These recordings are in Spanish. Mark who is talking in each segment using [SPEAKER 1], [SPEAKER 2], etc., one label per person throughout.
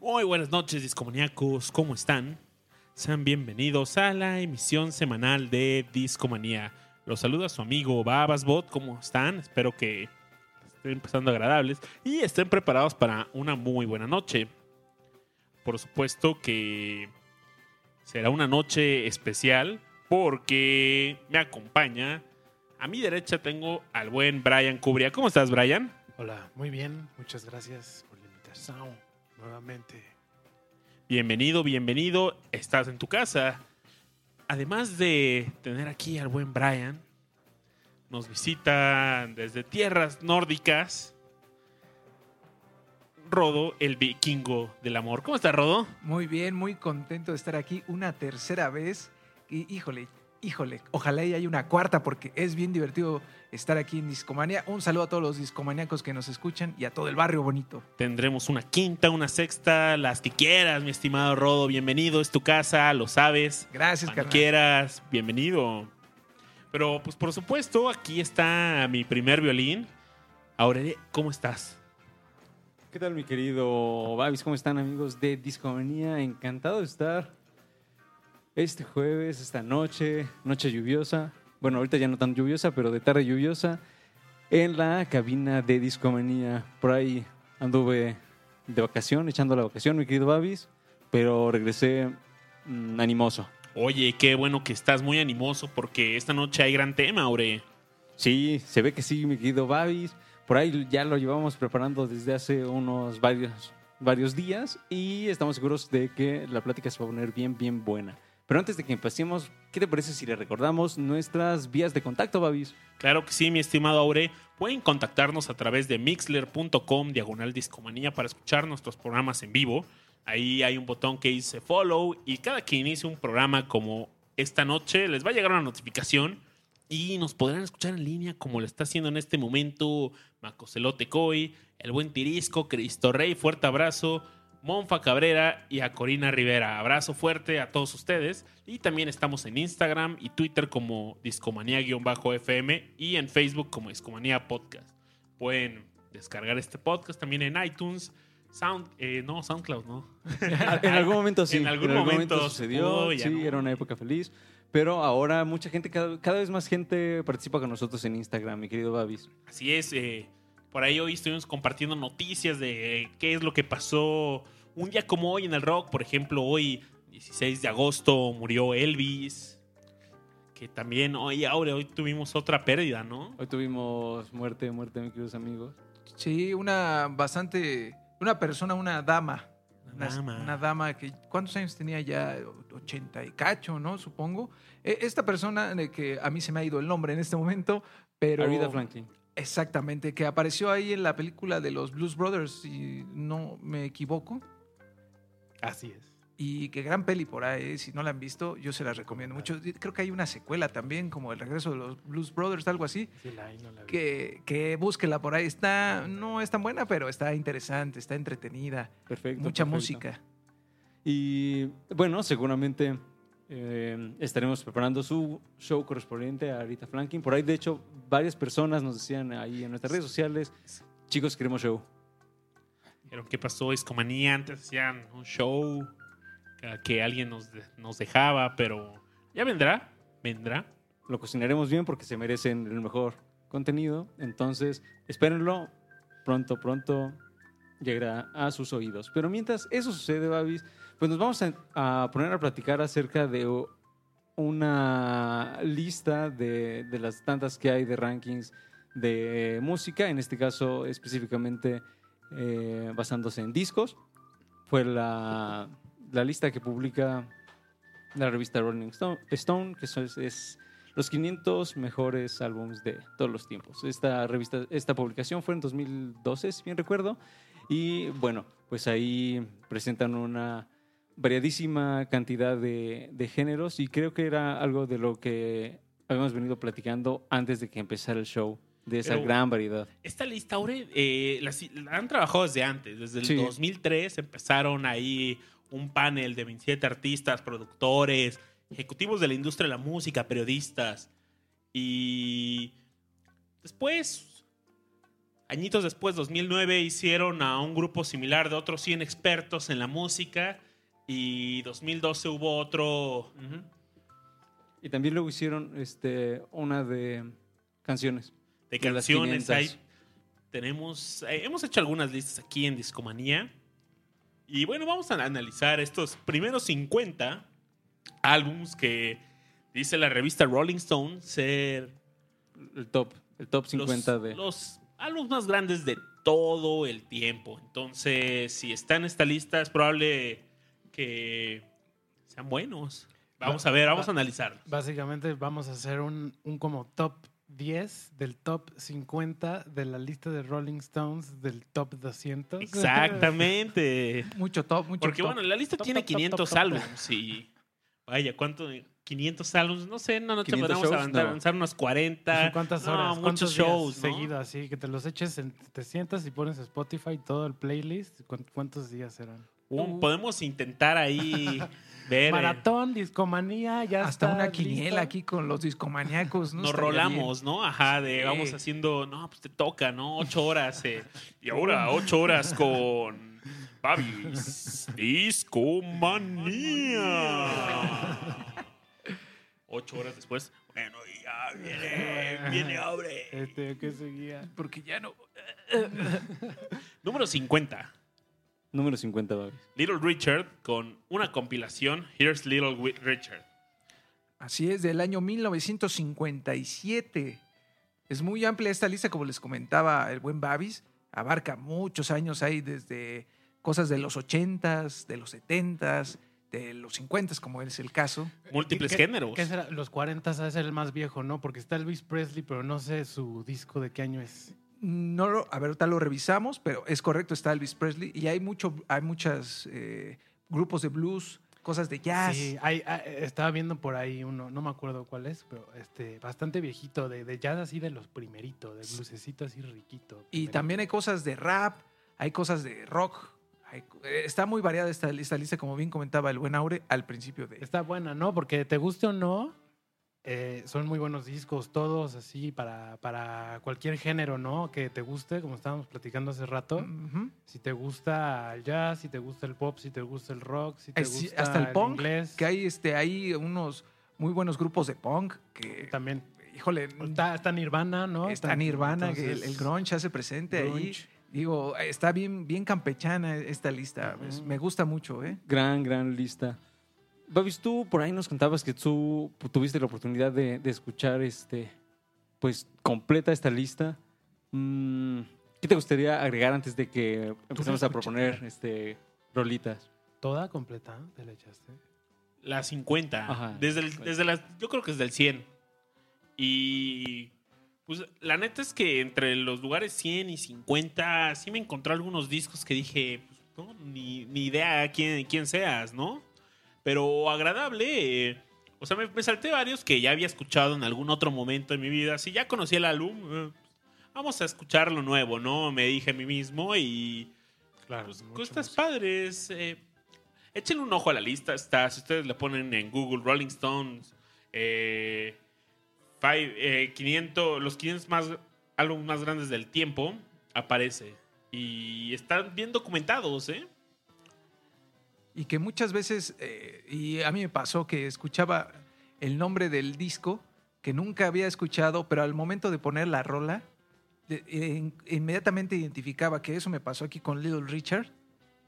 [SPEAKER 1] Muy buenas noches, discomaníacos. ¿Cómo están? Sean bienvenidos a la emisión semanal de Discomanía. Los saluda su amigo Babasbot. ¿Cómo están? Espero que estén pasando agradables y estén preparados para una muy buena noche. Por supuesto que será una noche especial porque me acompaña. A mi derecha tengo al buen Brian Cubria. ¿Cómo estás, Brian?
[SPEAKER 2] Hola, muy bien. Muchas gracias por la invitación nuevamente.
[SPEAKER 1] Bienvenido, bienvenido. Estás en tu casa. Además de tener aquí al buen Brian, nos visita desde tierras nórdicas Rodo, el vikingo del amor. ¿Cómo estás, Rodo?
[SPEAKER 3] Muy bien, muy contento de estar aquí una tercera vez. Y híjole, híjole, ojalá y haya una cuarta porque es bien divertido estar aquí en Discomania. Un saludo a todos los discomaníacos que nos escuchan y a todo el barrio bonito.
[SPEAKER 1] Tendremos una quinta, una sexta, las que quieras, mi estimado Rodo. Bienvenido, es tu casa, lo sabes.
[SPEAKER 3] Gracias,
[SPEAKER 1] Cuando
[SPEAKER 3] carnal.
[SPEAKER 1] quieras, bienvenido. Pero, pues, por supuesto, aquí está mi primer violín. Aurelio, ¿cómo estás?
[SPEAKER 4] ¿Qué tal, mi querido Babis? ¿Cómo están, amigos de Discomanía? Encantado de estar este jueves, esta noche, noche lluviosa. Bueno, ahorita ya no tan lluviosa, pero de tarde lluviosa, en la cabina de Discomanía. Por ahí anduve de vacación, echando la vacación, mi querido Babis, pero regresé mm, animoso.
[SPEAKER 1] Oye, qué bueno que estás muy animoso porque esta noche hay gran tema, Aure.
[SPEAKER 4] Sí, se ve que sí, mi querido Babis. Por ahí ya lo llevamos preparando desde hace unos varios, varios días y estamos seguros de que la plática se va a poner bien, bien buena. Pero antes de que empecemos, ¿qué te parece si le recordamos nuestras vías de contacto, Babis?
[SPEAKER 1] Claro que sí, mi estimado Aure. Pueden contactarnos a través de mixler.com diagonal discomanía para escuchar nuestros programas en vivo. Ahí hay un botón que dice follow y cada que inicie un programa como esta noche les va a llegar una notificación y nos podrán escuchar en línea como lo está haciendo en este momento Macocelote Coy, el buen Tirisco, Cristo Rey, fuerte abrazo, Monfa Cabrera y a Corina Rivera. Abrazo fuerte a todos ustedes. Y también estamos en Instagram y Twitter como Discomanía-FM y en Facebook como Discomanía Podcast. Pueden descargar este podcast también en iTunes, Sound, eh, no, SoundCloud, no.
[SPEAKER 4] en algún momento sí.
[SPEAKER 1] En algún momento
[SPEAKER 4] sucedió.
[SPEAKER 1] pudo, ya
[SPEAKER 4] sí,
[SPEAKER 1] no.
[SPEAKER 4] era una época feliz. Pero ahora mucha gente, cada, cada vez más gente participa con nosotros en Instagram, mi querido Babis.
[SPEAKER 1] Así es, eh, por ahí hoy estuvimos compartiendo noticias de eh, qué es lo que pasó un día como hoy en el rock. Por ejemplo, hoy, 16 de agosto, murió Elvis. Que también hoy, ahora, hoy tuvimos otra pérdida, ¿no?
[SPEAKER 4] Hoy tuvimos muerte, muerte, mis queridos amigos.
[SPEAKER 3] Sí, una bastante, una persona, una dama.
[SPEAKER 1] Una dama.
[SPEAKER 3] Una dama que, ¿cuántos años tenía ya? 80 y cacho, ¿no? Supongo. E- Esta persona, de que a mí se me ha ido el nombre en este momento, pero...
[SPEAKER 4] Aretha Franklin.
[SPEAKER 3] Exactamente, que apareció ahí en la película de los Blues Brothers, si no me equivoco.
[SPEAKER 1] Así es.
[SPEAKER 3] Y que gran peli por ahí, si no la han visto, yo se las recomiendo mucho. Creo que hay una secuela también, como El regreso de los Blues Brothers, algo así,
[SPEAKER 2] Sí, la, no la vi.
[SPEAKER 3] que, que búsquela por ahí. Está, no es tan buena, pero está interesante, está entretenida,
[SPEAKER 4] Perfecto.
[SPEAKER 3] mucha
[SPEAKER 4] perfecto.
[SPEAKER 3] música.
[SPEAKER 4] Y bueno, seguramente eh, estaremos preparando su show correspondiente a Aretha Franklin. Por ahí, de hecho, varias personas nos decían ahí en nuestras redes sociales, chicos, queremos show.
[SPEAKER 1] ¿qué pasó? Discomanía antes hacían un show que, que alguien nos, nos dejaba, pero ya vendrá, vendrá.
[SPEAKER 4] Lo cocinaremos bien porque se merecen el mejor contenido. Entonces, espérenlo. Pronto, pronto llegará a sus oídos. Pero mientras eso sucede, Babis, pues nos vamos a, poner a platicar acerca de una lista de, de las tantas que hay de rankings de música, en este caso específicamente eh, basándose en discos. Fue la, la lista que publica la revista Rolling Stone, Stone, que es, es los 500 mejores álbumes de todos los tiempos. Esta revista, esta publicación fue en 2012, si bien recuerdo, y bueno, pues ahí presentan una variadísima cantidad de, de géneros y creo que era algo de lo que habíamos venido platicando antes de que empezara el show. de esa
[SPEAKER 1] Pero-
[SPEAKER 4] gran variedad.
[SPEAKER 1] Esta lista, Aure, eh, la, la han trabajado desde antes. Desde el
[SPEAKER 4] Sí.
[SPEAKER 1] 2003 empezaron ahí un panel de 27 artistas, productores, ejecutivos de la industria de la música, periodistas. Y después, añitos después, 2009, hicieron a un grupo similar de otros 100 expertos en la música. Y 2012 hubo otro...
[SPEAKER 4] Y también luego hicieron este, una de canciones.
[SPEAKER 1] de canciones.
[SPEAKER 4] 500.
[SPEAKER 1] Hay, tenemos, eh, hemos hecho algunas listas aquí en Discomanía. Y bueno, vamos a analizar estos primeros 50 álbums que dice la revista Rolling Stone ser
[SPEAKER 4] El top, el top 50
[SPEAKER 1] los,
[SPEAKER 4] de...
[SPEAKER 1] los álbumes más grandes de todo el tiempo. Entonces, si está en esta lista, es probable que sean buenos. Vamos a ver, vamos a analizarlos.
[SPEAKER 2] Básicamente vamos a hacer un, un como top 10 del top 50 de la lista de Rolling Stones del top 200.
[SPEAKER 1] Exactamente.
[SPEAKER 3] Mucho top, mucho
[SPEAKER 1] Porque
[SPEAKER 3] top.
[SPEAKER 1] bueno, la lista
[SPEAKER 2] Top,
[SPEAKER 1] tiene
[SPEAKER 2] top, top,
[SPEAKER 1] 500
[SPEAKER 2] top, top.
[SPEAKER 1] álbumes y vaya, ¿cuánto? 500 álbumes, no sé, no, no te
[SPEAKER 4] 500
[SPEAKER 1] podemos avanzar,
[SPEAKER 4] no.
[SPEAKER 1] avanzar unos 40.
[SPEAKER 2] ¿Cuántas
[SPEAKER 1] No,
[SPEAKER 2] horas?
[SPEAKER 1] muchos
[SPEAKER 2] ¿Cuántos días
[SPEAKER 1] shows, ¿no?
[SPEAKER 2] seguido así? Que te los eches, en- te sientas y pones Spotify todo el playlist. ¿Cuán- ¿Cuántos días serán?
[SPEAKER 1] Podemos intentar ahí ver. eh,
[SPEAKER 2] Maratón, discomanía, ya
[SPEAKER 3] Hasta
[SPEAKER 2] está
[SPEAKER 3] una quiniela aquí con los discomaníacos. ¿no?
[SPEAKER 1] nos
[SPEAKER 3] Estaría
[SPEAKER 1] rolamos, ¿no? Ajá, de
[SPEAKER 3] Sí.
[SPEAKER 1] vamos haciendo, no, pues te toca, ¿no? Ocho horas. eh, y ahora, ocho horas con Babis Discomanía. Ocho horas después, bueno, ya viene, viene, abre.
[SPEAKER 2] Este, ¿qué seguía?
[SPEAKER 3] Porque ya no.
[SPEAKER 1] Número 50.
[SPEAKER 4] Número 50, Babis.
[SPEAKER 1] Little Richard con una compilación, Here's Little Richard.
[SPEAKER 3] Así es, del año 1957. Es muy amplia esta lista, como les comentaba el buen Babis. Abarca muchos años ahí, desde cosas de los 80s, de los 70s, de los 50s, como es el caso.
[SPEAKER 1] Múltiples
[SPEAKER 2] ¿Qué-
[SPEAKER 1] géneros.
[SPEAKER 2] ¿Qué será? Los 40 ha de ser el más viejo, ¿no? Porque está Elvis Presley, pero no sé su disco de qué año es.
[SPEAKER 3] No lo, a ver, ahorita lo revisamos, pero es correcto, está Elvis Presley. Y hay, mucho, hay muchos grupos de blues, cosas de jazz.
[SPEAKER 2] Sí, hay- hay- estaba viendo por ahí uno, no me acuerdo cuál es, pero este, bastante viejito, de, de jazz así de los primeritos, de bluesecito así riquito.
[SPEAKER 3] Y también hay cosas de rap, hay cosas de rock. eh, está muy variada esta, esta lista, como bien comentaba el buen Aure al principio de...
[SPEAKER 2] Está buena, ¿no? Porque te guste o no, eh, son muy buenos discos, todos así, para, para cualquier género, ¿no? Que te guste, como estábamos platicando hace rato. Si te gusta el jazz, si te gusta el pop, si te gusta el rock, si te
[SPEAKER 3] sí,
[SPEAKER 2] gusta
[SPEAKER 3] hasta el punk,
[SPEAKER 2] inglés.
[SPEAKER 3] que hay este hay unos muy buenos grupos de punk que
[SPEAKER 2] También.
[SPEAKER 3] híjole
[SPEAKER 2] Está, está Nirvana, ¿no?
[SPEAKER 3] está Nirvana que el, el grunge hace presente ahí digo está bien bien campechana esta lista pues, me gusta mucho eh
[SPEAKER 4] Gran, gran lista. Babis, tú por ahí nos contabas que tú tuviste la oportunidad de, de escuchar este, pues completa esta lista. Mm, ¿Qué te gustaría agregar antes de que empecemos a proponer este, rolitas?
[SPEAKER 2] Toda completa, te la echaste.
[SPEAKER 1] La 50.
[SPEAKER 4] Ajá.
[SPEAKER 1] Desde, el, desde las, yo creo que desde el 100. Y pues la neta es que entre los lugares 100 y 50 sí me encontré algunos discos que dije, pues, no, ni, ni idea quién, quién seas, ¿no? Pero agradable. eh, o sea, me, me salté varios que ya había escuchado en algún otro momento en mi vida. Si ya conocí el álbum, eh, vamos a escuchar lo nuevo, ¿no? Me dije a mí mismo y
[SPEAKER 2] Claro.
[SPEAKER 1] pues,
[SPEAKER 2] música.
[SPEAKER 1] padres. eh, échenle un ojo a la lista. Está, si ustedes le ponen en Google Rolling Stones, eh, five- eh, 500, los 500 más, álbumes más grandes del tiempo, aparece. Y están bien documentados, ¿eh?
[SPEAKER 3] Y que muchas veces eh, y a mí me pasó que escuchaba el nombre del disco que nunca había escuchado pero al momento de poner la rola de- in- inmediatamente identificaba que eso me pasó aquí con Little Richard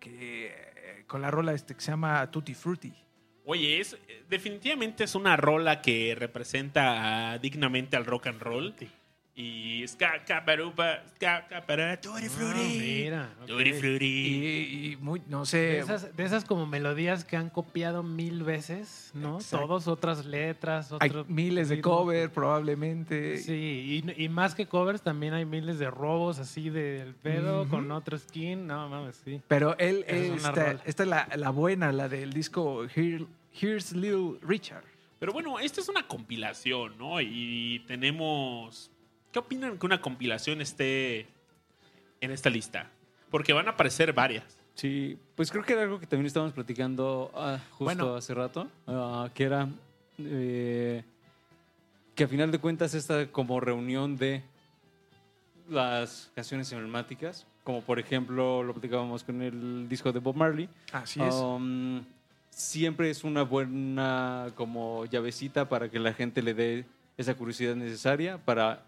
[SPEAKER 3] que eh, con la rola este que se llama Tutti Frutti
[SPEAKER 1] Oye, es, definitivamente es una rola que representa ah, dignamente al rock and roll. Y ska, caparupa, ska, capara, tutti
[SPEAKER 2] Ah, mira.
[SPEAKER 1] Tutti frutti.
[SPEAKER 3] y, y muy no
[SPEAKER 2] De
[SPEAKER 3] sé
[SPEAKER 2] esas, de esas como melodías que han copiado mil veces, ¿no?
[SPEAKER 3] Exacto.
[SPEAKER 2] Todos otras letras,
[SPEAKER 3] hay
[SPEAKER 2] otros
[SPEAKER 3] miles de
[SPEAKER 2] ritmos.
[SPEAKER 3] cover probablemente
[SPEAKER 2] Sí, y, y más que covers, también hay miles de robos así del pedo con otro skin. No, mames, sí.
[SPEAKER 3] Pero él,
[SPEAKER 2] es una
[SPEAKER 3] esta, esta es la, la buena, la del disco Here- Here's Little Richard.
[SPEAKER 1] Pero bueno, esta es una compilación, ¿no? Y tenemos. ¿Qué opinan que una compilación esté en esta lista? Porque van a aparecer varias.
[SPEAKER 4] Sí, pues creo que era algo que también estábamos platicando ah, justo
[SPEAKER 2] Bueno.
[SPEAKER 4] hace rato, ah, que era eh, que a final de cuentas esta como reunión de las canciones emblemáticas, como por ejemplo lo platicábamos con el disco de Bob Marley,
[SPEAKER 3] Así es.
[SPEAKER 4] um, siempre es una buena como llavecita para que la gente le dé esa curiosidad necesaria para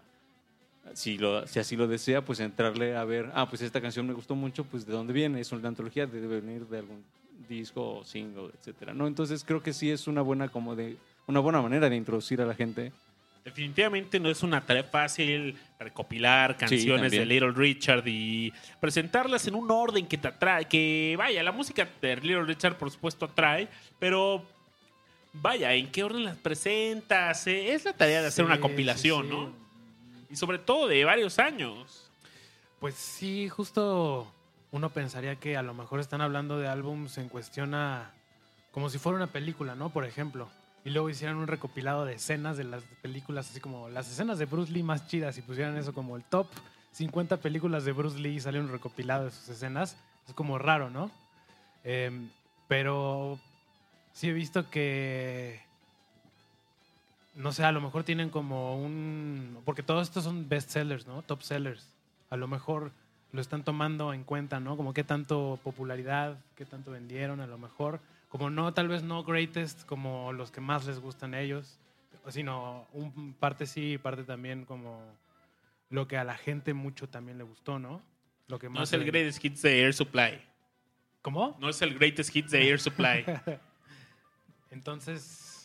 [SPEAKER 4] si, lo, si así lo desea, pues entrarle a ver, ah, pues esta canción me gustó mucho, pues de dónde viene, es una antología, debe venir de algún disco o single, etcétera, ¿no? Entonces creo que sí es una buena como de una buena manera de introducir a la gente.
[SPEAKER 1] Definitivamente no es una tarea fácil recopilar canciones de. Little Richard y presentarlas en un orden que te atrae. Que vaya, la música de Little Richard por supuesto atrae, pero vaya, ¿en qué orden las presentas? Eh, Es la tarea de hacer
[SPEAKER 2] Sí,
[SPEAKER 1] una compilación,
[SPEAKER 2] sí, sí.
[SPEAKER 1] ¿no? Y sobre todo de varios años.
[SPEAKER 2] Pues sí, justo uno pensaría que a lo mejor están hablando de álbums en cuestión a. como si fuera una película, ¿no? Por ejemplo. Y luego hicieran un recopilado de escenas de las películas, así como las escenas de Bruce Lee más chidas y pusieran eso como el top 50 películas de Bruce Lee y sale un recopilado de sus escenas. Es como raro, ¿no? Em, pero sí he visto que. No sé, a lo mejor tienen como un. Porque todos estos son bestsellers, ¿no? Top sellers. A lo mejor lo están tomando en cuenta, ¿no? Como qué tanto popularidad, qué tanto vendieron, a lo mejor. Como no, tal vez no greatest como los que más les gustan a ellos, sino un parte sí, parte también como lo que a la gente mucho también le gustó, ¿no? Lo que
[SPEAKER 1] No
[SPEAKER 2] más
[SPEAKER 1] es el
[SPEAKER 2] le-
[SPEAKER 1] Greatest Hits de Air Supply.
[SPEAKER 2] ¿Cómo?
[SPEAKER 1] No es el Greatest Hits de Air Supply.
[SPEAKER 2] Entonces,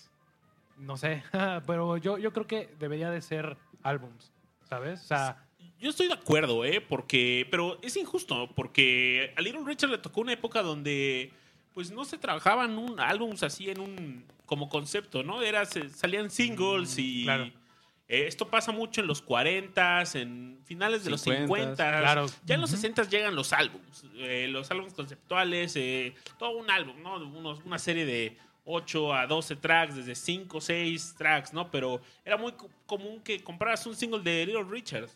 [SPEAKER 2] no sé, pero yo, yo creo que debería de ser álbums, ¿sabes? O sea,
[SPEAKER 1] Yo estoy de acuerdo, ¿eh? Porque, pero es injusto, porque a Little Richard le tocó una época donde pues no se trabajaban un álbums así en un como concepto, ¿no? Era, se- salían singles y
[SPEAKER 2] claro.
[SPEAKER 1] eh, esto pasa mucho en los 40 en finales de los
[SPEAKER 4] 50s,
[SPEAKER 1] 50
[SPEAKER 2] claro.
[SPEAKER 1] Ya en los
[SPEAKER 2] Ujú.
[SPEAKER 1] 60 llegan los álbums, eh, los álbums conceptuales, eh, todo un álbum, ¿no? Unos- una serie de 8 a 12 tracks, desde 5 6 tracks, ¿no? Pero era muy co- común que compraras un single de Little Richard.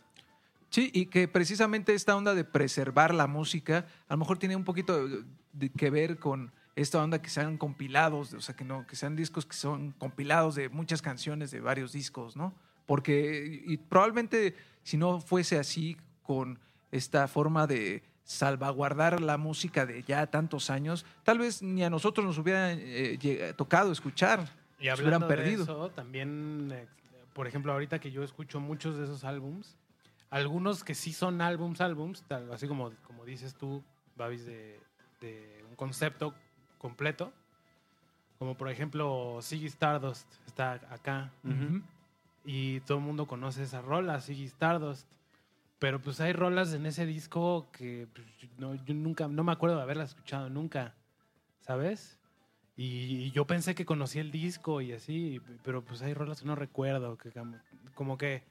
[SPEAKER 3] Sí, y que precisamente esta onda de preservar la música, a lo mejor tiene un poquito de que ver con esta onda que sean compilados, o sea, que no, que sean discos que son compilados de muchas canciones de varios discos, ¿no? Porque y probablemente si no fuese así con esta forma de salvaguardar la música de ya tantos años, tal vez ni a nosotros nos hubiera eh, tocado escuchar,
[SPEAKER 2] Y
[SPEAKER 3] se
[SPEAKER 2] hablando
[SPEAKER 3] hubieran perdido.
[SPEAKER 2] de eso, también, eh, por ejemplo, ahorita que yo escucho muchos de esos álbums, algunos que sí son álbums, álbums, tal- así como, como dices tú, Babis, de, de un concepto completo, como por ejemplo Ziggy Stardust está acá, y todo el mundo conoce esa rola, Ziggy Stardust. Pero pues hay rolas en ese disco que pues, no, yo nunca, no me acuerdo de haberlas escuchado nunca, ¿sabes? Y yo pensé que conocía el disco y así, pero pues hay rolas que no recuerdo, que como que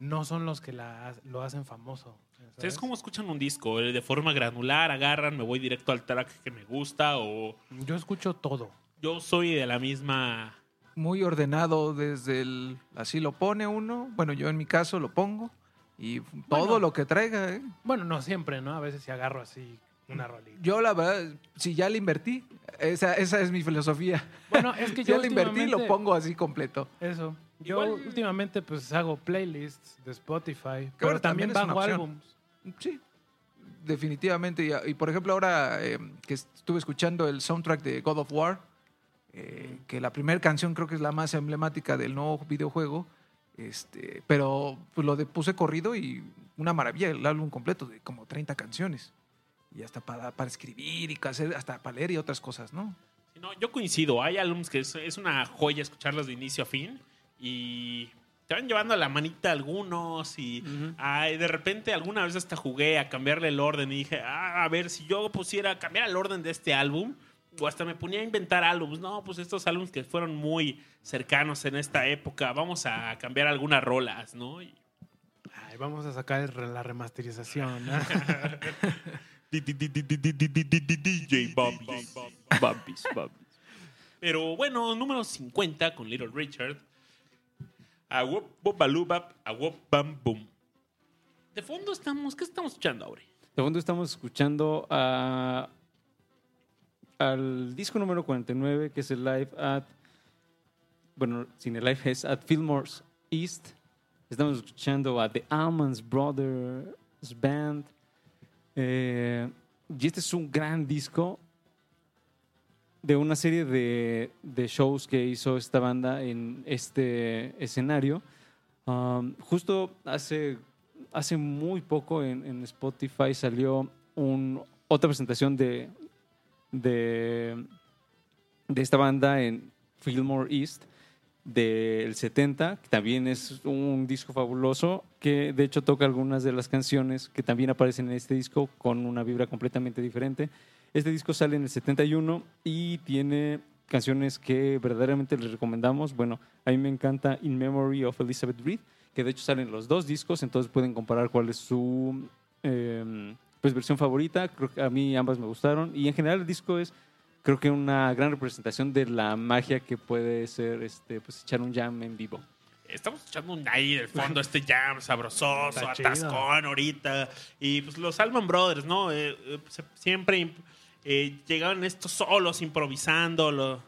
[SPEAKER 2] no son los que la, lo hacen famoso. ¿sabes?
[SPEAKER 1] ¿Ustedes cómo escuchan un disco? ¿Eh? ¿De forma granular? ¿Agarran? ¿Me voy directo al track que me gusta? ¿O
[SPEAKER 2] Yo escucho todo.
[SPEAKER 1] yo soy de la misma...
[SPEAKER 3] muy ordenado desde el así lo pone uno bueno yo en mi caso lo pongo y todo
[SPEAKER 2] Bueno.
[SPEAKER 3] lo que traiga ¿eh?
[SPEAKER 2] Bueno, no siempre, ¿no? A veces si agarro así una rolita.
[SPEAKER 3] yo la verdad si ya le invertí esa, esa es mi filosofía
[SPEAKER 2] Bueno, es que
[SPEAKER 3] si
[SPEAKER 2] yo
[SPEAKER 3] ya le invertí lo pongo así completo
[SPEAKER 2] Eso. Yo
[SPEAKER 1] Igual-
[SPEAKER 2] últimamente pues hago playlists de Spotify, pero
[SPEAKER 3] bueno, también
[SPEAKER 2] también, bajo álbums.
[SPEAKER 3] sí definitivamente y, y, por ejemplo ahora eh, que estuve escuchando el soundtrack de God of War eh, que la primera canción creo que es la más emblemática del nuevo videojuego este pero pues lo de, puse corrido y una maravilla el álbum completo de como 30 canciones y hasta para, para escribir y hacer hasta para leer y otras cosas no
[SPEAKER 1] No, yo coincido. Hay álbumes que es, es una joya escucharlos de inicio a fin y te van llevando a la manita algunos y
[SPEAKER 4] Ujú.
[SPEAKER 1] ay, de repente alguna vez hasta jugué a cambiarle el orden y dije, ah, a ver, si yo pusiera cambiar el orden de este álbum o hasta me ponía a inventar álbumes. No, pues estos álbumes que fueron muy cercanos en esta época, vamos a cambiar algunas rolas, ¿no? Y-
[SPEAKER 2] Ay, vamos a sacar la remasterización. ¿no?
[SPEAKER 1] DJ Bobbies.
[SPEAKER 4] Bubbies, bubbies.
[SPEAKER 1] Pero bueno, número 50 con Little Richard. A wop a wop bam boom. De fondo estamos, ¿qué estamos escuchando, Aure?
[SPEAKER 4] De fondo estamos escuchando a, al disco número 49, que es el live at, bueno, sin el live es at Fillmore's East. Estamos escuchando a The Almonds Brothers Band. Eh, y este es un gran disco de una serie de, shows que hizo esta banda en este escenario. Um, justo hace, hace muy poco en, Spotify salió otra presentación de, de, de esta banda en Fillmore East del 70, que también es un disco fabuloso, que de hecho toca algunas de las canciones que también aparecen en este disco con una vibra completamente diferente. Este disco sale en el 71 y tiene canciones que verdaderamente les recomendamos. Bueno, a mí me encanta In Memory of Elizabeth Reed, que de hecho salen los dos discos, entonces pueden comparar cuál es su eh, pues, versión favorita. Creo que a mí ambas me gustaron y en general el disco es creo que una gran representación de la magia que puede ser este pues echar un jam en vivo.
[SPEAKER 1] Estamos echando un ahí de fondo este jam sabrososo, atascón ahorita. Y pues los Alman Brothers, ¿no? Eh, eh, se- siempre eh, llegaban estos solos improvisando. lo-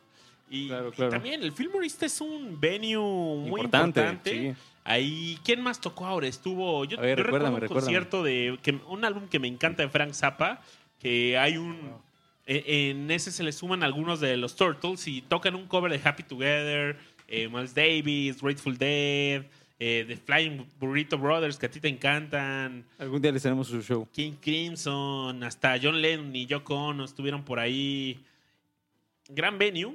[SPEAKER 1] y,
[SPEAKER 4] Claro,
[SPEAKER 1] y
[SPEAKER 4] claro.
[SPEAKER 1] también el Fillmore es un venue muy
[SPEAKER 4] Importante,
[SPEAKER 1] importante.
[SPEAKER 4] sí.
[SPEAKER 1] Ahí, ¿quién más tocó ahora? Estuvo. Yo,
[SPEAKER 4] ver,
[SPEAKER 1] yo recuerdo un
[SPEAKER 4] recuérdame.
[SPEAKER 1] concierto de. Que, un álbum que me encanta de Frank Zappa. Que hay un. e- En ese se le suman algunos de los Turtles y tocan un cover de Happy Together, eh, Miles Davis, Grateful Dead, eh, The Flying Burrito Brothers, que a ti te encantan,
[SPEAKER 4] Algún día les haremos su show.
[SPEAKER 1] King Crimson, hasta John Lennon y Yoko Ono estuvieron por ahí. Gran venue.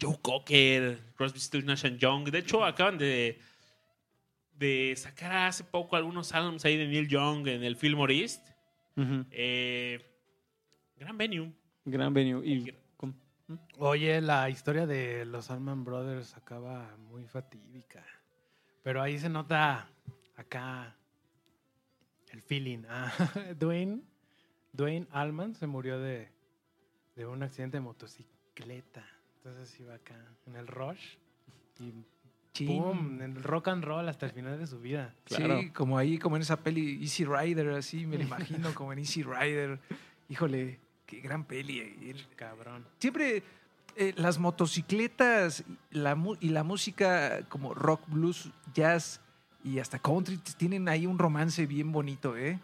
[SPEAKER 1] Joe Cocker, Crosby, Stills, Nash Young. De hecho, acaban de, de sacar hace poco algunos álbumes ahí de Neil Young en el Fillmore East.
[SPEAKER 4] Ujú.
[SPEAKER 1] Eh, gran venue.
[SPEAKER 4] Gran venue. Y, ¿cómo?
[SPEAKER 2] Oye, la historia de los Allman Brothers acaba muy fatídica. Pero ahí se nota acá el feeling. Ah, Dwayne, Dwayne Allman se murió de, de un accidente de motocicleta. Entonces iba acá en el rush y. ¡pum! En el rock and roll hasta el final de su vida.
[SPEAKER 4] Claro.
[SPEAKER 3] Sí, como ahí, como en esa peli Easy Rider, así me lo imagino, como en Easy Rider. Híjole, qué gran peli. Y el-
[SPEAKER 2] Cabrón.
[SPEAKER 3] Siempre eh, las motocicletas la y la música como rock, blues, jazz y hasta country tienen ahí un romance bien bonito, ¿eh?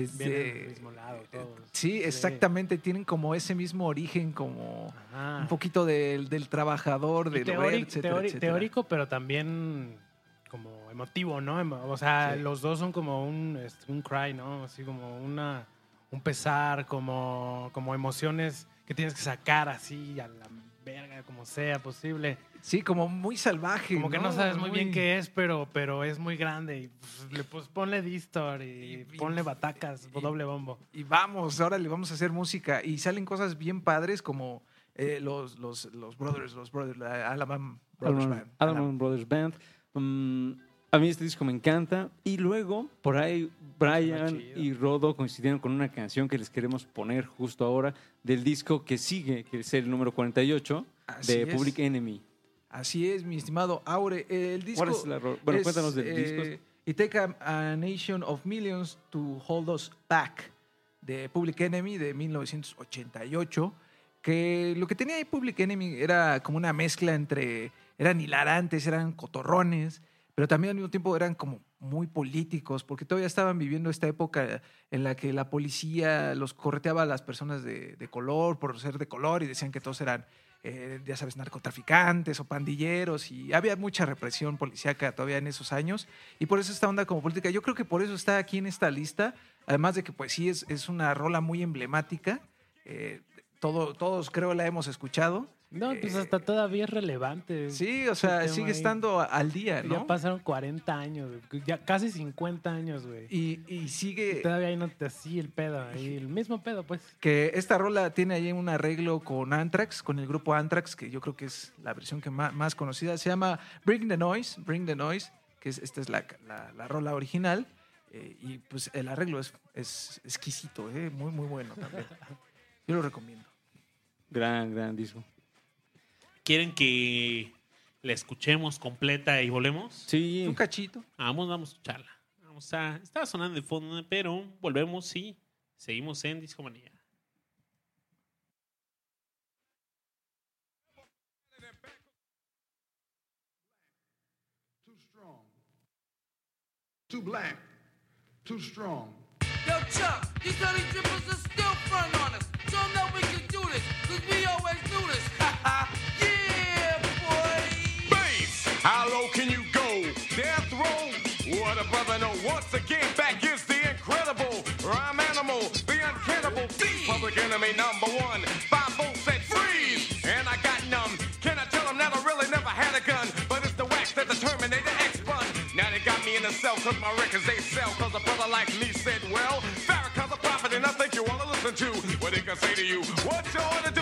[SPEAKER 2] Del mismo lado todos.
[SPEAKER 3] Sí, exactamente, tienen como ese mismo origen, como
[SPEAKER 2] Ajá.
[SPEAKER 3] un poquito del, del trabajador, del
[SPEAKER 2] teórico,
[SPEAKER 3] obrero, etcétera,
[SPEAKER 2] teóri-
[SPEAKER 3] etcétera.
[SPEAKER 2] teórico, pero también como emotivo, ¿no? O sea,
[SPEAKER 3] Sí.
[SPEAKER 2] los dos son como un, este, un cry, ¿no? Así como una, un pesar, como, como emociones que tienes que sacar así a la verga, como sea posible.
[SPEAKER 3] Sí, como muy salvaje.
[SPEAKER 2] Como que no sabes muy bien qué es, pero, pero es muy grande. Y pues, le, pues ponle distor y,
[SPEAKER 3] Y-
[SPEAKER 2] ponle batacas,
[SPEAKER 3] y-
[SPEAKER 2] doble bombo.
[SPEAKER 3] Y vamos, ahora le vamos a hacer música. Y salen cosas bien padres como eh, los, los, los Brothers, los Brothers, la Alabama Brothers
[SPEAKER 4] Allman,
[SPEAKER 3] Band.
[SPEAKER 4] Allman Brothers Band. Mm, a mí este disco me encanta. Y luego, por ahí, Brian y Rodo coincidieron con una canción que les queremos poner justo ahora del disco que sigue, que es el número 48
[SPEAKER 3] Así
[SPEAKER 4] de
[SPEAKER 3] es.
[SPEAKER 4] Public Enemy.
[SPEAKER 3] Así es, mi estimado Aure. El disco.
[SPEAKER 4] ¿Cuál es la ro- bueno,
[SPEAKER 3] es,
[SPEAKER 4] cuéntanos del
[SPEAKER 3] eh,
[SPEAKER 4] disco.
[SPEAKER 3] It Take a, a Nation of Millions to Hold Us Back, de Public Enemy de 1988. Que lo que tenía ahí Public Enemy era como una mezcla entre. Eran hilarantes, eran cotorrones, pero también al mismo tiempo eran como muy políticos, porque todavía estaban viviendo esta época en la que la policía los correteaba a las personas de, de color por ser de color y decían que todos eran eh, ya sabes, narcotraficantes o pandilleros, y había mucha represión policíaca todavía en esos años, y por eso esta onda como política, yo creo que por eso está aquí en esta lista, además de que pues sí es, es una rola muy emblemática, eh, todo, todos creo la hemos escuchado.
[SPEAKER 2] No, pues
[SPEAKER 3] Eh,
[SPEAKER 2] hasta todavía es relevante.
[SPEAKER 3] Sí, o sea, sigue
[SPEAKER 2] ahí.
[SPEAKER 3] estando al día,
[SPEAKER 2] Ya
[SPEAKER 3] ¿no?
[SPEAKER 2] pasaron 40 años, ya casi 50 años, güey.
[SPEAKER 3] Y, y sigue...
[SPEAKER 2] Todavía ahí no te así el pedo, ahí el mismo pedo, pues.
[SPEAKER 3] que esta rola tiene ahí un arreglo con Anthrax, con el grupo Anthrax, que yo creo que es la versión que más, más conocida. Se llama Bring the Noise, Bring the Noise, que es, esta es la, la- la rola original. eh, y pues el arreglo es, es exquisito, eh, muy, muy bueno también. Yo lo recomiendo.
[SPEAKER 4] Gran, gran disco.
[SPEAKER 1] ¿Quieren que la escuchemos completa y volvemos?
[SPEAKER 4] Sí,
[SPEAKER 3] Un cachito.
[SPEAKER 1] Vamos, vamos a escucharla. Vamos a, está sonando de fondo, pero volvemos y seguimos en Discomanía.
[SPEAKER 5] Too strong. Too black. Too strong.
[SPEAKER 6] Yo, Chuck, these honey drippers are still front on us. Show 'em that we can do this, cause we always do this. Ha ha.
[SPEAKER 7] How low can you go? Death row? What a brother know. Once again, back is the incredible rhyme animal, the uncannibal, the public enemy number one. Five volts said freeze, and I got numb. Can I tell them that I really never had a gun? But it's the wax that the Terminator X spun. Now they got me in the cell cause my records they sell. Cause a brother like me said, well, Farrakhan's a prophet and I think you wanna listen to what he can say to you. What you ought to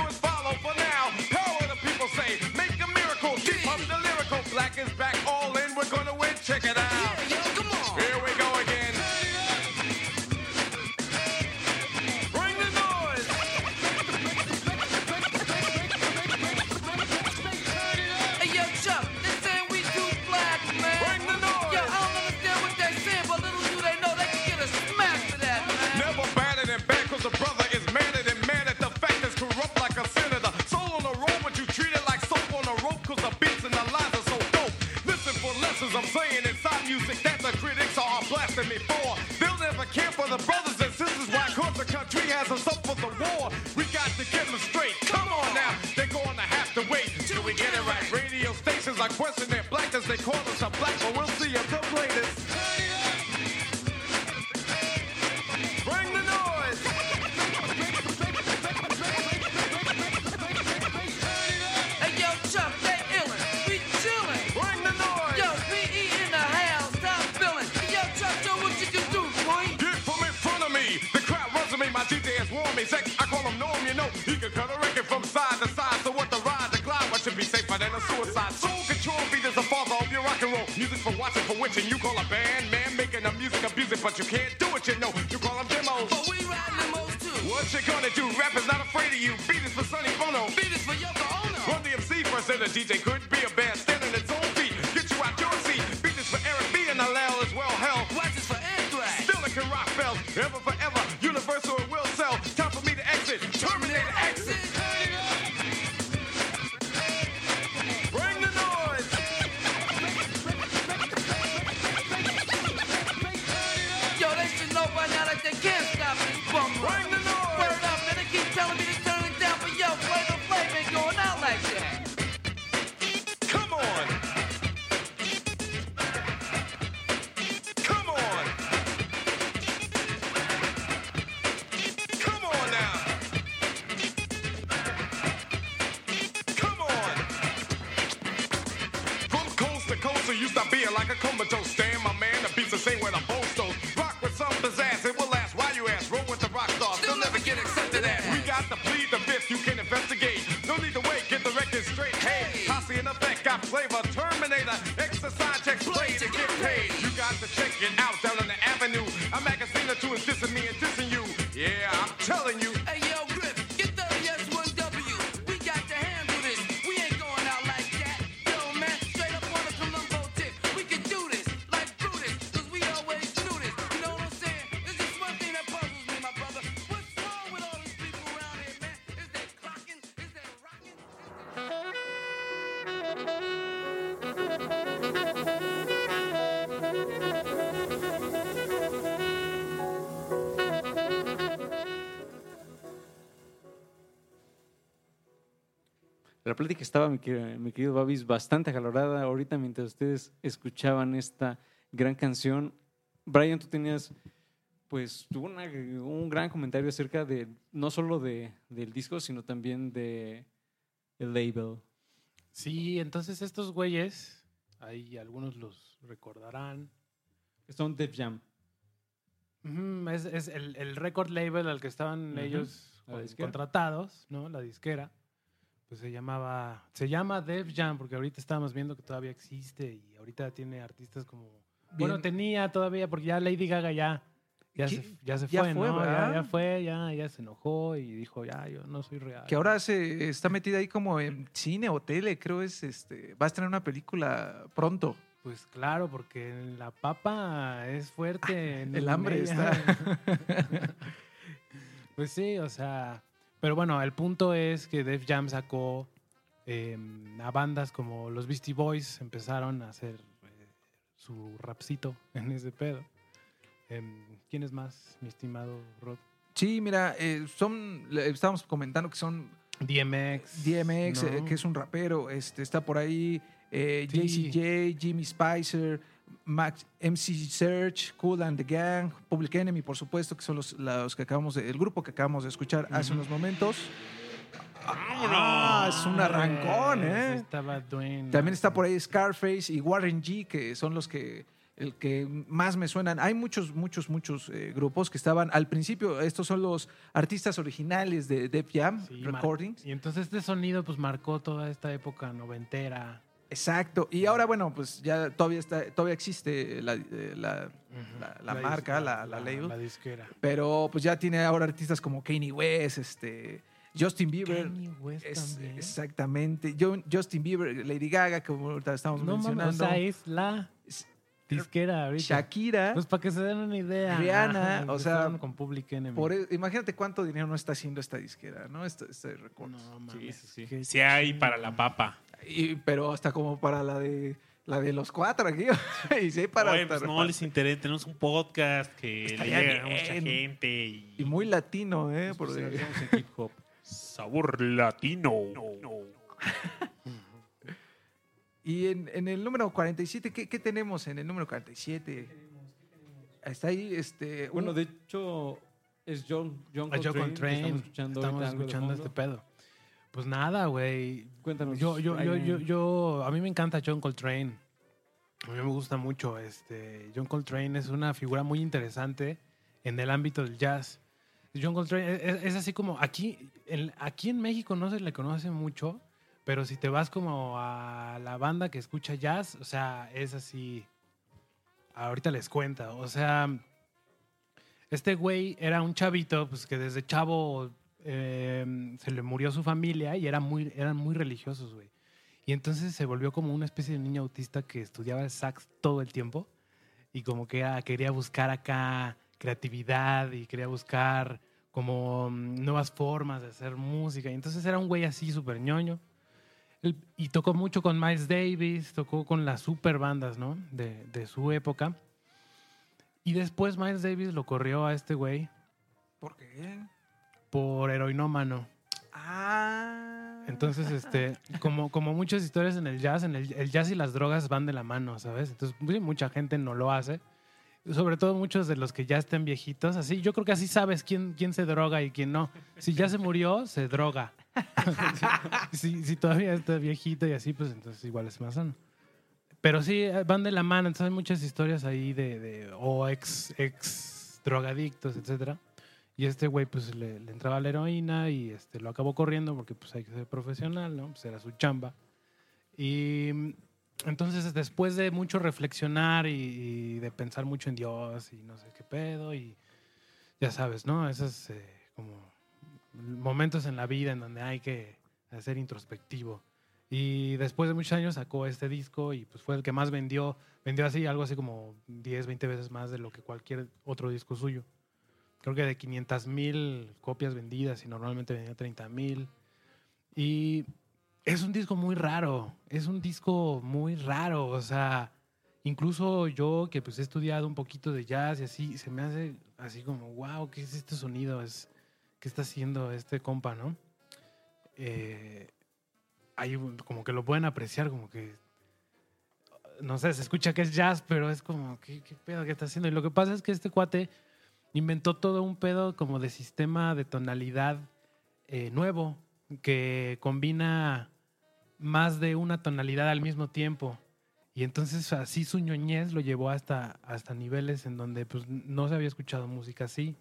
[SPEAKER 7] They'll never care for the brothers and sisters why cause the country has us up for the war. We got to get them straight. Come on now, they're going to have to wait till we get it right. Radio stations are questioning blackness. They call us a black, call a band, man, making the music abuse it, but you can't do it, you know. You call them demos.
[SPEAKER 6] But we ride limos too.
[SPEAKER 7] What you gonna do? Rap is not afraid of you. Beat is for Sonny Bono.
[SPEAKER 6] Beat is for Yoko Ono.
[SPEAKER 7] Run the MC first, and the DJ could
[SPEAKER 4] plática estaba, mi querido, mi querido Babis, bastante acalorada ahorita mientras ustedes escuchaban esta gran canción. Brian, tú tenías pues tuvo una- un gran comentario acerca de no solo de, del disco, sino también de el label.
[SPEAKER 2] Sí, entonces estos güeyes, ahí algunos los recordarán.
[SPEAKER 4] Son Def Jam.
[SPEAKER 2] Es, es el, el record label al que estaban ellos con- contratados, ¿no? La disquera. Pues se llamaba, se llama Def Jam, porque ahorita estábamos viendo que todavía existe y ahorita tiene artistas como... Bueno, tenía todavía, porque ya Lady Gaga ya, ya, se, ya se
[SPEAKER 3] Ya
[SPEAKER 2] fue,
[SPEAKER 3] fue,
[SPEAKER 2] ¿no? Ya, ya fue, ya, ya se enojó y dijo, ya, yo no soy real.
[SPEAKER 3] Que ahora se está metida ahí como en cine o tele, creo es este. Va a estrenar una película pronto.
[SPEAKER 2] Pues claro, porque la papa es fuerte. en
[SPEAKER 3] El hambre está.
[SPEAKER 2] pues sí, o sea. Pero bueno, el punto es que Def Jam sacó eh, a bandas como los Beastie Boys, empezaron a hacer eh, su rapcito en ese pedo. Em, ¿Quién es más, mi estimado Rod?
[SPEAKER 3] Sí, mira, eh, son, estábamos comentando que son
[SPEAKER 2] DMX.
[SPEAKER 3] DMX,
[SPEAKER 2] ¿no?
[SPEAKER 3] eh, que es un rapero, este, está por ahí
[SPEAKER 2] Sí.
[SPEAKER 3] JCJ, Jimmy Spicer, Max, MC Search, Cool and the Gang, Public Enemy, por supuesto, que son los, los que acabamos de, el grupo que acabamos de escuchar hace unos momentos. Ah, es un arrancón,
[SPEAKER 2] Pues
[SPEAKER 3] ¿eh?
[SPEAKER 2] Estaba.
[SPEAKER 3] También está por ahí Scarface y Warren G, que son los que el que más me suenan. Hay muchos, muchos, muchos eh, grupos que estaban al principio. Estos son los artistas originales de Def Jam
[SPEAKER 2] Sí,
[SPEAKER 3] Recordings.
[SPEAKER 2] Y entonces este sonido pues marcó toda esta época noventera.
[SPEAKER 3] Exacto. Y ahora, bueno, pues ya todavía está, todavía existe la, eh, la- La- la marca, la- la label.
[SPEAKER 2] La disquera.
[SPEAKER 3] pero pues ya tiene ahora artistas como Kanye West, este, Justin Bieber.
[SPEAKER 2] Kanye West
[SPEAKER 3] Es-
[SPEAKER 2] también.
[SPEAKER 3] exactamente. Yo- Justin Bieber, Lady Gaga, que ahorita estamos
[SPEAKER 2] No
[SPEAKER 3] mencionando.
[SPEAKER 2] o sea, es la disquera ahorita.
[SPEAKER 3] Shakira.
[SPEAKER 2] Pues para que se den una idea.
[SPEAKER 3] Rihanna,
[SPEAKER 2] Ajá,
[SPEAKER 3] o sea,
[SPEAKER 2] con Public Enemy.
[SPEAKER 3] Por e- imagínate cuánto dinero no está haciendo esta disquera, ¿no? Este, este récord.
[SPEAKER 2] No mames.
[SPEAKER 4] sí, sí.
[SPEAKER 2] qué
[SPEAKER 1] Si hay para la papa.
[SPEAKER 3] Y- pero hasta como para la de la de los cuatro aquí. y sí, para
[SPEAKER 1] Oye, pues no les interesa. Tenemos un podcast que le llega a mucha gente y,
[SPEAKER 3] y muy latino, ¿eh? Por-
[SPEAKER 4] en hip hop.
[SPEAKER 1] sabor latino.
[SPEAKER 3] y en, en el número 47, ¿qué, qué tenemos en el número 47? Está ahí, este.
[SPEAKER 4] Bueno,
[SPEAKER 3] un-
[SPEAKER 4] de hecho, es John, John Coltrane.
[SPEAKER 2] Coltrane.
[SPEAKER 4] Estamos escuchando,
[SPEAKER 2] Estamos escuchando este pedo. Pues nada, güey.
[SPEAKER 4] Cuéntanos.
[SPEAKER 2] Yo, yo, yo, yo, yo, a mí me encanta John Coltrane. A mí me gusta mucho. Este, John Coltrane es una figura muy interesante en el ámbito del jazz. John Coltrane es, es así como aquí, en, aquí en México no se le conoce mucho, pero si te vas como a la banda que escucha jazz, o sea, es así. Ahorita les cuenta. O sea, este güey era un chavito, pues que desde chavo eh, se le murió su familia y era muy, eran muy religiosos, güey. Y entonces se volvió como una especie de niño autista que estudiaba el sax todo el tiempo y como que era- quería buscar acá creatividad y quería buscar como mm, nuevas formas de hacer música. Y entonces era un güey así súper ñoño. Y tocó mucho con Miles Davis, tocó con las super bandas, ¿no? De, de su época. Y después Miles Davis lo corrió a este güey
[SPEAKER 3] ¿Por qué?
[SPEAKER 2] Por heroinómano.
[SPEAKER 3] Ah.
[SPEAKER 2] Entonces, este, como, como muchas historias en el jazz, en el, el jazz y las drogas van de la mano, ¿sabes? Entonces, mucha gente no lo hace. Sobre todo muchos de los que ya estén viejitos. Así, yo creo que así sabes quién, quién se droga y quién no. Si ya se murió, se droga. si, si todavía está viejito y así, pues entonces igual es más sano. Pero sí, eh, van de la mano. Entonces hay muchas historias ahí de, de o ex, ex drogadictos, etcétera. Y este güey pues le, le entraba la heroína y este, lo acabó corriendo porque pues hay que ser profesional, ¿no? Pues era su chamba. Y mm, entonces después de mucho reflexionar y, y de pensar mucho en Dios y no sé qué pedo y ya sabes, ¿no? Esos eh, como momentos en la vida en donde hay que ser introspectivo. Y después de muchos años sacó este disco y pues fue el que más vendió. Vendió así algo así como 10, 20 veces más de lo que cualquier otro disco suyo. Creo que de 500 mil copias vendidas y normalmente vendía 30 mil. Y es un disco muy raro. Es un disco muy raro. O sea, incluso yo que pues he estudiado un poquito de jazz y así, se me hace así como, wow, ¿qué es este sonido? Es, ¿Qué está haciendo este compa, no? Eh, hay como que lo pueden apreciar, como que no sé, se escucha que es jazz, pero es como, ¿qué, qué pedo que está haciendo? Y lo que pasa es que este cuate inventó todo un pedo como de sistema de tonalidad eh, nuevo que combina más de una tonalidad al mismo tiempo. Y entonces así su ñoñez lo llevó hasta, hasta niveles en donde pues, no se había escuchado música así.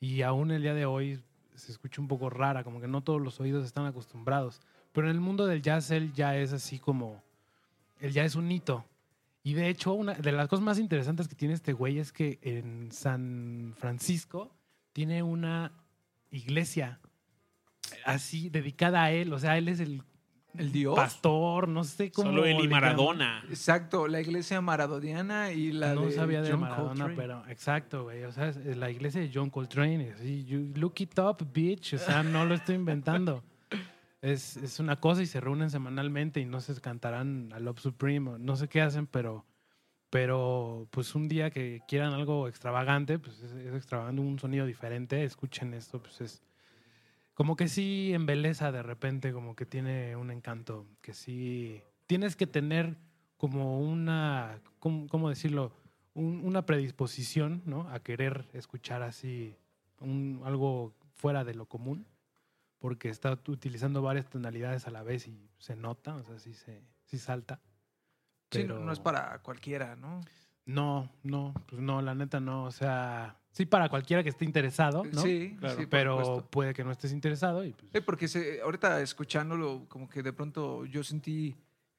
[SPEAKER 2] Y aún el día de hoy se escucha un poco rara, como que no todos los oídos están acostumbrados. Pero en el mundo del jazz él ya es así como, él ya es un hito. Y de hecho, una de las cosas más interesantes que tiene este güey es que en San Francisco tiene una iglesia así dedicada a él. O sea, él es el
[SPEAKER 3] El Dios.
[SPEAKER 2] pastor, no sé cómo.
[SPEAKER 1] Solo él y. Maradona.
[SPEAKER 3] Exacto, la iglesia maradoniana y la
[SPEAKER 2] no
[SPEAKER 3] de
[SPEAKER 2] sabía de
[SPEAKER 3] John
[SPEAKER 2] Maradona,
[SPEAKER 3] Coltrane.
[SPEAKER 2] pero exacto, güey. O sea, es la iglesia de John Coltrane. Así, you look it up, bitch. O sea, no lo estoy inventando. Es, es una cosa y se reúnen semanalmente y no se cantarán a Love Supreme. o No sé qué hacen, pero, pero pues un día que quieran algo extravagante, pues es, extravagante, un sonido diferente. Escuchen esto, pues es como que sí embeleza de repente, como que tiene un encanto, que sí tienes que tener como una, ¿cómo, cómo decirlo? Un- una predisposición, ¿no? A querer escuchar así un- algo fuera de lo común, porque está utilizando varias tonalidades a la vez y se nota, o sea, sí, se, sí salta.
[SPEAKER 3] Sí,
[SPEAKER 2] Pero
[SPEAKER 3] no, no es para cualquiera, ¿no?
[SPEAKER 2] No, no, pues no, la neta no, o sea, sí para cualquiera que esté interesado, ¿no?
[SPEAKER 3] Sí,
[SPEAKER 4] Claro.
[SPEAKER 3] sí,
[SPEAKER 2] pero
[SPEAKER 3] supuesto.
[SPEAKER 2] puede que no estés interesado y pues,
[SPEAKER 3] Sí, porque se- ahorita escuchándolo, como que de pronto yo sentí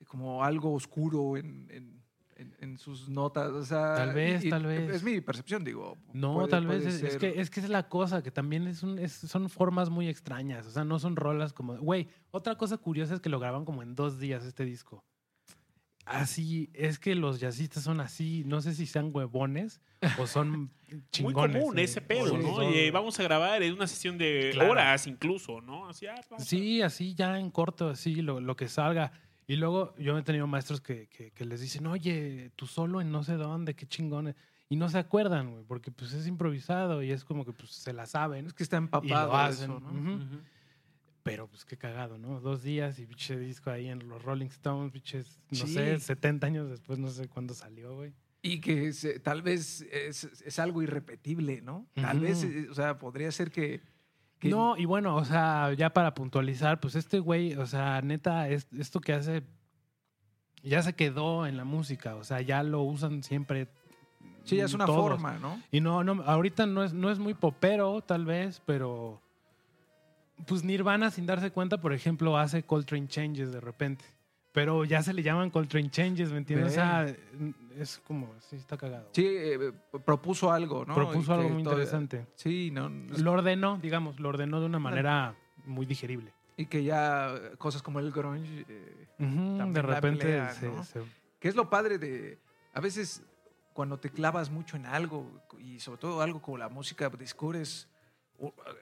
[SPEAKER 3] como algo oscuro en, en- en- en sus notas. O sea,
[SPEAKER 2] Tal vez,
[SPEAKER 3] y-
[SPEAKER 2] tal vez.
[SPEAKER 3] Es mi percepción, digo.
[SPEAKER 2] No,
[SPEAKER 3] puede-
[SPEAKER 2] tal vez
[SPEAKER 3] puede
[SPEAKER 2] es, que es que es la cosa, que también es un, es- son formas muy extrañas, o sea, no son rolas como, güey, otra cosa curiosa es que lo graban como en dos días este disco. Así, es que los jazzistas son así, no sé si sean huevones o son
[SPEAKER 1] Muy
[SPEAKER 2] chingones.
[SPEAKER 1] común
[SPEAKER 2] eh,
[SPEAKER 1] ese pedo,
[SPEAKER 2] o
[SPEAKER 1] ¿no?
[SPEAKER 2] son-
[SPEAKER 1] vamos a grabar en una sesión de
[SPEAKER 2] Claro.
[SPEAKER 1] horas incluso, ¿no? Así, ah,
[SPEAKER 2] Sí, así ya en corto, así lo, lo que salga. Y luego yo he tenido maestros que, que- que les dicen, oye, tú solo en no sé dónde, qué chingones. Y no se acuerdan, güey, porque pues es improvisado y es como que pues se la saben.
[SPEAKER 3] Es que está
[SPEAKER 2] y
[SPEAKER 3] empapado
[SPEAKER 2] lo
[SPEAKER 3] de
[SPEAKER 2] hacen.
[SPEAKER 3] eso, ¿no?
[SPEAKER 2] Pero pues qué cagado, ¿no? Dos días y pinche disco ahí en los Rolling Stones, pinches, no
[SPEAKER 3] Sí.
[SPEAKER 2] sé, 70 años después, no sé cuándo salió, güey.
[SPEAKER 3] Y que se- tal vez es, es algo irrepetible, ¿no? Tal vez, eh, o sea, podría ser que... que-
[SPEAKER 2] No, y bueno, o sea, ya para puntualizar, pues este güey, o sea, neta, es- esto que hace ya se quedó en la música, o sea, ya lo usan siempre.
[SPEAKER 3] Sí, ya es una
[SPEAKER 2] todos.
[SPEAKER 3] forma, ¿no?
[SPEAKER 2] Y no, no, ahorita no es, no es muy popero, tal vez, pero pues Nirvana, sin darse cuenta, por ejemplo, hace Coltrane Changes de repente. Pero ya se le llaman Coltrane Changes, ¿me entiendes? O sea, es como, sí, está cagado.
[SPEAKER 3] Sí, eh, propuso algo, ¿no?
[SPEAKER 2] Propuso
[SPEAKER 3] Y
[SPEAKER 2] algo
[SPEAKER 3] que
[SPEAKER 2] muy
[SPEAKER 3] todavía-
[SPEAKER 2] interesante.
[SPEAKER 3] Sí, ¿no?
[SPEAKER 2] Lo ordenó, digamos, lo ordenó de una manera muy digerible.
[SPEAKER 3] Y que ya cosas como el grunge... eh,
[SPEAKER 2] Ujú,
[SPEAKER 3] También
[SPEAKER 2] de repente
[SPEAKER 3] pelea,
[SPEAKER 2] se-
[SPEAKER 3] ¿no?
[SPEAKER 2] se,
[SPEAKER 3] que es lo padre de... A veces cuando te clavas mucho en algo y sobre todo algo como la música, descubres...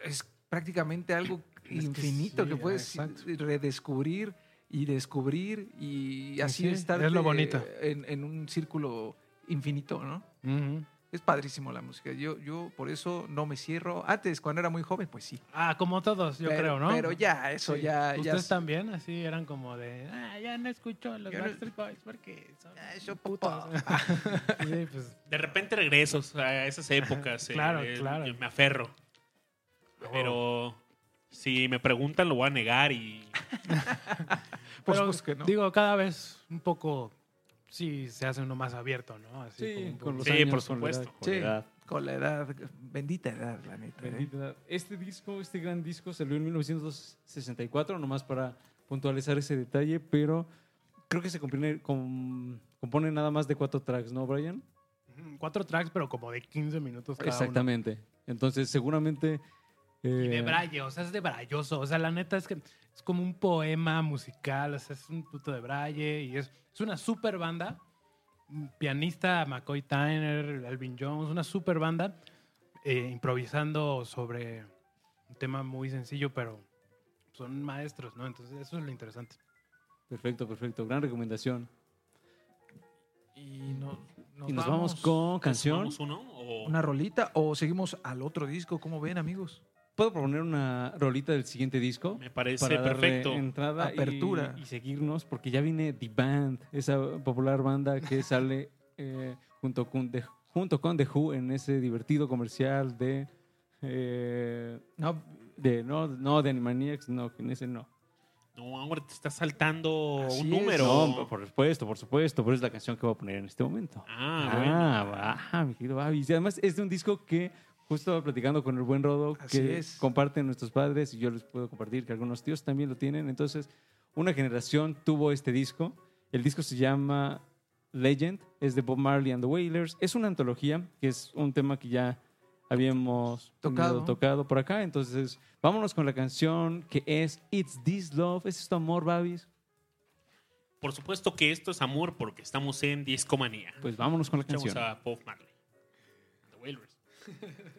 [SPEAKER 3] Es prácticamente algo
[SPEAKER 2] Es que
[SPEAKER 3] infinito que,
[SPEAKER 2] sí,
[SPEAKER 3] puedes
[SPEAKER 2] exacto.
[SPEAKER 3] redescubrir y descubrir y así
[SPEAKER 2] Sí,
[SPEAKER 3] estar
[SPEAKER 2] es lo bonito.
[SPEAKER 3] en, en un círculo infinito, ¿no? Es padrísimo la música. Yo, yo por eso no me cierro. Antes, cuando era muy joven, pues sí.
[SPEAKER 2] Ah, como todos, yo
[SPEAKER 3] Pero-
[SPEAKER 2] creo, ¿no?
[SPEAKER 3] Pero ya, eso
[SPEAKER 2] Sí.
[SPEAKER 3] ya...
[SPEAKER 2] Ustedes
[SPEAKER 3] es-
[SPEAKER 2] también, así eran como de, ah, ya no escucho los
[SPEAKER 3] Yo
[SPEAKER 2] Backstreet Boys porque son
[SPEAKER 3] Ah,
[SPEAKER 2] putos. sí, pues,
[SPEAKER 1] De repente regresos a esas épocas. eh,
[SPEAKER 2] Claro,
[SPEAKER 1] eh,
[SPEAKER 2] claro.
[SPEAKER 1] yo me aferro. Pero si me preguntan, lo voy a negar y.
[SPEAKER 3] Por
[SPEAKER 2] pero,
[SPEAKER 3] supuesto que no.
[SPEAKER 2] Digo, cada vez un poco, sí, se hace uno más abierto, ¿no? Así
[SPEAKER 4] Sí,
[SPEAKER 2] como un
[SPEAKER 4] con
[SPEAKER 2] poco-
[SPEAKER 4] los
[SPEAKER 1] Sí,
[SPEAKER 4] años,
[SPEAKER 1] por
[SPEAKER 4] con la edad,
[SPEAKER 1] supuesto.
[SPEAKER 4] con
[SPEAKER 3] Sí,
[SPEAKER 4] la edad.
[SPEAKER 3] con la edad, bendita edad, la neta. ¿eh?
[SPEAKER 4] Bendita edad. Este disco, este gran disco salió en 1964, nomás para puntualizar ese detalle, pero creo que se compone, com- compone nada más de cuatro tracks, ¿no, Brian?
[SPEAKER 2] Ujú, Cuatro tracks, pero como de 15 minutos cada uno.
[SPEAKER 4] Exactamente. Entonces, seguramente...
[SPEAKER 2] Y de
[SPEAKER 4] eh,
[SPEAKER 2] braille, o sea, es de brailloso. O sea, la neta es que es como un poema musical, o sea, es un puto de braille y es, es una super banda. Pianista McCoy Tyner, Alvin Jones, una super banda eh, improvisando sobre un tema muy sencillo, pero son maestros, ¿no? Entonces, eso es lo interesante.
[SPEAKER 4] Perfecto, perfecto. Gran recomendación.
[SPEAKER 3] Y nos,
[SPEAKER 4] y nos vamos, con canción.
[SPEAKER 1] ¿Sumamos uno? O...
[SPEAKER 3] una rolita o seguimos al otro disco. ¿Cómo ven, amigos?
[SPEAKER 4] ¿Puedo proponer una rolita del siguiente disco?
[SPEAKER 1] Me parece
[SPEAKER 4] para darle
[SPEAKER 1] perfecto.
[SPEAKER 4] entrada y-
[SPEAKER 3] Apertura.
[SPEAKER 4] Y, seguirnos, porque ya viene The Band, esa popular banda que sale eh, junto, con The, junto con The Who en ese divertido comercial de... eh,
[SPEAKER 3] No,
[SPEAKER 4] de no, no, de Animaniacs, no, en ese no.
[SPEAKER 1] No, ahora te está saltando
[SPEAKER 3] Así
[SPEAKER 1] un
[SPEAKER 3] es.
[SPEAKER 1] número.
[SPEAKER 4] No, por supuesto, por supuesto, pero es la canción que voy a poner en este momento.
[SPEAKER 1] Ah, bueno.
[SPEAKER 4] Ah, va, mi querido Babi. Y además es de un disco que Justo platicando con el buen Rodo que comparten nuestros padres y yo les puedo compartir que algunos tíos también lo tienen. Entonces, una generación tuvo este disco. El disco se llama Legend, es de Bob Marley and the Wailers. Es una antología, que es un tema que ya habíamos
[SPEAKER 3] tocado.
[SPEAKER 4] tocado por acá. Entonces, vámonos con la canción que es It's This Love. ¿Es esto amor, Babis?
[SPEAKER 8] Por supuesto que esto es amor porque estamos en Discomanía.
[SPEAKER 4] Pues vámonos con la
[SPEAKER 8] Escuchamos
[SPEAKER 4] canción.
[SPEAKER 8] a Bob Marley. The Wailers.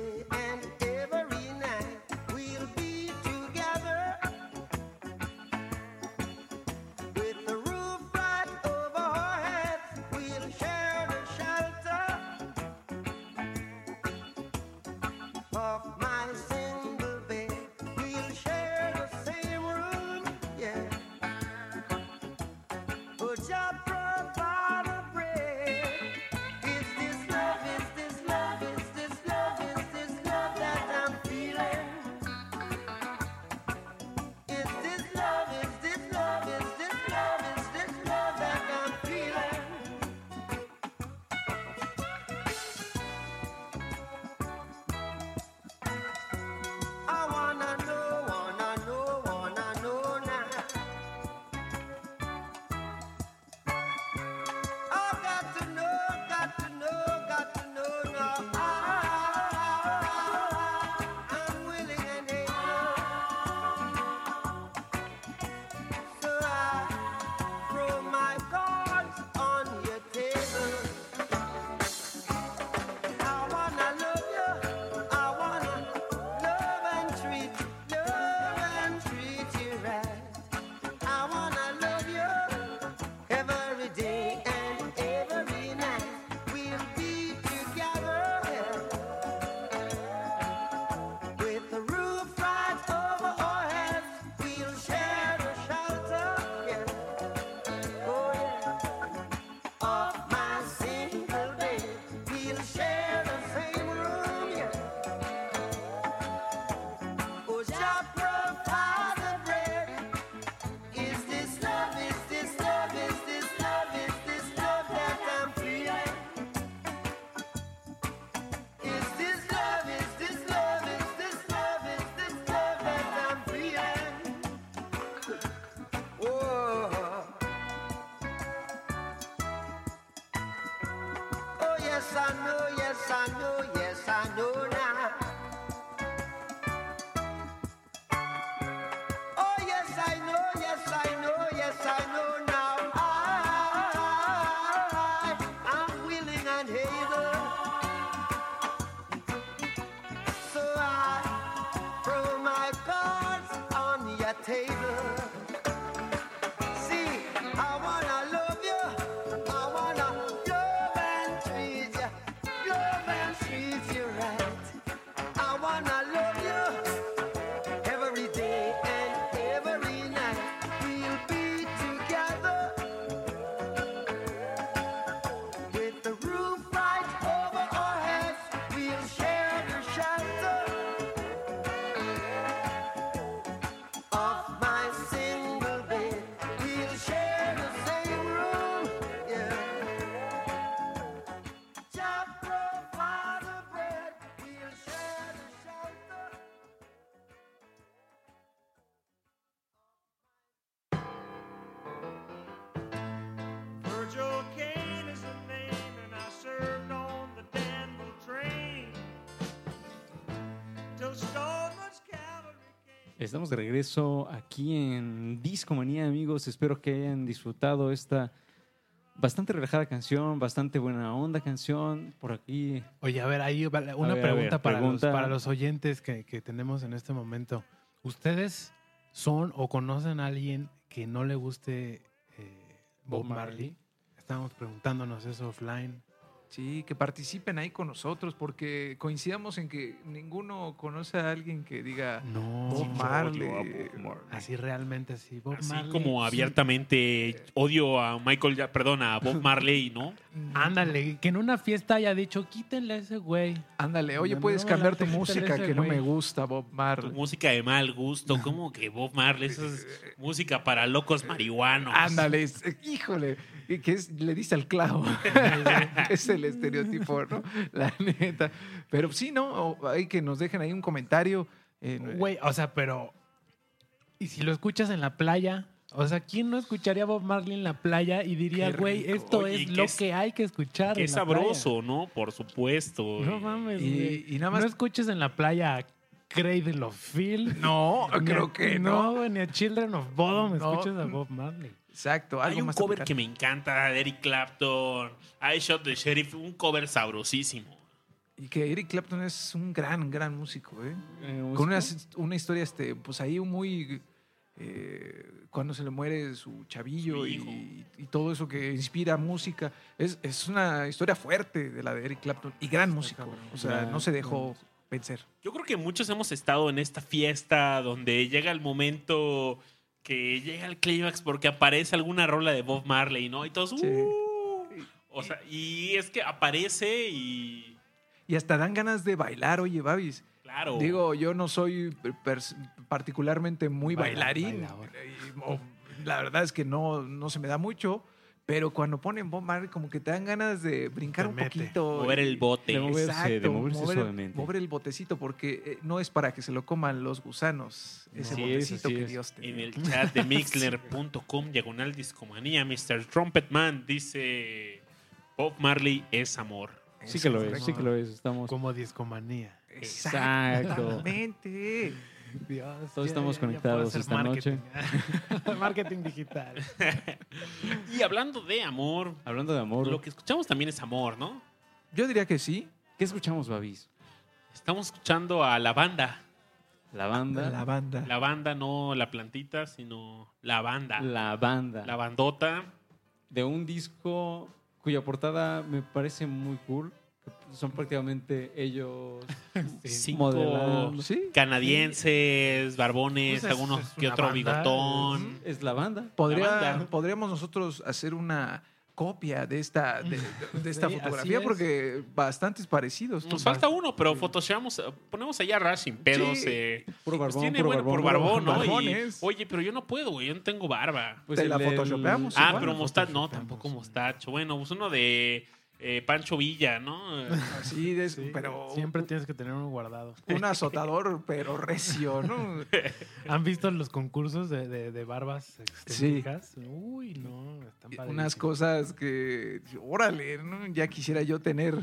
[SPEAKER 5] table.
[SPEAKER 4] Estamos de regreso aquí en Discomanía, amigos. Espero que hayan disfrutado esta bastante relajada canción, bastante buena onda canción por aquí.
[SPEAKER 2] Oye, a ver, ahí una pregunta, para. Los, para los oyentes que, que tenemos en este momento. ¿Ustedes son o conocen a alguien que no le guste eh, Bob Marley?
[SPEAKER 4] Marley?
[SPEAKER 2] Estábamos preguntándonos eso offline.
[SPEAKER 3] Sí, que participen ahí con nosotros, porque coincidamos en que ninguno conoce a alguien que diga
[SPEAKER 2] No.
[SPEAKER 3] Bob
[SPEAKER 1] yo
[SPEAKER 3] Marley.
[SPEAKER 1] odio a Bob Marley.
[SPEAKER 2] Así realmente, sí. Bob
[SPEAKER 1] Así
[SPEAKER 2] Marley,
[SPEAKER 1] como
[SPEAKER 2] sí.
[SPEAKER 1] abiertamente odio a Michael, perdón, a Bob Marley, ¿no?
[SPEAKER 2] Ándale, que en una fiesta haya dicho, quítenle a ese güey.
[SPEAKER 3] Ándale, oye,
[SPEAKER 2] No,
[SPEAKER 3] puedes
[SPEAKER 2] no,
[SPEAKER 3] cambiar tu música que no me gusta, Bob
[SPEAKER 1] Tu
[SPEAKER 3] Marley.
[SPEAKER 1] música de mal gusto, como que Bob Marley, eso es música para locos marihuanos.
[SPEAKER 3] Ándale, es- híjole, que es, le diste al clavo. es el estereotipo, ¿no? La neta. Pero sí, ¿no? Hay que nos dejen ahí un comentario. en-
[SPEAKER 2] Güey, o sea, pero. ¿Y si lo escuchas en la playa? O sea, ¿quién no escucharía a Bob Marley en la playa y diría, güey, esto
[SPEAKER 1] Oye,
[SPEAKER 2] es lo
[SPEAKER 1] es-
[SPEAKER 2] que hay que escuchar?
[SPEAKER 1] Qué
[SPEAKER 2] playa"?
[SPEAKER 1] sabroso, ¿no? Por supuesto.
[SPEAKER 2] No mames,
[SPEAKER 3] Y- y nada más-
[SPEAKER 2] No escuches en la playa a Cradle of Field.
[SPEAKER 3] No, creo
[SPEAKER 2] a-
[SPEAKER 3] que no.
[SPEAKER 2] güey, ni a Children of Bodom
[SPEAKER 3] No.
[SPEAKER 2] escuches a Bob Marley.
[SPEAKER 3] Exacto,
[SPEAKER 1] Hay
[SPEAKER 3] algo
[SPEAKER 1] un
[SPEAKER 3] más
[SPEAKER 1] cover que me encanta de Eric Clapton. I Shot the Sheriff, un cover sabrosísimo.
[SPEAKER 3] Y que Eric Clapton es un gran, gran músico, ¿eh?
[SPEAKER 4] Eh,
[SPEAKER 3] Con una, una historia, este, pues ahí muy... eh, cuando se le muere su chavillo
[SPEAKER 1] Su
[SPEAKER 3] y, y todo eso que inspira música. Es, es una historia fuerte de la de Eric Clapton y gran músico. O sea, no se dejó vencer.
[SPEAKER 1] Yo creo que muchos hemos estado en esta fiesta donde llega el momento que llega el clímax porque aparece alguna rola de Bob Marley, ¿no? Y todos,
[SPEAKER 3] Sí.
[SPEAKER 1] "Uh". O sea, y es que aparece y.
[SPEAKER 3] Y hasta dan ganas de bailar, oye, Babis.
[SPEAKER 1] Claro.
[SPEAKER 3] Digo, yo no soy particularmente muy
[SPEAKER 2] Baila-
[SPEAKER 3] bailarín.
[SPEAKER 2] bailador.
[SPEAKER 3] o- la verdad es que no, no se me da mucho. Pero cuando ponen Bob Marley, como que te dan ganas de brincar
[SPEAKER 2] Te
[SPEAKER 3] un
[SPEAKER 2] mete.
[SPEAKER 3] poquito.
[SPEAKER 1] mover el bote.
[SPEAKER 4] De moverse, de moverse
[SPEAKER 3] mover,
[SPEAKER 4] suavemente.
[SPEAKER 3] mover el botecito, porque eh, no es para que se lo coman los gusanos. Ese botecito que
[SPEAKER 4] es.
[SPEAKER 3] Dios te
[SPEAKER 1] En el chat de mixler.com, diagonal discomanía, Mr. Trumpetman dice: Bob Marley es amor.
[SPEAKER 4] Sí que lo es, sí que lo es. Estamos.
[SPEAKER 2] Como discomanía.
[SPEAKER 4] Exacto.
[SPEAKER 3] Exactamente.
[SPEAKER 2] Dios,
[SPEAKER 4] Todos
[SPEAKER 2] ya-
[SPEAKER 4] estamos
[SPEAKER 2] ya-
[SPEAKER 4] conectados esta noche.
[SPEAKER 2] marketing. marketing digital.
[SPEAKER 1] Y hablando de amor,
[SPEAKER 4] Hablando de amor,
[SPEAKER 1] lo que escuchamos también es amor, ¿no?
[SPEAKER 3] Yo diría que sí.
[SPEAKER 4] ¿qué escuchamos, Babis?
[SPEAKER 1] Estamos escuchando a la banda.
[SPEAKER 4] La banda.
[SPEAKER 3] La banda.
[SPEAKER 1] La banda, no la plantita, sino la banda.
[SPEAKER 4] La banda.
[SPEAKER 1] La bandota.
[SPEAKER 4] de un disco cuya portada me parece muy cool. Son prácticamente ellos
[SPEAKER 1] Cinco.
[SPEAKER 3] Sí.
[SPEAKER 1] canadienses, barbones,
[SPEAKER 2] Pues es-
[SPEAKER 1] algunos
[SPEAKER 2] es
[SPEAKER 1] que otro
[SPEAKER 2] banda,
[SPEAKER 1] bigotón.
[SPEAKER 4] Es la banda.
[SPEAKER 3] Podría-
[SPEAKER 1] banda.
[SPEAKER 3] podríamos nosotros hacer una copia de esta, de, de esta
[SPEAKER 2] Sí,
[SPEAKER 3] fotografía
[SPEAKER 2] es.
[SPEAKER 3] porque bastantes parecidos.
[SPEAKER 1] Nos falta uno, pero photoshopeamos, ponemos allá a Rash sin pedos.
[SPEAKER 3] Sí.
[SPEAKER 1] eh.
[SPEAKER 4] Puro
[SPEAKER 1] Pues
[SPEAKER 4] barbón,
[SPEAKER 1] tiene,
[SPEAKER 4] puro
[SPEAKER 1] bueno, por
[SPEAKER 4] barbón,
[SPEAKER 1] ¿no? Y, oye, pero yo no puedo, güey, yo no tengo barba.
[SPEAKER 4] Pues
[SPEAKER 3] Te
[SPEAKER 4] el
[SPEAKER 3] la photoshopeamos,
[SPEAKER 1] ah,
[SPEAKER 3] igual.
[SPEAKER 1] pero mostacho, no, tampoco mostacho. Bueno, pues uno de eh, Pancho Villa, ¿no?
[SPEAKER 3] Así, de-
[SPEAKER 2] Sí,
[SPEAKER 3] pero
[SPEAKER 2] Siempre tienes que tener uno guardado.
[SPEAKER 3] un azotador, pero recio, ¿no?
[SPEAKER 2] ¿Han visto los concursos de, de, de barbas este,
[SPEAKER 3] Sí.
[SPEAKER 2] fijas? Uy, no, están
[SPEAKER 3] Unas cosas que, órale, ¿no? ya quisiera yo tener.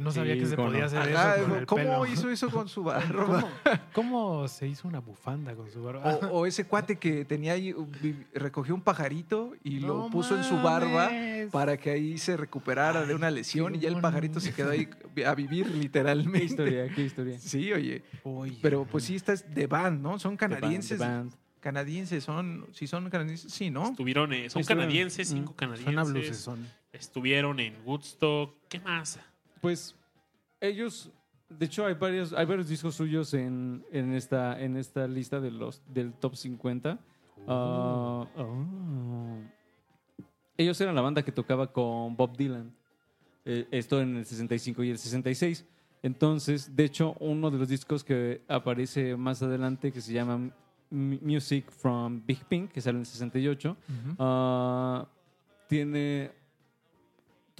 [SPEAKER 2] No sabía
[SPEAKER 4] Sí,
[SPEAKER 2] que se podía hacer
[SPEAKER 3] Ajá,
[SPEAKER 2] eso con el
[SPEAKER 3] ¿Cómo
[SPEAKER 2] pelo.
[SPEAKER 3] hizo eso con su barba?
[SPEAKER 2] ¿Cómo, cómo se hizo una bufanda con su barba?
[SPEAKER 3] O, o ese cuate que tenía ahí, recogió un pajarito y lo puso en su barba para que ahí se recuperara de una lesión y ya el pajarito se quedó ahí a vivir
[SPEAKER 4] Qué
[SPEAKER 3] literalmente.
[SPEAKER 4] historia, qué historia.
[SPEAKER 3] Sí, oye. Pero pues sí, esta es de band, ¿no? Son
[SPEAKER 4] The band,
[SPEAKER 3] canadienses.
[SPEAKER 4] the band.
[SPEAKER 3] Canadienses, son, sí son canadienses, sí, ¿no?
[SPEAKER 1] Estuvieron, eh, son
[SPEAKER 4] Estuvieron-
[SPEAKER 1] canadienses, cinco
[SPEAKER 2] suena
[SPEAKER 1] canadienses.
[SPEAKER 2] blusesón.
[SPEAKER 1] Estuvieron en Woodstock. ¿Qué más?
[SPEAKER 4] Pues ellos, de hecho hay varios, hay varios discos suyos en, en esta, en esta lista de los, del top 50. Ah, oh. Ellos eran la banda que tocaba con Bob Dylan. Eh, esto en el 65 y el 66. Entonces, de hecho, uno de los discos que aparece más adelante, que se llama Music from Big Pink, que sale en el 68, Ah, tiene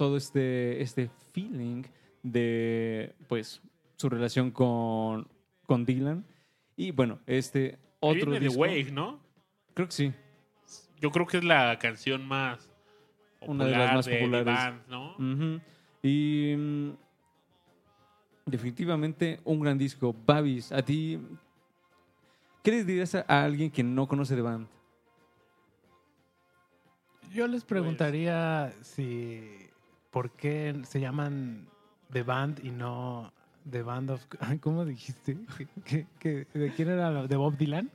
[SPEAKER 4] todo este, este feeling de pues su relación con, con Dylan. Y bueno, este otro
[SPEAKER 1] viene de
[SPEAKER 4] disco.
[SPEAKER 1] Wave, ¿no?
[SPEAKER 4] Creo que sí.
[SPEAKER 1] Yo creo que es la canción más
[SPEAKER 4] Una de las más
[SPEAKER 1] de-
[SPEAKER 4] populares.
[SPEAKER 1] Band, ¿no?
[SPEAKER 4] Y mm, definitivamente un gran disco. Babis, a ti, ¿qué le dirías a, a alguien que no conoce de band?
[SPEAKER 2] Yo les preguntaría si por qué se llaman The Band y no The Band of ¿cómo dijiste? ¿Qué- qué- qué- ¿De quién era? ¿De Bob Dylan?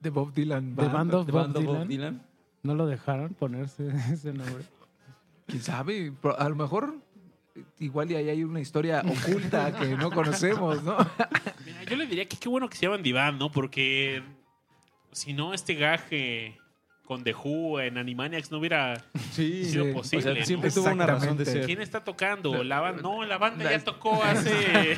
[SPEAKER 3] De Bob Dylan.
[SPEAKER 2] The Band of
[SPEAKER 4] ¿De
[SPEAKER 2] Bob
[SPEAKER 4] band of Bob
[SPEAKER 2] Dylan. ¿No lo dejaron ponerse ese nombre?
[SPEAKER 3] ¿Quién sabe? A lo mejor igual y ahí hay una historia oculta que no conocemos, ¿no?
[SPEAKER 1] Mira, yo le diría que qué bueno que se llaman Divan, ¿no? Porque si no, este gaje con The Who en Animaniacs no hubiera
[SPEAKER 4] Sí,
[SPEAKER 1] sido
[SPEAKER 3] sí.
[SPEAKER 1] posible.
[SPEAKER 4] O sea, siempre
[SPEAKER 1] ¿no?
[SPEAKER 4] tuvo una razón de ser.
[SPEAKER 1] ¿Quién está tocando? La banda, no, la banda
[SPEAKER 3] La-
[SPEAKER 1] ya tocó hace.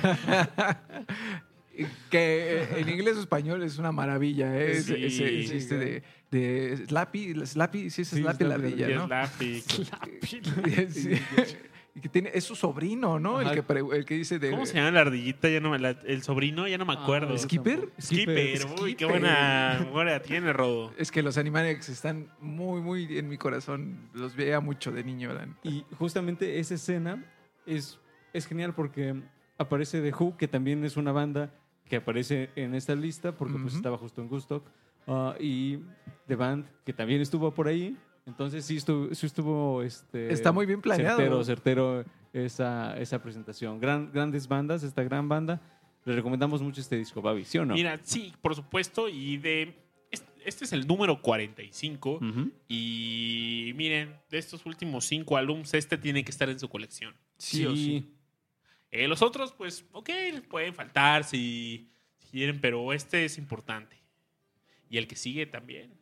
[SPEAKER 3] que eh, en inglés o español es una maravilla, ¿eh? Es-
[SPEAKER 1] Sí,
[SPEAKER 3] ese- es
[SPEAKER 1] sí,
[SPEAKER 3] este de, de Slappy, Slappy, sí es
[SPEAKER 4] Sí,
[SPEAKER 3] Slappy la
[SPEAKER 4] Slappy
[SPEAKER 3] villa, ¿no?
[SPEAKER 1] es Laffy.
[SPEAKER 3] Y que tiene, es su sobrino, ¿no? El que, pre- el que dice de...
[SPEAKER 1] ¿Cómo se llama la ardillita? Ya no me la- el sobrino, ya no me acuerdo.
[SPEAKER 4] Ah,
[SPEAKER 3] ¿Skipper?
[SPEAKER 1] Skipper. Uy, qué
[SPEAKER 3] Skipper.
[SPEAKER 1] buena memoria tiene, Rodo.
[SPEAKER 3] Es que los Animaniacs están muy, muy en mi corazón. Los veía mucho de niño. neta.
[SPEAKER 4] Y justamente esa escena es, es genial porque aparece The Who, que también es una banda que aparece en esta lista porque pues estaba justo en Gustock. ah, y The Band, que también estuvo por ahí. Entonces sí estuvo, sí estuvo este,
[SPEAKER 3] Está muy bien planeado.
[SPEAKER 4] Certero, certero esa, esa presentación. Gran, grandes bandas, esta gran banda. Les recomendamos mucho este disco, Babi, ¿sí o no?
[SPEAKER 1] Mira, sí, por supuesto. Y de. Este, es el número 45.
[SPEAKER 4] Ujú.
[SPEAKER 1] Y miren, de estos últimos cinco álbums, este tiene que estar en su colección.
[SPEAKER 3] Sí o sí.
[SPEAKER 1] Eh, los otros, pues, ok, pueden faltar si, si quieren, pero este es importante. Y el que sigue también.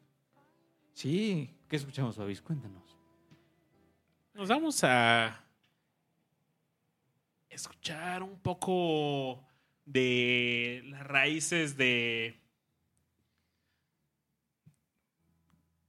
[SPEAKER 3] Sí.
[SPEAKER 4] ¿Qué escuchamos, Babis? Cuéntanos.
[SPEAKER 1] Nos vamos a escuchar un poco de las raíces de,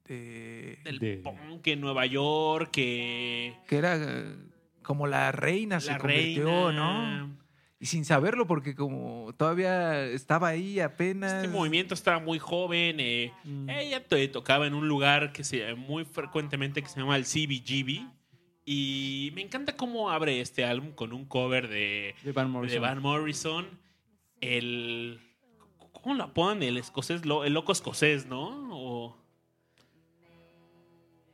[SPEAKER 3] De-
[SPEAKER 1] del
[SPEAKER 4] De-
[SPEAKER 1] punk en Nueva York, que
[SPEAKER 3] que era eh, como la reina se
[SPEAKER 1] la
[SPEAKER 3] convirtió,
[SPEAKER 1] reina...
[SPEAKER 3] ¿no? Y sin saberlo, porque como todavía estaba ahí apenas.
[SPEAKER 1] Este movimiento estaba muy joven. eh,
[SPEAKER 4] Mm.
[SPEAKER 1] Ella te tocaba en un lugar que se muy frecuentemente que se llama el CBGB. Y me encanta cómo abre este álbum con un cover de,
[SPEAKER 4] De Van
[SPEAKER 1] de
[SPEAKER 4] Morrison.
[SPEAKER 1] Van Morrison. El. ¿Cómo lo ponen? El escocés, el loco escocés, ¿no? O-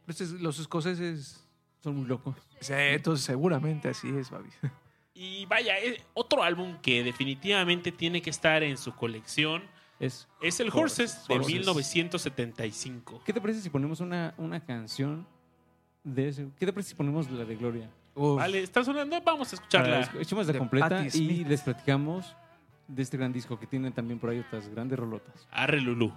[SPEAKER 3] Este es- Los escoceses.
[SPEAKER 4] Son muy locos.
[SPEAKER 3] Sí, entonces seguramente así es, Babi.
[SPEAKER 1] Y vaya, es otro álbum que definitivamente tiene que estar en su colección
[SPEAKER 4] Es,
[SPEAKER 1] es el Horses de
[SPEAKER 4] Horses.
[SPEAKER 1] 1975.
[SPEAKER 4] ¿Qué te parece si ponemos una, una canción de ese? ¿Qué te parece si ponemos la de Gloria?
[SPEAKER 3] Uf,
[SPEAKER 1] Vale, está sonando, vamos a escucharla.
[SPEAKER 4] esc- Echemos la completa y les platicamos de este gran disco que tiene también por ahí otras grandes rolotas.
[SPEAKER 1] Arre Lulú.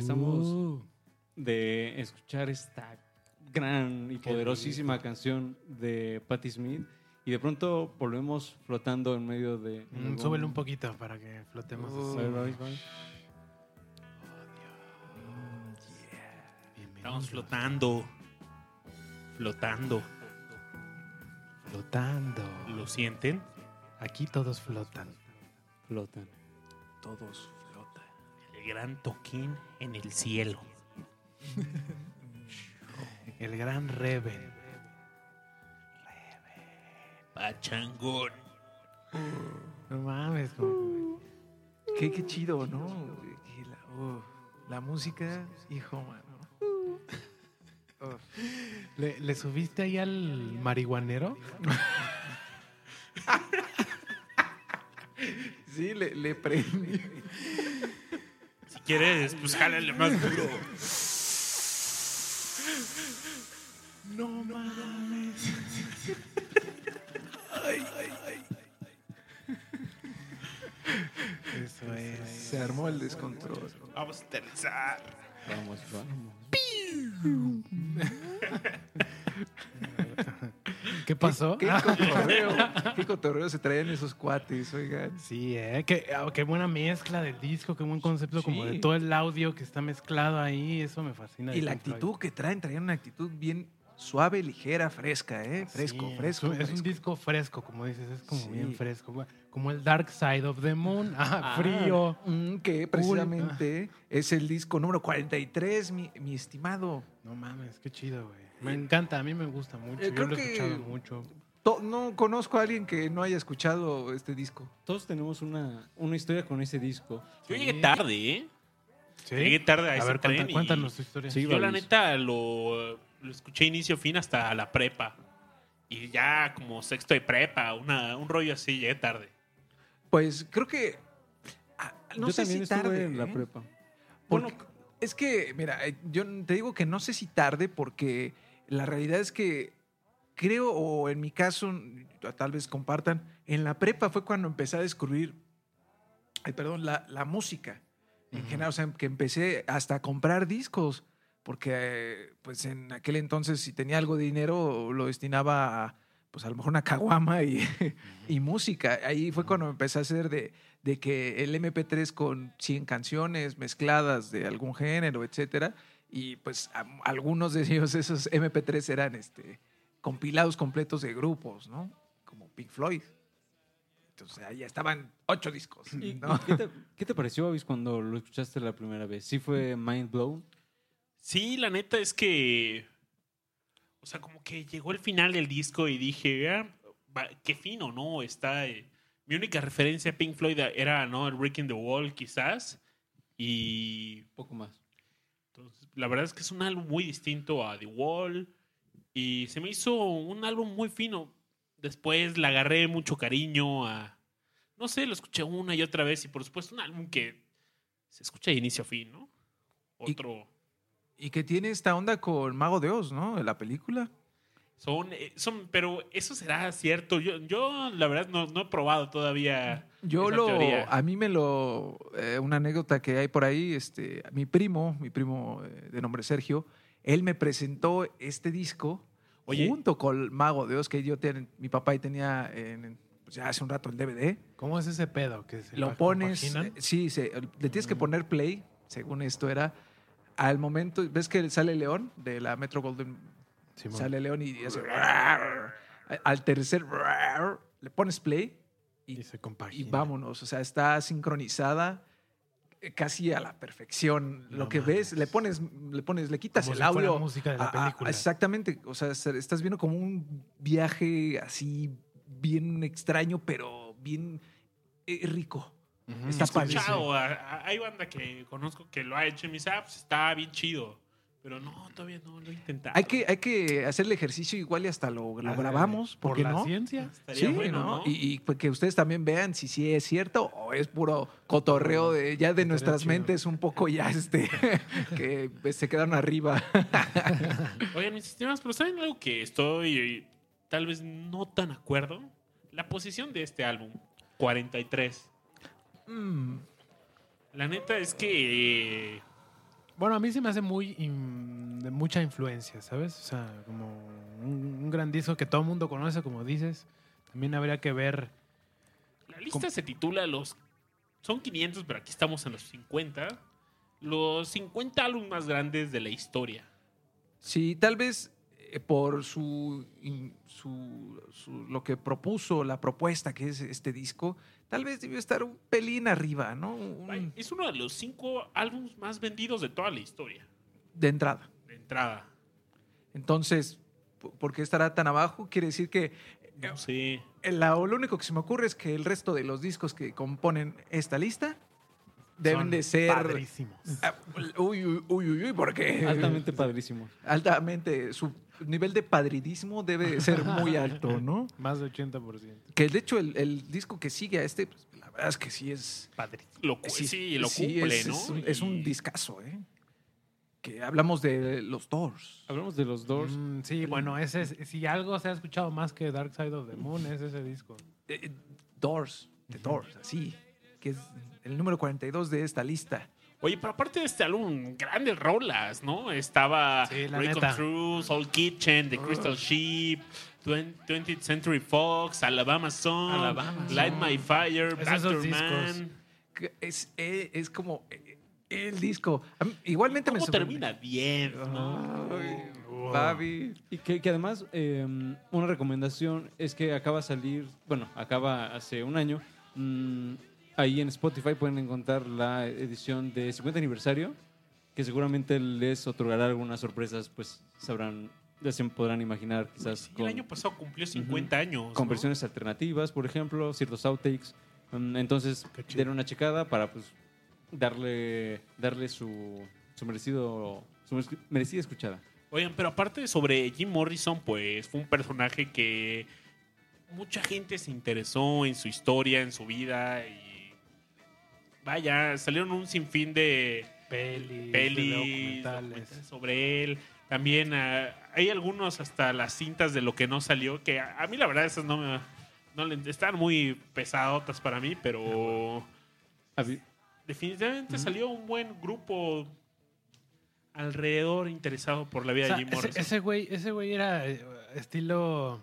[SPEAKER 4] Regresamos
[SPEAKER 2] Uh,
[SPEAKER 4] de escuchar esta gran y
[SPEAKER 2] Qué
[SPEAKER 4] poderosísima canción de Patti Smith y de pronto volvemos flotando en medio de...
[SPEAKER 2] mm, súbele un poquito para que flotemos.
[SPEAKER 3] Uh.
[SPEAKER 2] así.
[SPEAKER 4] Bye, bye, bye.
[SPEAKER 1] Estamos flotando. Flotando.
[SPEAKER 2] Flotando.
[SPEAKER 1] ¿Lo sienten?
[SPEAKER 2] Aquí todos flotan.
[SPEAKER 4] Flotan.
[SPEAKER 3] Todos flotan.
[SPEAKER 1] El gran toquín en el cielo.
[SPEAKER 2] El gran Reven.
[SPEAKER 1] Pachangón.
[SPEAKER 2] No mames. como-
[SPEAKER 3] Qué, qué chido, ¿no? La, uh, la música, hijo, mano. Uf.
[SPEAKER 2] ¿Le, le subiste ahí al marihuanero?
[SPEAKER 3] Sí, le, le prendí.
[SPEAKER 1] Si quieres, pues jálale más duro.
[SPEAKER 2] No mames. Eso es.
[SPEAKER 3] Se armó el descontrol.
[SPEAKER 1] Vamos a aterrizar.
[SPEAKER 4] Vamos, vamos.
[SPEAKER 2] ¿Qué pasó?
[SPEAKER 3] ¿Qué cotorreo? ¿Qué cotorreo se traían esos cuates, oigan?
[SPEAKER 2] Sí, ¿eh? Qué, ah, qué buena mezcla del disco, qué buen concepto como de todo el audio que está mezclado ahí. Eso me fascina.
[SPEAKER 3] Y la actitud que traen, traían una actitud bien suave, ligera, fresca, ¿eh? Fresco,
[SPEAKER 2] Sí,
[SPEAKER 3] fresco.
[SPEAKER 2] Es un, es un
[SPEAKER 3] fresco.
[SPEAKER 2] disco fresco, como dices, es como
[SPEAKER 3] Sí.
[SPEAKER 2] bien fresco. Como el Dark Side of the Moon. Ah, frío.
[SPEAKER 3] Mm, que precisamente es el disco número 43, mi, mi estimado.
[SPEAKER 2] No mames, qué chido, güey. Me encanta, a mí me gusta mucho.
[SPEAKER 3] Eh,
[SPEAKER 2] Yo
[SPEAKER 3] creo
[SPEAKER 2] lo he
[SPEAKER 3] que-
[SPEAKER 2] escuchado mucho.
[SPEAKER 3] To- No conozco a alguien que no haya escuchado este disco.
[SPEAKER 4] Todos tenemos una, una historia con ese disco.
[SPEAKER 1] Yo llegué tarde, ¿eh?
[SPEAKER 2] ¿Sí?
[SPEAKER 1] Llegué tarde a,
[SPEAKER 2] A
[SPEAKER 1] ese
[SPEAKER 2] ver,
[SPEAKER 1] tren
[SPEAKER 2] cuenta-
[SPEAKER 1] y
[SPEAKER 2] cuéntanos tu historia.
[SPEAKER 4] Sí,
[SPEAKER 1] Yo la neta lo, lo escuché inicio fin hasta la prepa. Y ya como sexto de prepa, una, un rollo así, llegué tarde.
[SPEAKER 3] Pues creo que. ah, No
[SPEAKER 4] Yo
[SPEAKER 3] sé
[SPEAKER 4] también
[SPEAKER 3] si
[SPEAKER 4] estuve
[SPEAKER 3] tarde.
[SPEAKER 4] en la
[SPEAKER 3] ¿eh?
[SPEAKER 4] prepa.
[SPEAKER 3] Porque- es que, mira, eh, yo te digo que no sé si tarde porque la realidad es que creo, o en mi caso, tal vez compartan, en la prepa fue cuando empecé a descubrir, ay, perdón, la, la música. En general, o sea, que empecé hasta a comprar discos, porque eh, pues en aquel entonces si tenía algo de dinero lo destinaba a, pues a lo mejor una caguama y, y música. Ahí fue cuando empecé a hacer de, de que el MP3 con 100 canciones mezcladas de algún género, etcétera, y pues a- algunos de ellos, esos MP3 eran este, compilados completos de grupos, ¿no? Como Pink Floyd. Entonces ahí estaban ocho discos.
[SPEAKER 4] ¿Y-
[SPEAKER 3] ¿no?
[SPEAKER 4] y ¿Qué te, qué te pareció, Babis, cuando lo escuchaste la primera vez? ¿Sí fue mind blown?
[SPEAKER 1] Sí, la neta es que. O sea, como que llegó el final del disco y dije, "Ah, va- qué fino, ¿no? Está. eh, mi única referencia a Pink Floyd era, ¿no? El in the Wall, quizás. Y.
[SPEAKER 4] Poco más.
[SPEAKER 1] La verdad es que es un álbum muy distinto a The Wall. Y se me hizo un álbum muy fino. Después le agarré mucho cariño a. No sé, lo escuché una y otra vez. Y por supuesto, un álbum que se escucha de inicio a fin, ¿no?
[SPEAKER 3] Y-
[SPEAKER 1] Otro.
[SPEAKER 3] Y que tiene esta onda con Mago de Oz, ¿no? De la película.
[SPEAKER 1] Son, eh, son, pero eso será cierto. Yo, yo la verdad, no, no he probado todavía.
[SPEAKER 3] Yo
[SPEAKER 1] esa
[SPEAKER 3] lo,
[SPEAKER 1] teoría.
[SPEAKER 3] a mí me lo, eh, una anécdota que hay por ahí, este, mi primo, mi primo eh, de nombre Sergio, él me presentó este disco
[SPEAKER 1] Oye.
[SPEAKER 3] junto con Mago de Oz que yo ten- mi papá ahí tenía en, pues ya hace un rato el DVD.
[SPEAKER 2] ¿Cómo es ese pedo? Que se
[SPEAKER 3] Lo pones, eh, sí, se- le tienes que poner play, según esto era, al momento, ¿ves que sale León de la Metro Golden
[SPEAKER 2] Simón.
[SPEAKER 3] Sale León y hace. Al tercer. Le pones play
[SPEAKER 2] y se
[SPEAKER 3] y
[SPEAKER 2] compagina.
[SPEAKER 3] vámonos. O sea, está sincronizada eh, casi a la perfección.
[SPEAKER 2] No
[SPEAKER 3] Lo que ves, le pones, le pones, le quitas
[SPEAKER 2] Como
[SPEAKER 3] el
[SPEAKER 2] si fuera
[SPEAKER 3] audio.
[SPEAKER 2] música de la
[SPEAKER 3] a- a-
[SPEAKER 2] película.
[SPEAKER 3] exactamente. O sea, se- estás viendo como un viaje así bien extraño, pero bien eh, rico. Está padre.
[SPEAKER 2] sí, sí.
[SPEAKER 1] Escuchado, a- a- hay banda que conozco que lo ha hecho y me dice, ah, pues está bien chido. Pero no, todavía no lo he intentado.
[SPEAKER 3] Hay que, hay que hacer el ejercicio igual y hasta lo, lo
[SPEAKER 2] Ah,
[SPEAKER 3] grabamos. ¿Por,
[SPEAKER 2] Por
[SPEAKER 3] qué
[SPEAKER 2] la
[SPEAKER 3] no?
[SPEAKER 2] ciencia.
[SPEAKER 1] Estaría
[SPEAKER 3] Sí,
[SPEAKER 1] bueno,
[SPEAKER 3] ¿no?
[SPEAKER 1] ¿no?
[SPEAKER 3] Y, y, pues que ustedes también vean si sí es cierto o es puro cotorreo de ya de nuestras
[SPEAKER 2] chido.
[SPEAKER 3] mentes un poco ya este que pues, se quedaron arriba.
[SPEAKER 1] Oigan, mis estimados, pero ¿saben algo que estoy tal vez no tan acuerdo? La posición de este álbum, 43.
[SPEAKER 3] Mm,
[SPEAKER 1] La neta es que eh,
[SPEAKER 2] Bueno, a mí se me hace muy in- de mucha influencia, ¿sabes? O sea, como un, un gran disco que todo el mundo conoce, como dices. También habría que ver.
[SPEAKER 1] La lista se titula los... Son 500, pero aquí estamos en los 50. Los 50 álbumes más grandes de la historia.
[SPEAKER 3] Sí, tal vez por su, su, su- lo que propuso, la propuesta que es este disco, tal vez debió estar un pelín arriba, ¿no? Un-
[SPEAKER 1] Es uno de los cinco álbumes más vendidos de toda la historia.
[SPEAKER 3] de entrada.
[SPEAKER 1] De entrada.
[SPEAKER 3] Entonces, ¿por qué estará tan abajo? Quiere decir que eh, la- lo único que se me ocurre es que el resto de los discos que componen esta lista deben
[SPEAKER 2] son
[SPEAKER 3] de ser...
[SPEAKER 2] Padrísimos.
[SPEAKER 3] Ah, Uy, uy, uy, uy, uy, porque
[SPEAKER 4] Altamente padrísimo.
[SPEAKER 3] altamente su nivel de padridismo debe de ser muy alto, ¿no?
[SPEAKER 2] Más de 80%.
[SPEAKER 3] Que de hecho el, el disco que sigue a este, pues, la verdad es que sí es...
[SPEAKER 2] Padrísimo.
[SPEAKER 1] Lo, cu- sí, lo cumple,
[SPEAKER 3] es,
[SPEAKER 1] ¿no?
[SPEAKER 3] Es un, es un
[SPEAKER 1] Y-
[SPEAKER 3] discazo, ¿eh? Que hablamos de los Doors.
[SPEAKER 4] Hablamos de los Doors.
[SPEAKER 2] Mm, sí, bueno, ese es, si algo se ha escuchado más que Dark Side of the Moon, es ese disco.
[SPEAKER 3] Eh, eh, Doors, The Doors, así. Que es el número 42 de esta lista.
[SPEAKER 1] Oye, pero aparte de este álbum, grandes rolas, ¿no? Estaba
[SPEAKER 2] Sí,
[SPEAKER 1] Break True, Soul Kitchen, The Crystal Sheep, 20th 20th Century Fox, Alabama Song,
[SPEAKER 4] Alabama
[SPEAKER 1] Light My Fire,
[SPEAKER 2] discos.
[SPEAKER 1] Man.
[SPEAKER 3] Es, eh, es como eh, el disco. Igualmente me
[SPEAKER 1] ¿Cómo
[SPEAKER 3] sorprende.
[SPEAKER 1] termina? Bien, ¿no?
[SPEAKER 3] Ay, Babi.
[SPEAKER 4] Y que, que además, eh, una recomendación es que acaba de salir, bueno, acaba hace un año. mm, ahí en Spotify pueden encontrar la edición de 50 aniversario, que seguramente les otorgará algunas sorpresas, pues sabrán, ya se podrán imaginar quizás
[SPEAKER 1] Sí,
[SPEAKER 4] con,
[SPEAKER 1] el año pasado cumplió 50 años.
[SPEAKER 4] con
[SPEAKER 1] ¿no?
[SPEAKER 4] versiones alternativas, por ejemplo, ciertos outtakes. Mm, entonces, denle una checada para pues darle, darle su, su merecido, su merec- merecida escuchada.
[SPEAKER 1] Oigan, pero aparte sobre Jim Morrison, pues fue un personaje que mucha gente se interesó en su historia, en su vida y vaya, salieron un sinfín de
[SPEAKER 2] Pelis,
[SPEAKER 1] pelis,
[SPEAKER 2] documentales.
[SPEAKER 1] documentales sobre él. También ah, hay algunos hasta las cintas de lo que no salió, que a, a mí la verdad esas no me... No están muy pesadotas para mí, pero
[SPEAKER 4] Habi-
[SPEAKER 1] definitivamente salió un buen grupo alrededor interesado por la vida
[SPEAKER 2] O sea,
[SPEAKER 1] de Jim Morrison.
[SPEAKER 2] ese güey ese güey era eh, estilo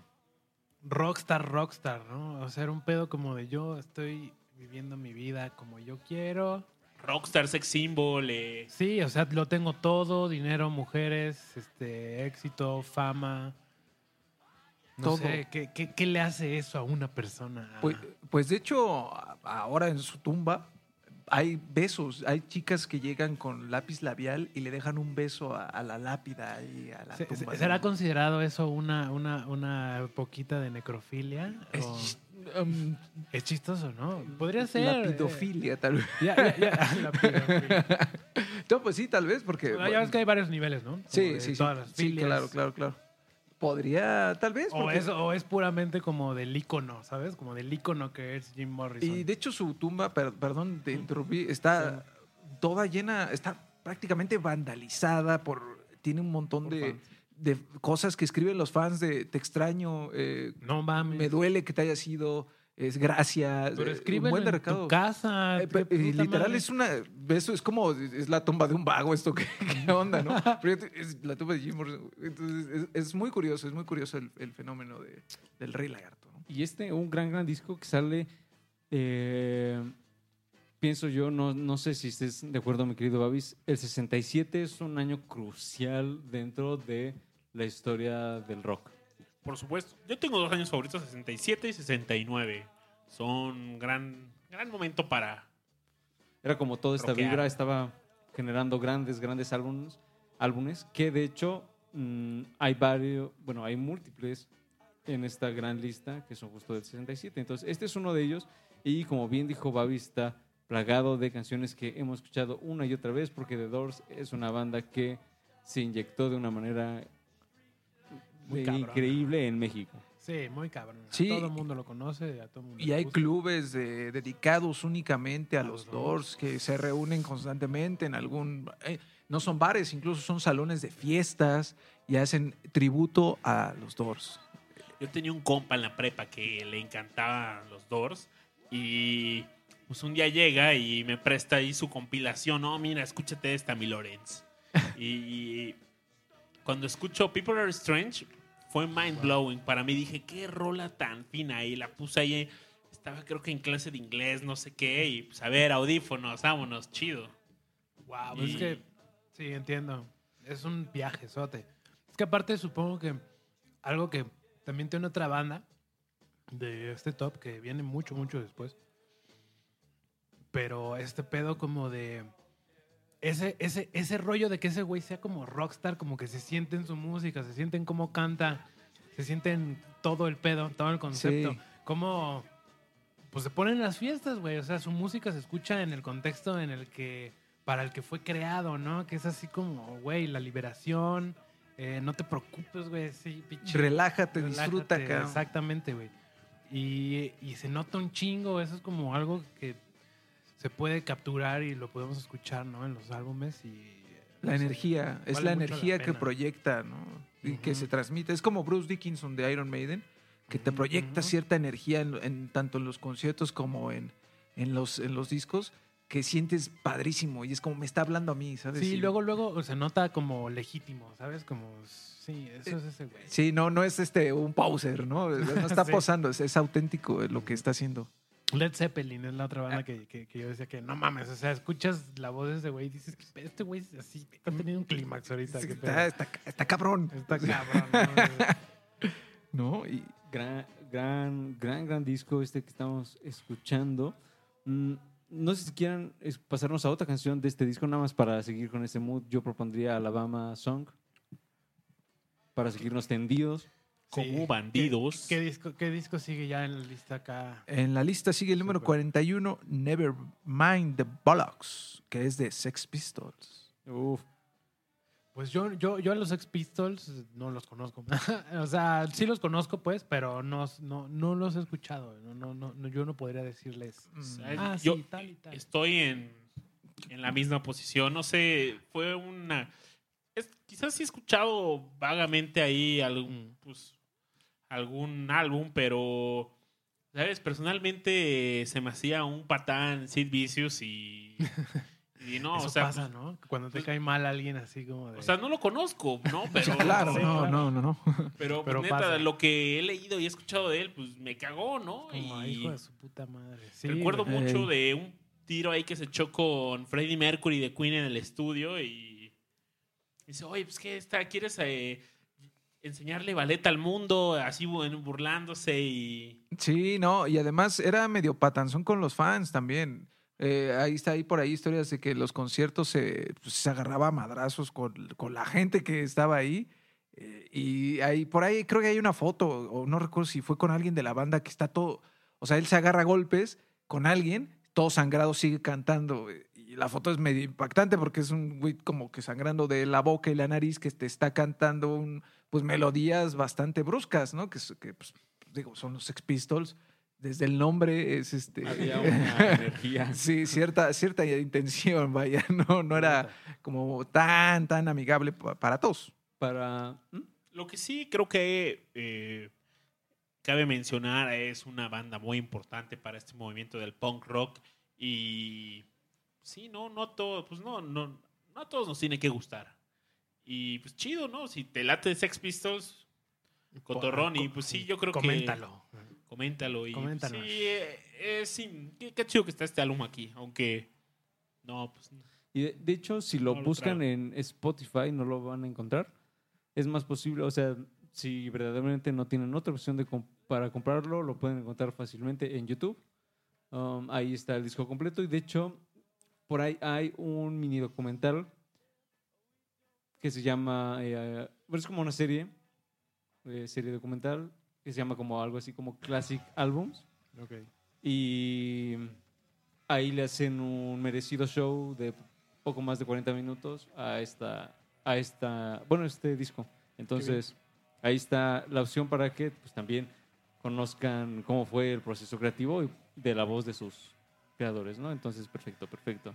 [SPEAKER 2] rockstar, rockstar, ¿no? O sea, era un pedo como de yo estoy viviendo mi vida como yo quiero.
[SPEAKER 1] Rockstar, sex symbol, eh,
[SPEAKER 2] Sí, o sea, lo tengo todo, dinero, mujeres, este, éxito, fama. No
[SPEAKER 3] Todo.
[SPEAKER 2] sé, ¿qué, qué, qué le hace eso a una persona?
[SPEAKER 3] Pues, pues de hecho, ahora en su tumba hay besos. Hay chicas que llegan con lápiz labial y le dejan un beso a, a la lápida y a la tumba.
[SPEAKER 2] se- ¿Será considerado eso una, una, una poquita de necrofilia?
[SPEAKER 3] Es,
[SPEAKER 2] ¿O
[SPEAKER 3] chis- um,
[SPEAKER 2] es chistoso, ¿no? Podría ser.
[SPEAKER 3] la
[SPEAKER 2] eh,
[SPEAKER 3] pedofilia, tal vez.
[SPEAKER 2] Ya, ya, ya, la pedofilia.
[SPEAKER 3] No, pues sí, tal vez, porque...
[SPEAKER 2] Bueno, ya ves que hay varios niveles, ¿no? Como
[SPEAKER 3] Sí, sí, sí. Sí, claro, claro, claro. Podría, tal vez.
[SPEAKER 2] O es, o es puramente como del ícono, ¿sabes? Como del ícono que es Jim Morrison.
[SPEAKER 3] Y de hecho su tumba, per- perdón, te interrumpí, está toda llena, está prácticamente vandalizada por... Tiene un montón
[SPEAKER 4] Por
[SPEAKER 3] de,
[SPEAKER 4] fans.
[SPEAKER 3] De cosas que escriben los fans de te extraño, eh,
[SPEAKER 2] no mames.
[SPEAKER 3] me duele que te haya sido, es gracias.
[SPEAKER 2] Pero
[SPEAKER 3] eh,
[SPEAKER 2] escriben
[SPEAKER 3] un buen de
[SPEAKER 2] en
[SPEAKER 3] recado.
[SPEAKER 2] tu casa.
[SPEAKER 3] Eh, literal
[SPEAKER 2] madre.
[SPEAKER 3] es una eso es como es la tumba de un vago esto qué, qué onda no Pero es la tumba de Jim Morrison entonces es, es muy curioso es muy curioso el, el fenómeno de, del rey lagarto ¿no?
[SPEAKER 4] Y este, un gran, gran disco que sale, eh, pienso yo, no, no sé si estés de acuerdo, mi querido Babis, el 67 es un año crucial dentro de la historia del rock.
[SPEAKER 1] por supuesto. Yo tengo dos años favoritos, 67 y 69. Son gran, gran momento para...
[SPEAKER 4] Era como toda esta
[SPEAKER 1] Rockear.
[SPEAKER 4] vibra, estaba generando grandes, grandes álbumes, álbumes que de hecho mm, hay varios, bueno, hay múltiples en esta gran lista que son justo del 67. Entonces, este es uno de ellos y como bien dijo Babi, está plagado de canciones que hemos escuchado una y otra vez porque The Doors es una banda que se inyectó de una manera
[SPEAKER 2] Muy
[SPEAKER 4] eh,
[SPEAKER 2] cabrón.
[SPEAKER 4] increíble en México.
[SPEAKER 2] Sí, muy cabrón.
[SPEAKER 3] Sí.
[SPEAKER 2] Todo el mundo lo conoce. A todo mundo
[SPEAKER 3] y hay
[SPEAKER 2] gusta.
[SPEAKER 3] clubes de- dedicados únicamente a,
[SPEAKER 2] A
[SPEAKER 3] los
[SPEAKER 2] los
[SPEAKER 3] Doors que se reúnen constantemente en algún eh, no son bares incluso son salones de fiestas y hacen tributo a los Doors
[SPEAKER 1] Yo tenía un compa en la prepa que le encantaban los Doors y pues un día llega y me presta ahí su compilación. No, mira, escúchate esta, mi Lorenz. Y, y cuando escucho People Are Strange, fue mind blowing. Para mí dije, qué rola tan fina. Y la puse ahí. Estaba creo que en clase de inglés, no sé qué. Y pues a ver, audífonos, vámonos, chido.
[SPEAKER 2] Wow,
[SPEAKER 1] Y-
[SPEAKER 2] es que sí, entiendo. Es un viaje, sote. Es que aparte supongo que algo que también tiene otra banda de este top que viene mucho, mucho después. Pero este pedo como de ese, ese, ese rollo de que ese güey sea como rockstar, como que se siente en su música, se siente en cómo canta, se siente en todo el pedo, todo el concepto.
[SPEAKER 3] Sí.
[SPEAKER 2] Cómo pues se ponen las fiestas, güey. O sea, su música se escucha en el contexto en el que, para el que fue creado, ¿no? Que es así como, güey, la liberación. eh, no te preocupes, güey. Sí, pinche.
[SPEAKER 3] Relájate,
[SPEAKER 2] relájate,
[SPEAKER 3] disfruta, cabrón.
[SPEAKER 2] Exactamente, güey. Y, y se nota un chingo. Eso es como algo que se puede capturar y lo podemos escuchar, ¿no? En los álbumes y.
[SPEAKER 3] La
[SPEAKER 2] no sé,
[SPEAKER 3] energía, es la energía que proyecta, ¿no? Y que se transmite. Es como Bruce Dickinson de Iron Maiden, que te proyecta cierta energía en, en- tanto en los conciertos como en, en, los, en los discos, que sientes padrísimo y es como me está hablando a mí, ¿sabes?
[SPEAKER 2] Sí,
[SPEAKER 3] Y-
[SPEAKER 2] luego, luego se nota como legítimo, ¿sabes? Como, sí, eso es ese güey.
[SPEAKER 3] Sí, no, no es este un poser, ¿no? No está
[SPEAKER 2] Sí.
[SPEAKER 3] posando, es, es auténtico lo que está haciendo.
[SPEAKER 2] Led Zeppelin es la otra banda que, que- que yo decía que no mames, o sea, escuchas la voz de ese güey y dices que este güey es así, está teniendo un clímax ahorita.
[SPEAKER 3] Está, está, está cabrón.
[SPEAKER 2] Está cabrón. ¿no?
[SPEAKER 3] ¿No? Y
[SPEAKER 4] Gran, gran, gran, gran disco este que estamos escuchando. Mm, No sé si quieran pasarnos a otra canción de este disco, nada más para seguir con ese mood. Yo propondría Alabama Song. Para seguirnos tendidos.
[SPEAKER 1] Como
[SPEAKER 2] Sí.
[SPEAKER 1] bandidos.
[SPEAKER 2] ¿Qué, qué disco, ¿Qué disco sigue ya en la lista acá?
[SPEAKER 3] en la lista sigue el número
[SPEAKER 2] Súper.
[SPEAKER 3] 41, Never Mind the Bollocks, que es de Sex Pistols.
[SPEAKER 4] Uf.
[SPEAKER 2] Pues yo, yo, yo a los Sex Pistols no los conozco. o sea, sí los conozco, pues, pero no, no, no los he escuchado. No, no, no, yo no podría decirles.
[SPEAKER 1] ¿Sabes?
[SPEAKER 2] Ah,
[SPEAKER 1] Yo
[SPEAKER 2] sí, tal y tal.
[SPEAKER 1] estoy en, en la misma posición. No sé, fue una. es- quizás sí he escuchado vagamente ahí algún, pues, algún álbum, pero. ¿Sabes? Personalmente se me hacía un patán Sid Vicious y. Y no,
[SPEAKER 2] Eso
[SPEAKER 1] o sea.
[SPEAKER 2] pasa, ¿no? Cuando te
[SPEAKER 1] pues-
[SPEAKER 2] cae mal alguien así como de...
[SPEAKER 1] O sea, no lo conozco, ¿no? Pero,
[SPEAKER 3] claro,
[SPEAKER 2] sí,
[SPEAKER 3] no,
[SPEAKER 2] claro.
[SPEAKER 3] no, no, no.
[SPEAKER 1] pero,
[SPEAKER 2] pero
[SPEAKER 1] neta,
[SPEAKER 2] pasa.
[SPEAKER 1] lo que he leído y he escuchado de él, pues me cagó, ¿no?
[SPEAKER 2] como
[SPEAKER 1] y
[SPEAKER 2] hijo de su puta madre. Sí,
[SPEAKER 1] recuerdo mucho de un tiro ahí que se echó con Freddie Mercury de Queen en el estudio y dice, oye, pues que está, ¿quieres eh, enseñarle ballet al mundo? Así bu- burlándose y...
[SPEAKER 3] Sí, no, y además era medio patanzón con los fans también. Eh, ahí está ahí por ahí historias de que los conciertos se, pues, se agarraba a madrazos con, con la gente que estaba ahí. Eh, y ahí, por ahí creo que hay una foto, o no recuerdo si fue con alguien de la banda que está todo, o sea, él se agarra a golpes con alguien, todo sangrado sigue cantando. La foto es medio impactante porque es un güey como que sangrando de la boca y la nariz que te está cantando un, pues melodías bastante bruscas, ¿no? Que, que pues, digo, son los Sex Pistols. Desde el nombre es este.
[SPEAKER 4] Había una energía.
[SPEAKER 3] Sí, cierta, cierta intención, vaya. No, no era como tan, tan amigable pa- para todos.
[SPEAKER 4] Para. ¿Mm?
[SPEAKER 1] Lo que sí creo que eh, cabe mencionar es una banda muy importante para este movimiento del punk rock y sí, no, no todo, pues no, no, no a todos nos tiene que gustar. Y pues chido, ¿no? Si te late Sex Pistols, cotorrón, y pues sí, yo creo que...
[SPEAKER 2] Coméntalo.
[SPEAKER 1] Coméntalo. Y pues, sí, eh, eh, sí, qué, qué chido que está este álbum aquí, aunque... No, pues...
[SPEAKER 4] Y de, de hecho, si lo
[SPEAKER 1] No lo
[SPEAKER 4] buscan
[SPEAKER 1] traigo.
[SPEAKER 4] en Spotify, no lo van a encontrar. Es más posible, o sea, si verdaderamente no tienen otra opción de com- para comprarlo, lo pueden encontrar fácilmente en YouTube. Um, ahí está el disco completo. Y de hecho, por ahí hay un mini documental que se llama. eh, es como una serie, eh, serie documental, que se llama como algo así como Classic Albums. Y ahí le hacen un merecido show de poco más de 40 minutos a esta, a esta, bueno, este disco. Entonces, ahí está la opción para que pues, también conozcan cómo fue el proceso creativo y de la voz de sus creadores, ¿no? Entonces, perfecto, perfecto.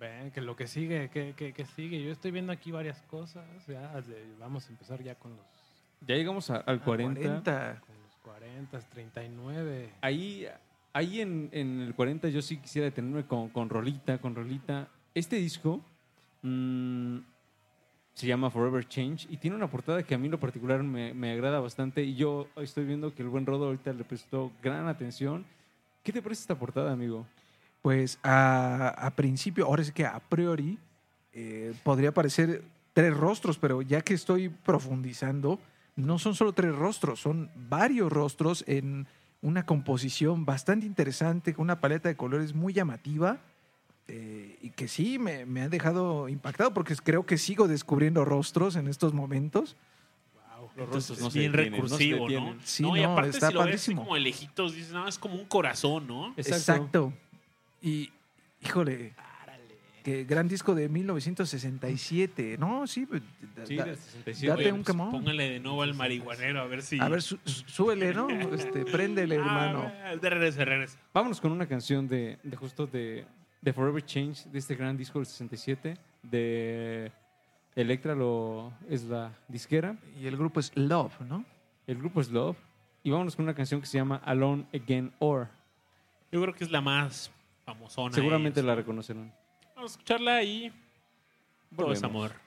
[SPEAKER 2] Ven, que lo que sigue, que, que, que sigue. Yo estoy viendo aquí varias cosas. Ya, vamos a empezar ya con los,
[SPEAKER 4] Ya llegamos a- al 40.
[SPEAKER 3] 40.
[SPEAKER 2] con los 40, 39.
[SPEAKER 4] Ahí, ahí en, en el 40 yo sí quisiera detenerme con, con Rolita, con Rolita. Este disco, mm, Se llama Forever Change y tiene una portada que a mí en lo particular me, me agrada bastante y yo estoy viendo que el buen Rodo ahorita le prestó gran atención. ¿Qué te parece esta portada, amigo?
[SPEAKER 3] Pues a, a principio, ahora sí que a priori, eh, podría parecer tres rostros, pero ya que estoy profundizando, no son solo tres rostros, son varios rostros en una composición bastante interesante, con una paleta de colores muy llamativa. eh, y que sí me, me ha dejado impactado porque creo que sigo descubriendo rostros en estos momentos.
[SPEAKER 4] Los
[SPEAKER 9] Entonces,
[SPEAKER 4] rostros no
[SPEAKER 9] es bien
[SPEAKER 4] detienen, no se
[SPEAKER 9] recursivo, ¿no?
[SPEAKER 3] Sí,
[SPEAKER 9] no, y
[SPEAKER 3] no,
[SPEAKER 9] aparte
[SPEAKER 3] está
[SPEAKER 9] si lo ves así
[SPEAKER 3] padrísimo.
[SPEAKER 9] como de lejitos, dices, no, es como un corazón, ¿no?
[SPEAKER 3] Exacto. Y, híjole, que gran disco de 1967. No, sí, pues, da-
[SPEAKER 4] Sí,
[SPEAKER 3] da-
[SPEAKER 4] 67.
[SPEAKER 3] date
[SPEAKER 9] Oye,
[SPEAKER 3] un
[SPEAKER 9] pues,
[SPEAKER 3] quemón.
[SPEAKER 9] Póngale de nuevo al marihuanero a ver si...
[SPEAKER 3] A ver, sú- súbele, ¿no? Este, préndele, hermano.
[SPEAKER 9] Ah, de regreso, de regreso.
[SPEAKER 4] Vámonos con una canción de, de justo de, de Forever Change, de este gran disco del 67, de Electra lo, es la disquera,
[SPEAKER 3] Y el grupo es Love, ¿no?
[SPEAKER 4] el grupo es Love, y vámonos con una canción que se llama Alone Again Or.
[SPEAKER 9] Yo creo que es la más famosona.
[SPEAKER 4] Seguramente la
[SPEAKER 9] ¿no?
[SPEAKER 4] reconocerán.
[SPEAKER 9] Vamos a escucharla y... Todo es amor.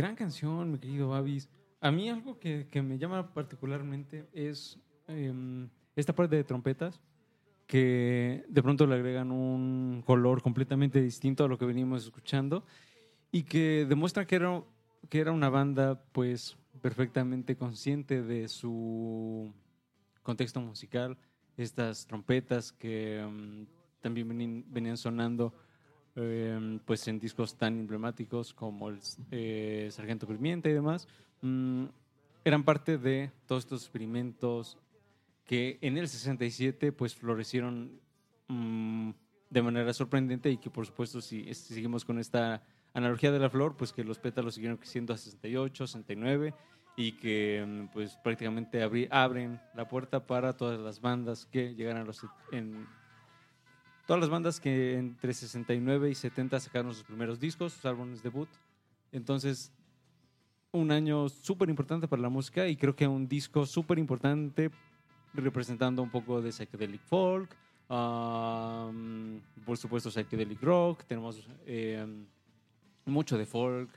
[SPEAKER 4] Gran canción, mi querido Babis. A mí algo que, que me llama particularmente es em, esta parte de trompetas, que de pronto le agregan un color completamente distinto a lo que venimos escuchando y que demuestran que era, que era una banda pues perfectamente consciente de su contexto musical, estas trompetas que mm, también venían sonando eh, pues en discos tan emblemáticos como el eh, Sargento Pimienta y demás, mm, eran parte de todos estos experimentos que en el 67 pues florecieron mm, de manera sorprendente y que por supuesto si, si seguimos con esta analogía de la flor, pues que los pétalos siguieron creciendo a 68, 69 y que mm, pues prácticamente abri- abren la puerta para todas las bandas que llegaran a los en todas las bandas que entre 69 y 70 sacaron sus primeros discos, sus álbumes debut. Entonces, un año súper importante para la música y creo que un disco súper importante representando un poco de psychedelic folk, um, por supuesto psychedelic rock, tenemos eh, mucho de folk,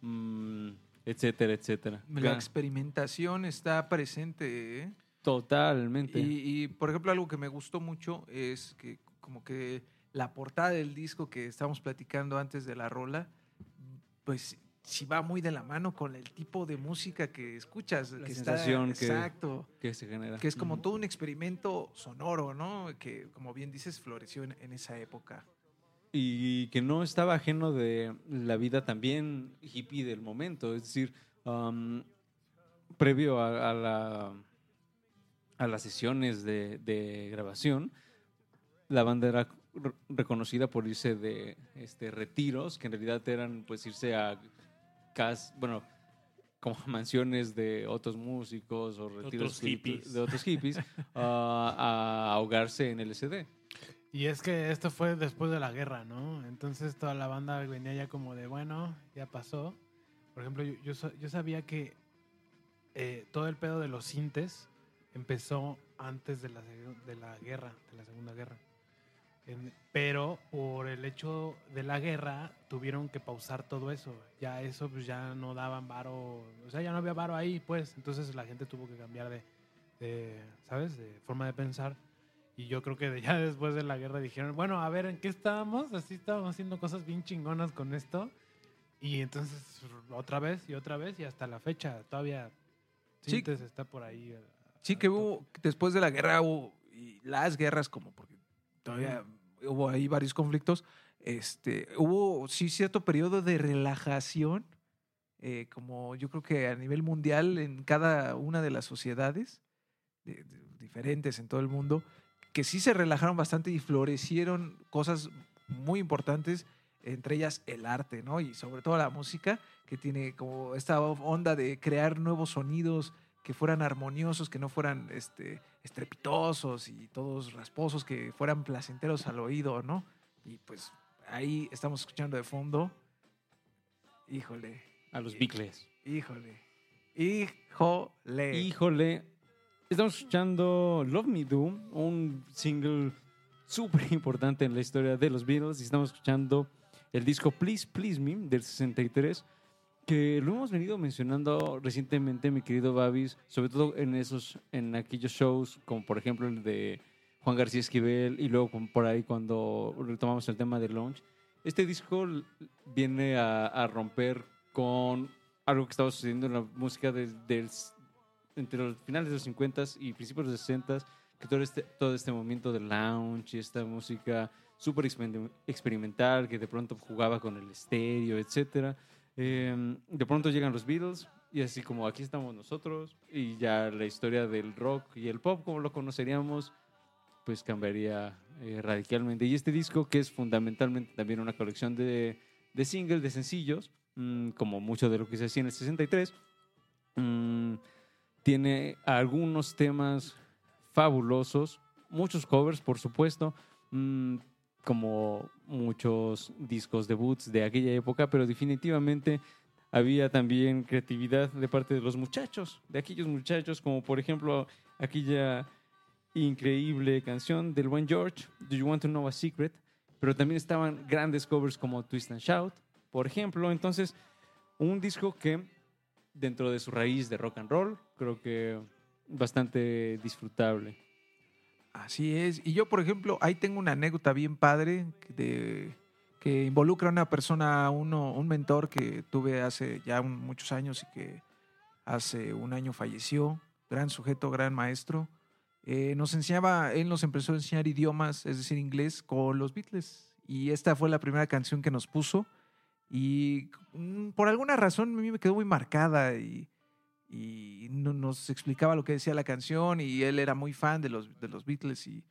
[SPEAKER 4] mm, etcétera, etcétera.
[SPEAKER 3] La experimentación está presente, ¿eh?
[SPEAKER 4] Totalmente.
[SPEAKER 3] Y, y, por ejemplo, algo que me gustó mucho es que como que la portada del disco que estábamos platicando antes de la rola, pues sí va muy de la mano con el tipo de música que escuchas.
[SPEAKER 4] La
[SPEAKER 3] que
[SPEAKER 4] sensación
[SPEAKER 3] está,
[SPEAKER 4] que-
[SPEAKER 3] Exacto.
[SPEAKER 4] que se genera.
[SPEAKER 3] Que es como todo un experimento sonoro, ¿no? Que, como bien dices, floreció en, en esa época.
[SPEAKER 4] y que no estaba ajeno de la vida también hippie del momento. Es decir, um, previo a, a la- a las sesiones de, de grabación, la banda era re- reconocida por irse de este, retiros, que en realidad eran pues irse a cas bueno, como mansiones de otros músicos o retiros
[SPEAKER 1] Otros hippies.
[SPEAKER 4] de otros hippies a- a ahogarse en LSD.
[SPEAKER 2] Y es que esto fue después de la guerra, ¿no? Entonces toda la banda venía ya como de, bueno, ya pasó. Por ejemplo, yo, yo, yo sabía que eh, todo el pedo de los sintes empezó antes de la, de la guerra, de la Segunda Guerra. En- pero por el hecho de la guerra tuvieron que pausar todo eso. Ya eso pues ya no daban varo, o sea, ya no había varo ahí, pues. Entonces la gente tuvo que cambiar de, de, ¿sabes? De forma de pensar. Y yo creo que de- ya después de la guerra dijeron, bueno, a ver, ¿en qué estábamos? Así estábamos haciendo cosas bien chingonas con esto. Y entonces otra vez y otra vez y hasta la fecha todavía
[SPEAKER 3] Sí.
[SPEAKER 2] Está por ahí. eh,
[SPEAKER 3] Sí, que hubo, después de la guerra hubo, y las guerras, como porque todavía hubo ahí varios conflictos, este, hubo sí cierto periodo de relajación, eh, como yo creo que a nivel mundial en cada una de las sociedades de- de- diferentes en todo el mundo, que sí se relajaron bastante y florecieron cosas muy importantes, entre ellas el arte, ¿no? Y sobre todo la música, que tiene como esta onda de crear nuevos sonidos que fueran armoniosos, que no fueran este, estrepitosos y todos rasposos, que fueran placenteros al oído, ¿no? Y pues ahí estamos escuchando de fondo. Híjole,
[SPEAKER 4] A los Beatles.
[SPEAKER 3] híjole, híjole.
[SPEAKER 4] Híjole, estamos escuchando Love Me Do, un single súper importante en la historia de los Beatles. Y estamos escuchando el disco Please Please Me del 63, que lo hemos venido mencionando recientemente, mi querido Babis, sobre todo en esos, en aquellos shows, como por ejemplo el de Juan García Esquivel, y luego por ahí cuando retomamos el tema de Launch. Este disco viene a, a romper con algo que estaba sucediendo en la música del, del entre los finales de los 50 y principios de los 60 que todo este, todo este movimiento de lounge y esta música súper experim- experimental que de pronto jugaba con el estéreo, etcétera. Eh, de pronto llegan los Beatles y así como aquí estamos nosotros y ya la historia del rock y el pop como lo conoceríamos pues cambiaría eh, radicalmente. Y este disco que es fundamentalmente también una colección de, de singles, de sencillos, mm, como mucho de lo que se hacía en el 63, mm, tiene algunos temas fabulosos, muchos covers, por supuesto, mm, como muchos discos debuts de aquella época, pero definitivamente había también creatividad de parte de los muchachos, de aquellos muchachos, como por ejemplo aquella increíble canción del buen George, Do You Want to Know a Secret? Pero también estaban grandes covers como Twist and Shout, por ejemplo. Entonces, un disco que dentro de su raíz de rock and roll, creo que bastante disfrutable.
[SPEAKER 3] Así es. Y yo, por ejemplo, ahí tengo una anécdota bien padre de, que involucra a una persona, uno, un mentor que tuve hace ya un- muchos años y que hace un año falleció. Gran sujeto, gran maestro. Eh, nos enseñaba, él nos empezó a enseñar idiomas, es decir, inglés, con los Beatles. Y esta fue la primera canción que nos puso. Y mm, por alguna razón a mí me quedó muy marcada y, y no- nos explicaba lo que decía la canción y él era muy fan de los, de los Beatles y,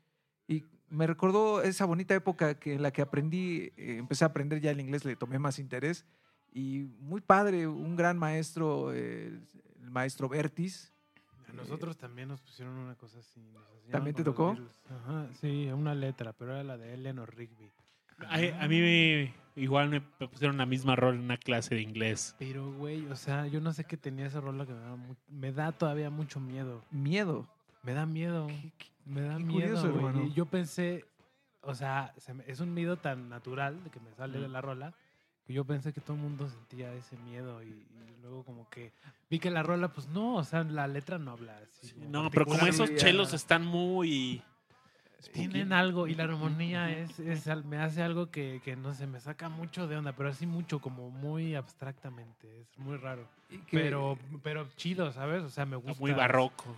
[SPEAKER 3] y me recordó esa bonita época que, en la que aprendí, eh, empecé a aprender ya el inglés, le tomé más interés y muy padre, un gran maestro, eh, el maestro Bertis.
[SPEAKER 2] A nosotros también nos pusieron una cosa así. nos
[SPEAKER 3] ¿También te tocó?
[SPEAKER 2] Ajá, sí, una letra, pero era la de Eleanor Rigby.
[SPEAKER 1] A, a mí me- igual me pusieron la misma rol en una clase de inglés.
[SPEAKER 2] Pero, güey, o sea, yo no sé qué tenía esa rola que me da, mu- me da todavía mucho miedo.
[SPEAKER 3] Miedo.
[SPEAKER 2] Me da miedo. Me da
[SPEAKER 3] qué
[SPEAKER 2] miedo,
[SPEAKER 3] curioso,
[SPEAKER 2] güey.
[SPEAKER 3] hermano.
[SPEAKER 2] Y Yo pensé, o sea, se me- es un miedo tan natural de que me sale de la rola que yo pensé que todo el mundo sentía ese miedo y, y luego como que vi que la rola, pues no, o sea, la letra no habla así. como
[SPEAKER 1] No, pero como esos chelos están muy...
[SPEAKER 2] Tienen algo y la armonía es, es me hace algo que, que no sé, me saca mucho de onda, pero así mucho, como muy abstractamente, es muy raro. Pero, pero chido, ¿sabes? O sea, me gusta.
[SPEAKER 1] Muy barroco.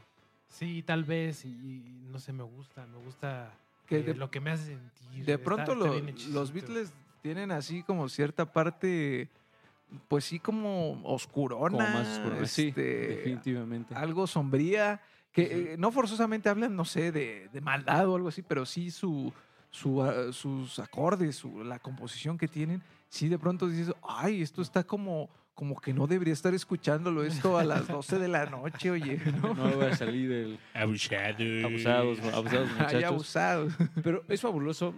[SPEAKER 2] Sí, tal vez, y, y no sé, me gusta, me gusta
[SPEAKER 3] Que
[SPEAKER 2] eh,
[SPEAKER 3] de-
[SPEAKER 2] lo que me hace sentir.
[SPEAKER 3] De pronto
[SPEAKER 2] está
[SPEAKER 3] lo- los Beatles tienen así como cierta parte, pues sí, como oscurona.
[SPEAKER 4] Como más oscuro. Sí,
[SPEAKER 3] este,
[SPEAKER 4] definitivamente.
[SPEAKER 3] algo sombría, que eh, no forzosamente hablan, no sé, de, de maldad o algo así, pero sí su, su, ah, sus acordes, su, la composición que tienen, sí de pronto dices, ay, esto está como, como que no debería estar escuchándolo esto a las 12 de la noche, oye, ¿no?
[SPEAKER 4] No va a salir el
[SPEAKER 1] Abusados.
[SPEAKER 4] abusados, abusados
[SPEAKER 3] Ay,
[SPEAKER 4] muchachos.
[SPEAKER 3] abusados.
[SPEAKER 4] Pero es fabuloso.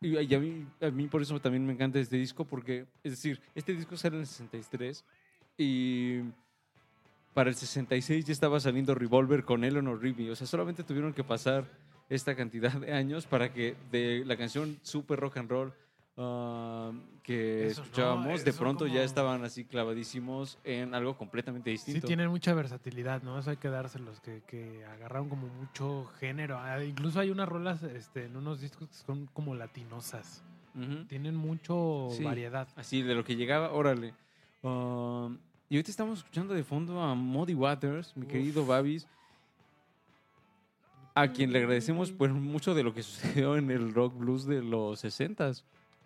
[SPEAKER 4] Y y a mí, a mí por eso también me encanta este disco, porque, es decir, este disco sale en el 63 y para el 66 ya estaba saliendo Revolver con Eleanor Rigby. O sea, solamente tuvieron que pasar esta cantidad de años para que de la canción super rock and roll ah, que
[SPEAKER 2] Eso no,
[SPEAKER 4] escuchábamos, de
[SPEAKER 2] eso
[SPEAKER 4] pronto ya
[SPEAKER 2] como-
[SPEAKER 4] estaban así clavadísimos en algo completamente
[SPEAKER 2] Sí,
[SPEAKER 4] distinto.
[SPEAKER 2] tienen mucha versatilidad, ¿no? Eso hay que dárselos, que, que agarraron como mucho género. Ah, incluso hay unas rolas este, en unos discos que son como latinosas.
[SPEAKER 4] Ujú.
[SPEAKER 2] Tienen mucho
[SPEAKER 3] Sí.
[SPEAKER 2] variedad.
[SPEAKER 4] Así, de lo que llegaba, órale. Um, y ahorita estamos escuchando de fondo a Muddy Waters, mi
[SPEAKER 2] Uf.
[SPEAKER 4] querido Babis, a quien le agradecemos por mucho de lo que sucedió en el rock blues de los 60s.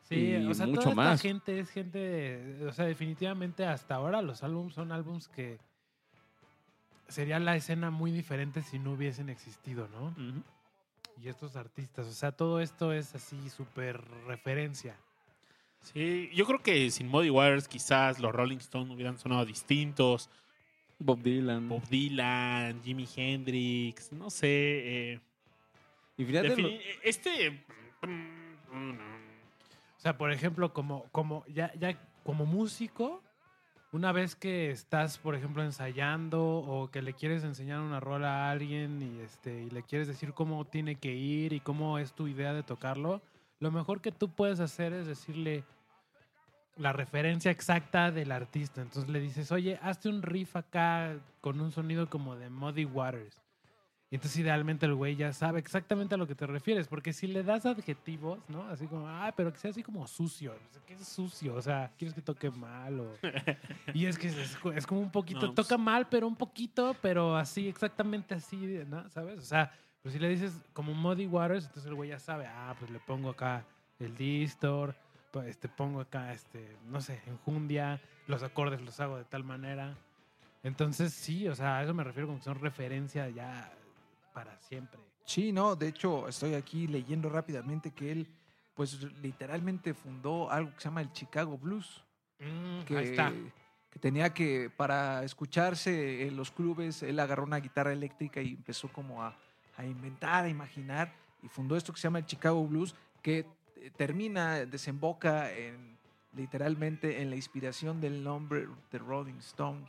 [SPEAKER 2] Sí,
[SPEAKER 4] y
[SPEAKER 2] o sea,
[SPEAKER 4] mucho
[SPEAKER 2] toda esta
[SPEAKER 4] más.
[SPEAKER 2] gente es gente, o sea, definitivamente hasta ahora los álbumes son álbumes que sería la escena muy diferente si no hubiesen existido, ¿no? Y estos artistas, o sea, todo esto es así súper referencia.
[SPEAKER 1] Sí, yo creo que sin Muddy Waters quizás los Rolling Stones hubieran sonado distintos.
[SPEAKER 4] Bob Dylan.
[SPEAKER 1] Bob Dylan, Jimi Hendrix, no sé. eh,
[SPEAKER 4] y fíjate, lo-
[SPEAKER 1] este...
[SPEAKER 2] O sea, por ejemplo, como, como, ya, ya como músico, una vez que estás, por ejemplo, ensayando o que le quieres enseñar una rola a alguien y, este, y le quieres decir cómo tiene que ir y cómo es tu idea de tocarlo, lo mejor que tú puedes hacer es decirle la referencia exacta del artista. Entonces le dices, oye, hazte un riff acá con un sonido como de Muddy Waters. Y entonces idealmente el güey ya sabe exactamente a lo que te refieres, porque si le das adjetivos, ¿no? Así como, ah, pero que sea así como sucio. ¿Qué es sucio? O sea, ¿quieres que toque mal? O... Y es que es, es como un poquito,
[SPEAKER 1] No, pues-
[SPEAKER 2] toca mal, pero un poquito, pero así, exactamente así, ¿no? ¿Sabes? O sea, pues si le dices como Muddy Waters, entonces el güey ya sabe, ah, pues le pongo acá el distor, este, pongo acá, este, no sé, enjundia, los acordes los hago de tal manera. Entonces, sí, o sea, a eso me refiero como que son referencia ya para siempre.
[SPEAKER 3] Sí, no, de hecho estoy aquí leyendo rápidamente que él, pues literalmente fundó algo que se llama el Chicago Blues,
[SPEAKER 2] Mm,
[SPEAKER 3] que,
[SPEAKER 2] ahí está.
[SPEAKER 3] que tenía que, para escucharse en los clubes, él agarró una guitarra eléctrica y empezó como a, a inventar, a imaginar, y fundó esto que se llama el Chicago Blues, que eh, termina, desemboca en literalmente en la inspiración del nombre de Rolling Stones.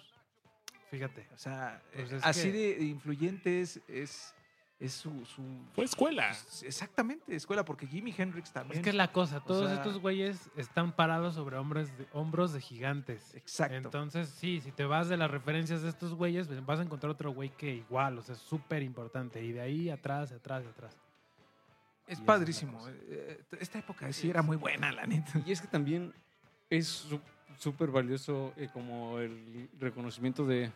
[SPEAKER 2] Fíjate.
[SPEAKER 3] O sea,
[SPEAKER 2] Pues
[SPEAKER 3] eh, así
[SPEAKER 2] que-
[SPEAKER 3] de influyente es, es, es su, su-
[SPEAKER 1] Fue escuela.
[SPEAKER 3] Exactamente, escuela, porque Jimi Hendrix también.
[SPEAKER 2] Es que es la cosa, todos
[SPEAKER 3] sea-
[SPEAKER 2] estos güeyes están parados sobre hombros de, hombros de gigantes.
[SPEAKER 3] Exacto.
[SPEAKER 2] Entonces, sí, si te vas de las referencias de estos güeyes, pues vas a encontrar otro güey que igual, o sea, es súper importante. Y de ahí atrás, atrás, atrás.
[SPEAKER 3] Es
[SPEAKER 2] Y
[SPEAKER 3] padrísimo.
[SPEAKER 2] la cosa.
[SPEAKER 3] Eh, Esta época sí era muy buena, la neta.
[SPEAKER 4] Y es que también es súper valioso eh, como el reconocimiento de,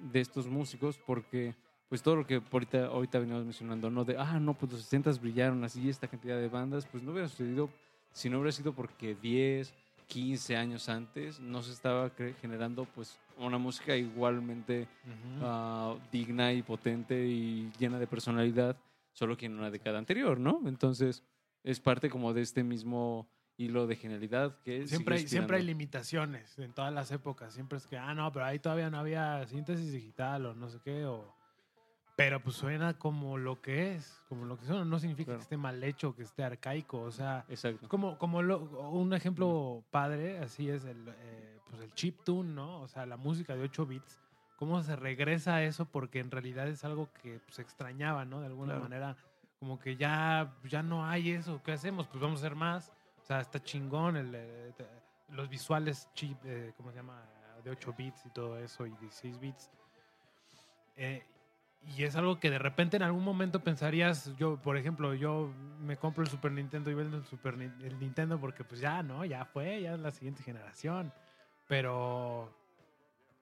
[SPEAKER 4] de estos músicos porque pues todo lo que ahorita, ahorita veníamos mencionando, ¿no? De, ah, no, pues los 60 brillaron así esta cantidad de bandas, pues no hubiera sucedido si no hubiera sido porque 10, 15 años antes no se estaba generando pues una música igualmente ah, digna y potente y llena de personalidad, solo que en una década anterior, ¿no? Entonces es parte como de este mismo hilo de genialidad que
[SPEAKER 2] Siempre hay, siempre hay limitaciones en todas las épocas. Siempre es que, ah, no, pero ahí todavía no había síntesis digital o no sé qué. O... Pero pues suena como lo que es, como lo que suena. No significa
[SPEAKER 4] Claro.
[SPEAKER 2] que esté mal hecho, que esté arcaico. O sea,
[SPEAKER 4] Exacto.
[SPEAKER 2] como, como lo- un ejemplo padre, así es el, eh, pues el chip tune, ¿no? O sea, la música de 8 bits. ¿Cómo se regresa a eso? Porque en realidad es algo que pues, se extrañaba, ¿no? De alguna
[SPEAKER 3] Claro.
[SPEAKER 2] manera, como que ya, ya no hay eso. ¿Qué hacemos? Pues vamos a hacer más. O sea, está chingón el, eh, los visuales chip, eh, ¿cómo se llama? De 8 bits y todo eso, y 16 bits. Eh, y es algo que de repente en algún momento pensarías, yo, por ejemplo, yo me compro el Super Nintendo y vendo el Super el Nintendo porque pues ya, ¿no? Ya fue, ya es la siguiente generación. Pero,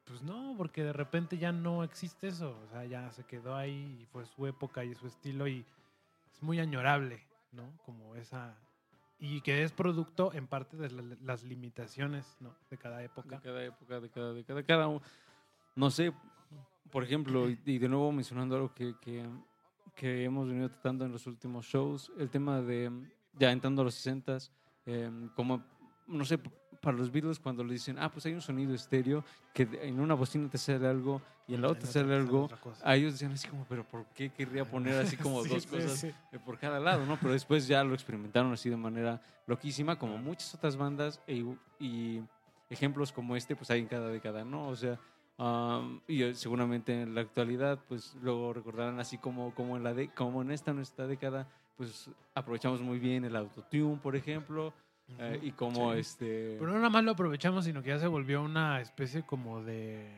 [SPEAKER 2] pues no, porque de repente ya no existe eso. O sea, ya se quedó ahí y fue su época y su estilo y es muy añorable, ¿no? Como esa... Y que es producto en parte de la- las limitaciones, ¿no? De cada
[SPEAKER 4] De
[SPEAKER 2] época.
[SPEAKER 4] cada época, de cada década, cada. No sé, por ejemplo, y, y de nuevo mencionando algo que, que, que hemos venido tratando en los últimos shows, el tema de, ya entrando a los 60 como, no sé, para los Beatles cuando le dicen, ah, pues hay un sonido estéreo, que en una bocina te sale algo y en la otra te sale algo, a ellos decían así como, pero ¿por qué querría poner así como
[SPEAKER 2] Sí,
[SPEAKER 4] dos cosas
[SPEAKER 2] sí.
[SPEAKER 4] eh, por cada lado, ¿no? Pero después ya lo experimentaron así de manera loquísima, como muchas otras bandas e y ejemplos como este, pues hay en cada década, ¿no? O sea, am, y eh, seguramente en la actualidad, pues luego recordarán así como, como, en, la de, como en esta nuestra década, pues aprovechamos muy bien el autotune, por ejemplo, eh, y como
[SPEAKER 2] Sí.
[SPEAKER 4] este...
[SPEAKER 2] Pero no nada más lo aprovechamos, sino que ya se volvió una especie como de,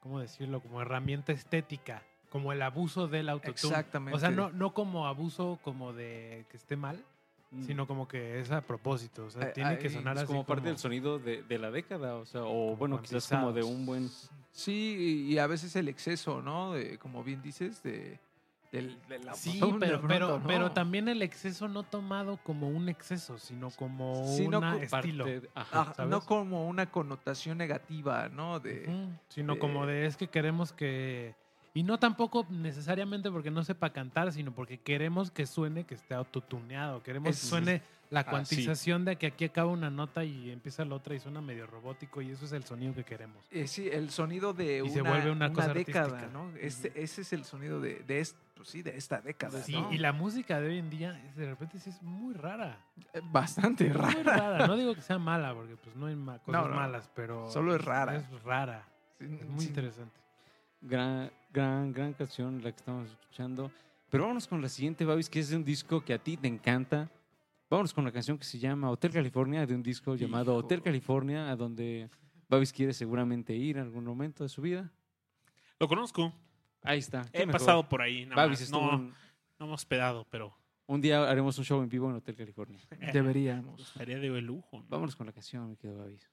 [SPEAKER 2] ¿cómo decirlo? Como herramienta estética, como el abuso del autotune.
[SPEAKER 3] Exactamente.
[SPEAKER 2] O sea, no, no como abuso como de que esté mal,
[SPEAKER 4] mm,
[SPEAKER 2] sino como que es a propósito. O sea,
[SPEAKER 3] Eh,
[SPEAKER 2] tiene que
[SPEAKER 3] ahí
[SPEAKER 2] sonar
[SPEAKER 4] es
[SPEAKER 2] así
[SPEAKER 4] como parte del sonido de, de la década, o sea, o bueno, quizás como de un buen...
[SPEAKER 3] Sí, y a veces el exceso, ¿no? De, como bien dices, de, del, del
[SPEAKER 2] Sí,
[SPEAKER 3] autotune de
[SPEAKER 2] pero,
[SPEAKER 3] pronto,
[SPEAKER 2] pero,
[SPEAKER 3] ¿no?
[SPEAKER 2] pero también el exceso no tomado como un exceso, sino como
[SPEAKER 3] Sí,
[SPEAKER 2] un estilo.
[SPEAKER 4] parte de- ajá.
[SPEAKER 3] Ah, no como una connotación negativa, ¿no? De,
[SPEAKER 2] Ujú, sino
[SPEAKER 3] de-
[SPEAKER 2] como de es que queremos que... Y no tampoco necesariamente porque no sepa cantar, sino porque queremos que suene que esté autotuneado. Queremos
[SPEAKER 3] Es-
[SPEAKER 2] que suene la
[SPEAKER 4] Ah, sí.
[SPEAKER 2] cuantización de que aquí acaba una nota y empieza la otra y suena medio robótico y eso es el sonido que queremos.
[SPEAKER 3] eh, sí, el sonido de
[SPEAKER 2] Y
[SPEAKER 3] una,
[SPEAKER 2] se vuelve una cosa
[SPEAKER 3] década,
[SPEAKER 2] artística.
[SPEAKER 3] ¿no? Este, ese es el sonido de, de, pues sí, de esta década,
[SPEAKER 2] Sí,
[SPEAKER 3] ¿no?
[SPEAKER 2] y la música de hoy en día de repente sí es muy rara.
[SPEAKER 3] Eh, Bastante
[SPEAKER 2] Muy
[SPEAKER 3] raro.
[SPEAKER 2] rara. No digo que sea mala, porque pues no hay cosas
[SPEAKER 3] No,
[SPEAKER 2] malas, pero...
[SPEAKER 3] Solo es rara.
[SPEAKER 2] Es rara.
[SPEAKER 3] Sí,
[SPEAKER 2] Es muy interesante.
[SPEAKER 4] Gran, gran, gran canción la que estamos escuchando. Pero vámonos con la siguiente, Babis, que es de un disco que a ti te encanta. Vámonos con la canción que se llama Hotel California, de un disco llamado. Hotel California, a donde Babis quiere seguramente ir en algún momento de su vida.
[SPEAKER 1] Lo conozco.
[SPEAKER 4] Ahí está.
[SPEAKER 1] He
[SPEAKER 4] mejor.
[SPEAKER 1] pasado por ahí. Nada
[SPEAKER 4] Babis estuvo
[SPEAKER 1] No, no hemos pedado, pero
[SPEAKER 4] un día haremos un show en vivo en Hotel California.
[SPEAKER 3] Deberíamos.
[SPEAKER 1] estaría de lujo. ¿no?
[SPEAKER 4] Vámonos con la canción, me quedo Babis.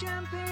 [SPEAKER 9] Champagne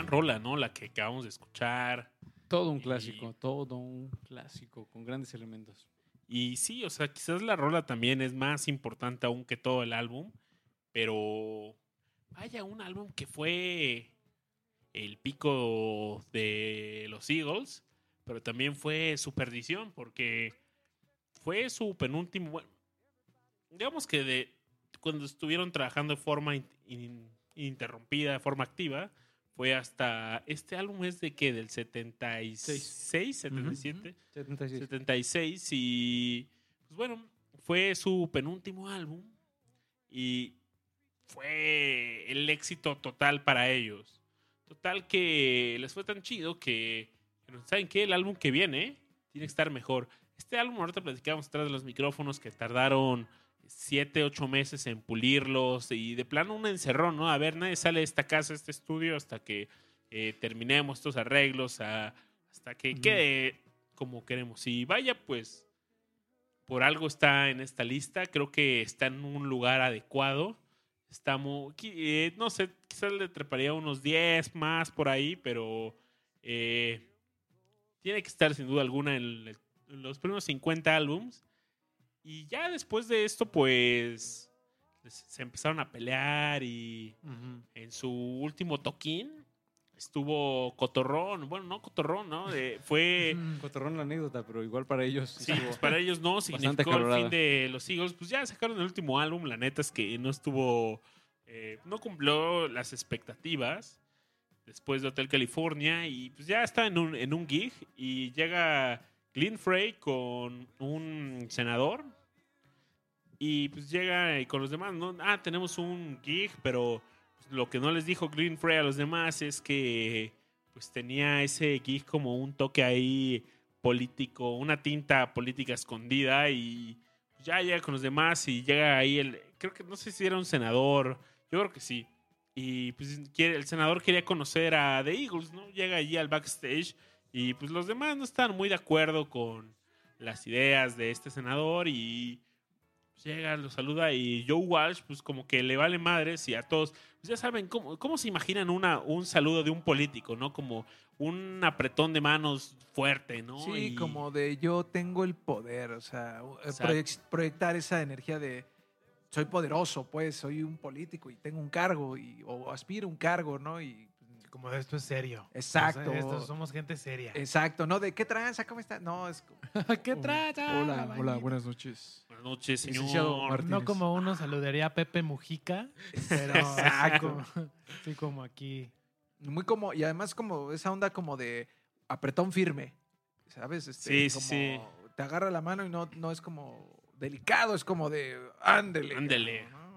[SPEAKER 1] gran rola, ¿no? La que acabamos de escuchar.
[SPEAKER 4] Todo un
[SPEAKER 1] Y-
[SPEAKER 4] clásico, todo un clásico, con grandes elementos.
[SPEAKER 1] Y sí, o sea, quizás la rola también es más importante aún que todo el álbum, pero vaya, un álbum que fue el pico de los Eagles, pero también fue su perdición, porque fue su penúltimo, bueno, digamos que de cuando estuvieron trabajando de forma in- de forma activa, fue hasta, este álbum es de que del 76, 77.
[SPEAKER 4] 76.
[SPEAKER 1] 76 y pues bueno, fue su penúltimo álbum y fue el éxito total para ellos. Total que les fue tan chido que, ¿saben qué? El álbum que viene tiene que estar mejor. Este álbum, ahorita platicamos atrás de los micrófonos que tardaron 7, 8 meses en pulirlos y de plano un encerrón, ¿no? A ver, nadie sale de esta casa, de este estudio hasta que eh, terminemos estos arreglos, a- hasta que quede como queremos. Y vaya, pues, por algo está en esta lista. Creo que está en un lugar adecuado. Estamos, eh, no sé, quizás le treparía unos 10 más por ahí, pero eh, tiene que estar sin duda alguna en, en los primeros 50 álbums. Y ya después de esto, pues, se empezaron a pelear y en su último toquín estuvo Cotorrón. Bueno, no Cotorrón, ¿no? Fue...
[SPEAKER 4] Cotorrón la anécdota, pero igual para ellos.
[SPEAKER 1] Sí, pues para ellos no significó el fin de los Eagles. Pues ya sacaron el último álbum. La neta es que no estuvo. eh, no cumplió las expectativas después de Hotel California. Y pues ya está en un, en un gig. Y llega Glenn Frey con un senador. Y pues llega con los demás. ¿no? Ah, tenemos un gig, pero pues, lo que no les dijo Glenn Frey a los demás es que pues tenía ese gig como un toque ahí político, una tinta política escondida y ya llega con los demás y llega ahí el, creo que no sé si era un senador, yo creo que sí. Y pues el senador quería conocer a The Eagles, ¿no? Llega allí al backstage y pues los demás no están muy de acuerdo con las ideas de este senador y pues, llega, lo saluda y Joe Walsh pues como que le vale madres y a todos, pues ya saben cómo, cómo se imaginan una, un saludo de un político, ¿no? Como un apretón de manos fuerte, ¿no?
[SPEAKER 3] Sí,
[SPEAKER 1] Y-
[SPEAKER 3] como de yo tengo el poder, o sea, eh,
[SPEAKER 1] Exacto.
[SPEAKER 3] proyectar esa energía de soy poderoso, pues, soy un político y tengo un cargo y, o aspiro a un cargo, ¿no? Y
[SPEAKER 2] Como de esto es serio.
[SPEAKER 3] Exacto.
[SPEAKER 2] Esto- somos gente seria.
[SPEAKER 3] exacto, ¿no? De qué tranza, ¿cómo está? No, es como,
[SPEAKER 2] ¿Qué trata?
[SPEAKER 3] hola, hola, buenas noches.
[SPEAKER 1] Buenas noches, señor.
[SPEAKER 3] Martínez.
[SPEAKER 2] No como uno saludaría a Pepe Mujica, pero
[SPEAKER 3] Exacto.
[SPEAKER 2] como, así como aquí.
[SPEAKER 3] Muy como, y además como esa onda como de apretón firme, ¿sabes? Este,
[SPEAKER 1] Sí, sí,
[SPEAKER 3] como
[SPEAKER 1] sí.
[SPEAKER 3] Te agarra la mano y no, no es como delicado, es como de ándele.
[SPEAKER 1] Ándele,
[SPEAKER 3] ¿no?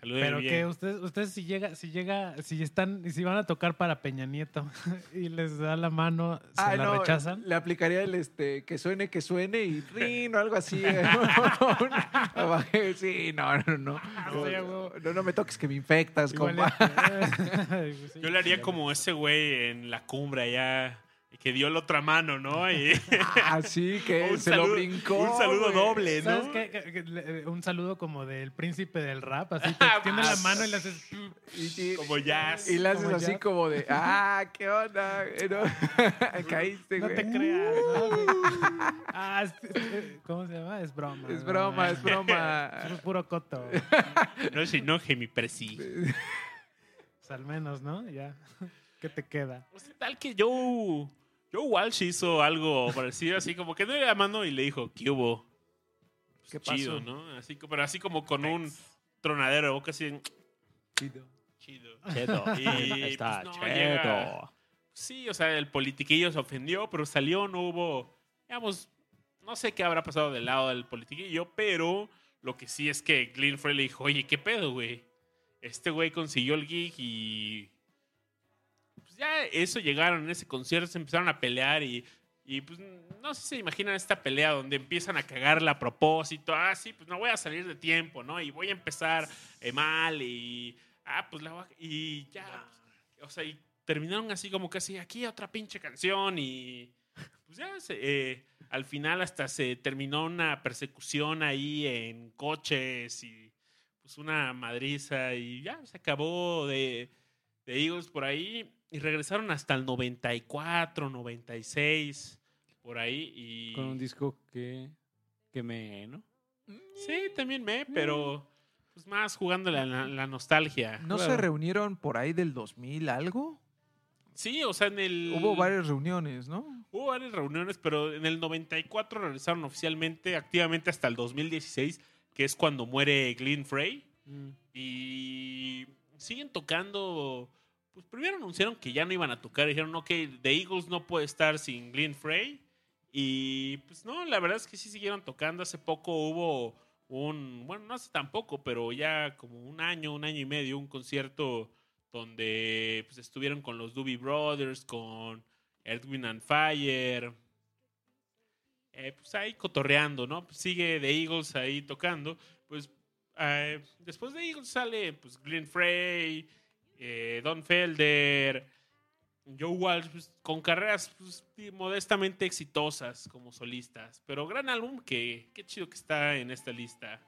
[SPEAKER 1] Salude
[SPEAKER 2] Pero
[SPEAKER 1] bien.
[SPEAKER 2] que ustedes, ustedes si llega, si llega, si están, si van a tocar para Peña Nieto y les da la mano, se
[SPEAKER 3] Ah,
[SPEAKER 2] la
[SPEAKER 3] no,
[SPEAKER 2] rechazan.
[SPEAKER 3] Le aplicaría el este que suene, que suene y rin o algo así. sí, no, no, no.
[SPEAKER 2] Ah.
[SPEAKER 3] No, no me toques que me infectas,
[SPEAKER 2] Igual
[SPEAKER 3] compa.
[SPEAKER 2] es- Sí.
[SPEAKER 1] Yo le haría como ese güey en la cumbre allá, que dio la otra mano, ¿no? Y
[SPEAKER 3] Ah, sí, que
[SPEAKER 1] un
[SPEAKER 3] se
[SPEAKER 1] saludo-
[SPEAKER 3] lo brincó.
[SPEAKER 1] Un saludo doble, ¿no?
[SPEAKER 2] ¿Sabes qué? Que- que le- Un saludo como del príncipe del rap, así te tiene la mano y le haces...
[SPEAKER 3] Y, y-
[SPEAKER 1] Como jazz.
[SPEAKER 3] y le haces
[SPEAKER 2] Como
[SPEAKER 3] así como de, ah, ¿qué onda? Eh, no, Caíste,
[SPEAKER 2] No
[SPEAKER 3] güey.
[SPEAKER 2] te creas, ¿no? Ah, ¿cómo se llama? Es broma.
[SPEAKER 3] Es broma, es broma.
[SPEAKER 2] Es puro coto.
[SPEAKER 1] No se enoje, mi presi.
[SPEAKER 2] Pues al menos, ¿no? Ya. ¿Qué te queda?
[SPEAKER 1] Sea, tal que Joe, Joe Walsh hizo algo parecido, así como que no le la mano y le dijo, ¿qué hubo? Pues
[SPEAKER 3] ¿Qué pasó?
[SPEAKER 1] chido, ¿no? Así, pero así como con un tronadero de boca así. Chido.
[SPEAKER 4] Cheto.
[SPEAKER 1] Y,
[SPEAKER 4] Está
[SPEAKER 1] pues, no,
[SPEAKER 4] cheto.
[SPEAKER 1] llega- Sí, o sea, el politiquillo se ofendió, pero salió, no hubo, digamos, no sé qué habrá pasado del lado del politiquillo, pero lo que sí es que Glenn Frey le dijo, oye, ¿qué pedo, güey? Este güey consiguió el gig y... Pues ya eso llegaron en ese concierto, se empezaron a pelear y, y pues no sé si se imaginan esta pelea donde empiezan a cagarla a propósito, ah, sí, pues no voy a salir de tiempo, ¿no? Y voy a empezar eh, mal y... Ah, pues la voy a- Y ya, pues, o sea, y terminaron así como casi aquí otra pinche canción y pues ya se- eh, al final hasta se terminó una persecución ahí en coches y pues una madriza y ya se acabó de, de Eagles por ahí y regresaron hasta el 94, 96, por ahí. Y...
[SPEAKER 4] Con un disco que, que me, ¿no?
[SPEAKER 1] Sí, también me, pero pues más jugando la, la- la nostalgia.
[SPEAKER 3] ¿No se reunieron por ahí del 2000 algo?
[SPEAKER 1] Sí, o sea, en el...
[SPEAKER 3] Hubo varias reuniones, ¿no?
[SPEAKER 1] Hubo varias reuniones, pero en el 94 regresaron oficialmente, activamente hasta el 2016, que es cuando muere Glenn Frey. Y siguen tocando. Pues primero anunciaron que ya no iban a tocar. Dijeron, ok, The Eagles no puede estar sin Glenn Frey. Y pues no, la verdad es que sí siguieron tocando. Hace poco hubo un. Bueno, no hace tampoco, pero ya como un año, un año y medio, un concierto donde pues, estuvieron con los Doobie Brothers, con Edwin and Fire. Eh, pues ahí cotorreando, ¿no? Pues sigue The Eagles ahí tocando. Pues eh, después de Eagles sale pues Glenn Frey, eh, Don Felder, Joe Walsh, pues, con carreras pues, modestamente exitosas como solistas. Pero gran álbum que qué chido que está en esta lista.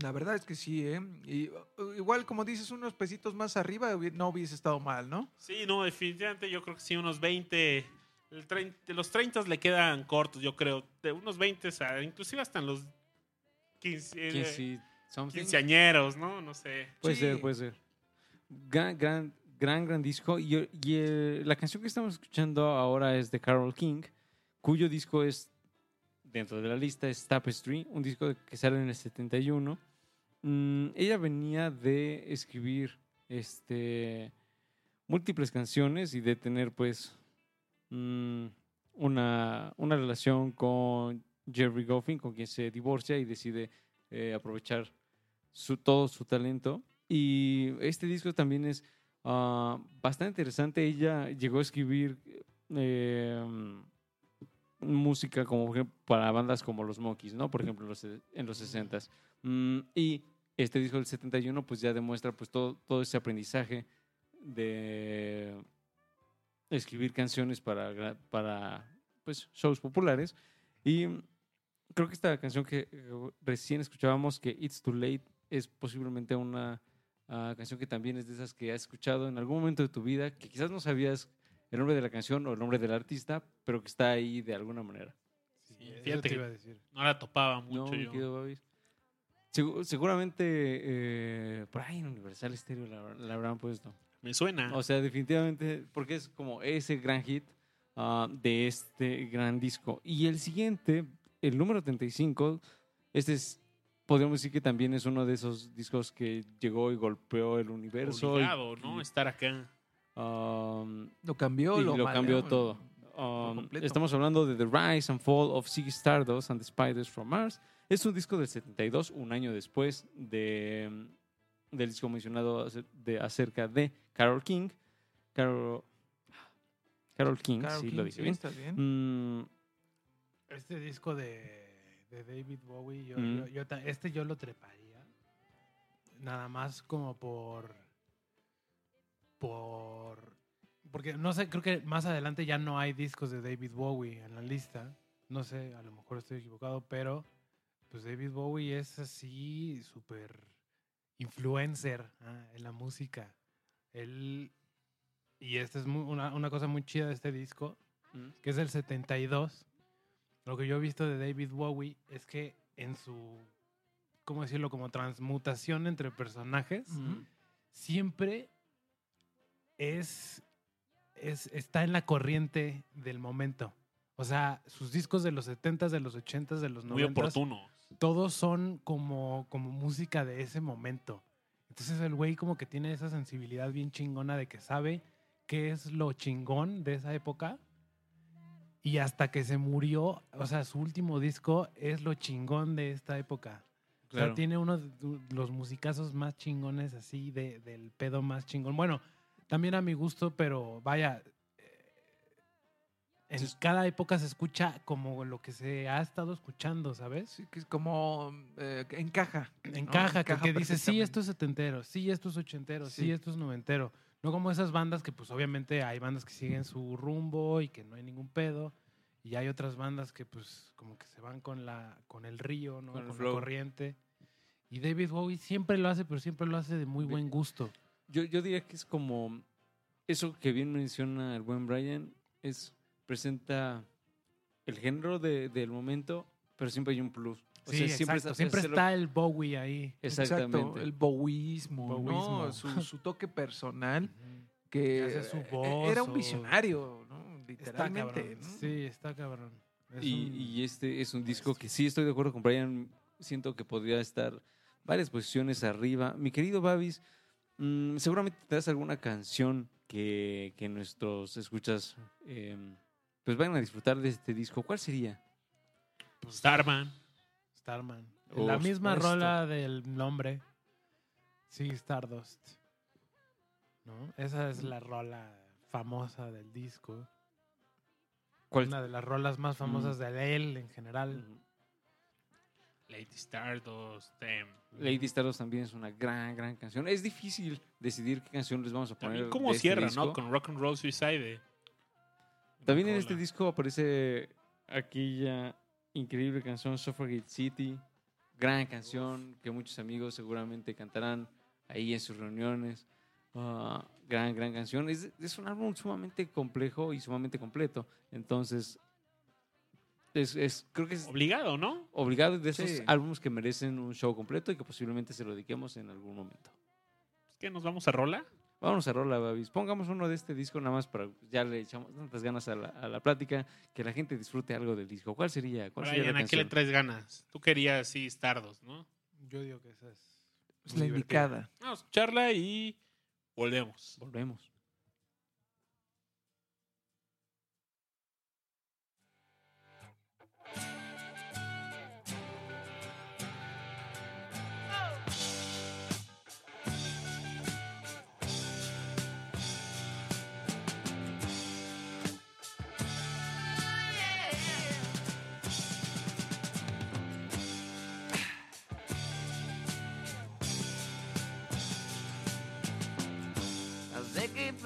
[SPEAKER 3] La verdad es que sí, ¿eh? Y, uh, igual, como dices, unos pesitos más arriba no hubiese estado mal, ¿no?
[SPEAKER 1] Sí, no, definitivamente yo creo que sí, unos 20. el 30 los 30 le quedan cortos, yo creo. De unos 20, a- inclusive hasta en los 15, eh, quinceañeros, ¿no? No sé.
[SPEAKER 4] Puede
[SPEAKER 3] Sí.
[SPEAKER 4] ser, puede ser. Gran, gran, gran, disco. Y, y, eh, la canción que estamos escuchando ahora es de Carol King, cuyo disco es, dentro de la lista, es Tapestry, un disco que sale en el 71. Mm, ella venía de escribir este, múltiples canciones y de tener, pues, mm, una, una relación con Jerry Goffin, con quien se divorcia y decide eh, aprovechar su, todo su talento. Y este disco también es ah, bastante interesante. Ella llegó a escribir eh, música como para bandas como los Monkeys, ¿no? Por ejemplo, en los, se- en los 60s. Mm, y este disco del 71 pues ya demuestra pues todo, todo ese aprendizaje de escribir canciones para, para pues, shows populares. Y creo que esta canción que recién escuchábamos, que It's Too Late, es posiblemente una ah, canción que también es de esas que has escuchado en algún momento de tu vida, que quizás no sabías el nombre de la canción o el nombre del artista, pero que está ahí de alguna manera.
[SPEAKER 1] Sí, fíjate
[SPEAKER 2] te
[SPEAKER 1] que
[SPEAKER 2] iba a decir.
[SPEAKER 1] no la topaba
[SPEAKER 4] No,
[SPEAKER 1] mucho
[SPEAKER 4] mi
[SPEAKER 1] yo.
[SPEAKER 4] Babis. Segu- seguramente eh, por ahí en Universal Stereo la, la habrán puesto.
[SPEAKER 1] Me suena.
[SPEAKER 4] O sea, definitivamente, porque es como ese gran hit ah, de este gran disco. Y el siguiente, el número 35, este es, podríamos decir que también es uno de esos discos que llegó y golpeó el universo. y-
[SPEAKER 1] Obligado, ¿no?
[SPEAKER 4] y,
[SPEAKER 1] Estar acá.
[SPEAKER 4] um,
[SPEAKER 3] Lo cambió,
[SPEAKER 4] y
[SPEAKER 3] lo,
[SPEAKER 4] lo, cambió todo. Um, estamos hablando de The Rise and Fall of Ziggy Stardust and the Spiders from Mars. Es un disco del 72, un año después de, mm, del disco mencionado de, acerca de Carol King. Carol, Carol King,
[SPEAKER 3] Carol
[SPEAKER 4] sí
[SPEAKER 3] King,
[SPEAKER 4] lo dije
[SPEAKER 3] sí,
[SPEAKER 4] bien.
[SPEAKER 3] está bien.
[SPEAKER 4] Mm,
[SPEAKER 2] Este disco de, de David Bowie, yo,
[SPEAKER 4] Mm.
[SPEAKER 2] yo- yo ta- este yo lo treparía. Nada más como por. Por. Porque no sé, creo que más adelante ya no hay discos de David Bowie en la lista. No sé, a lo mejor estoy equivocado, pero pues David Bowie es así súper influencer ah, en la música. Él. Y esta es muy- una, una cosa muy chida de este disco,
[SPEAKER 4] mm,
[SPEAKER 2] que es del 72. Lo que yo he visto de David Bowie es que en su, ¿cómo decirlo? Como transmutación entre personajes, siempre es, es, está en la corriente del momento. O sea, sus discos de los 70s, de los 80s, de los 90s,
[SPEAKER 1] Muy oportuno.
[SPEAKER 2] todos son como, como música de ese momento. Entonces el güey como que tiene esa sensibilidad bien chingona de que sabe qué es lo chingón de esa época. Y hasta que se murió, o sea, su último disco es lo chingón de esta época. O sea,
[SPEAKER 4] Claro.
[SPEAKER 2] tiene uno de los musicazos más chingones así, de, del pedo más chingón. Bueno, también a mi gusto, pero vaya, eh, en cada época se escucha como lo que se ha estado escuchando, ¿sabes?
[SPEAKER 3] Sí, que es como eh, encaja. ¿no?
[SPEAKER 2] Encaja, que, que dice, sí, esto es setentero, sí, esto es ochentero, sí.
[SPEAKER 3] Sí.
[SPEAKER 2] esto es noventero. No como esas bandas que pues obviamente hay bandas que siguen su rumbo y que no hay ningún pedo. Y hay otras bandas que pues como que se van con, la, con el río, ¿no?
[SPEAKER 4] Con
[SPEAKER 2] la corriente. Y David Bowie siempre lo hace, pero siempre lo hace de muy buen gusto.
[SPEAKER 4] Yo, yo diría que es como eso que bien menciona el buen Brian es presenta el género de- del momento, pero siempre hay un plus. O
[SPEAKER 2] Sí,
[SPEAKER 4] sea,
[SPEAKER 2] siempre,
[SPEAKER 4] está-
[SPEAKER 2] siempre está el Bowie ahí.
[SPEAKER 4] Exactamente.
[SPEAKER 3] Exacto, el bowismo,
[SPEAKER 2] Bowismo.
[SPEAKER 3] ¿no? Su, su toque personal que
[SPEAKER 2] Que hace su voz
[SPEAKER 3] era un visionario, ¿no?
[SPEAKER 2] Está
[SPEAKER 3] Literalmente.
[SPEAKER 2] cabrón.
[SPEAKER 3] ¿no?
[SPEAKER 2] Sí, está cabrón. Es
[SPEAKER 4] Y,
[SPEAKER 2] un-
[SPEAKER 4] y este es un disco que sí estoy de acuerdo con Brian. Siento que podría estar varias posiciones arriba. Mi querido Babis, mm, seguramente tendrás alguna canción que, que nuestros escuchas eh, pues vayan a disfrutar de este disco. ¿Cuál sería?
[SPEAKER 1] Starman.
[SPEAKER 2] Starman. La misma rola del nombre. Sí, Stardust. ¿No? Esa es la rola famosa del disco.
[SPEAKER 4] ¿Cuál?
[SPEAKER 2] Una de las rolas más famosas
[SPEAKER 4] Mm.
[SPEAKER 2] de él en general.
[SPEAKER 1] Lady Stardust.
[SPEAKER 4] Lady Stardust también es una gran, gran canción. Es difícil decidir qué canción les vamos a poner.
[SPEAKER 1] También cómo
[SPEAKER 4] de este
[SPEAKER 1] cierra,
[SPEAKER 4] disco.
[SPEAKER 1] ¿no? Con Rock and Roll Suicide.
[SPEAKER 4] También en este disco aparece aquella increíble canción Suffragette City, gran canción que muchos amigos seguramente cantarán ahí en sus reuniones. Ah, gran, gran canción. Es, es un álbum sumamente complejo y sumamente completo. Entonces, es, es- creo que es
[SPEAKER 1] Obligado, ¿no?
[SPEAKER 4] obligado de esos
[SPEAKER 3] Sí.
[SPEAKER 4] álbumes que merecen un show completo y que posiblemente se lo dediquemos en algún momento.
[SPEAKER 1] Es que nos vamos a rola.
[SPEAKER 4] Vamos a rola, Babis. Pongamos uno de este disco nada más para ya le echamos tantas ganas a la, a la plática que la gente disfrute algo del disco. ¿Cuál sería? ¿Cuál sería la
[SPEAKER 1] ¿a qué le traes ganas? Tú querías, sí, Stardust, ¿no?
[SPEAKER 2] Yo digo que esa es.
[SPEAKER 3] La
[SPEAKER 2] divertida.
[SPEAKER 3] indicada.
[SPEAKER 1] Vamos a escucharla y volvemos.
[SPEAKER 4] Volvemos.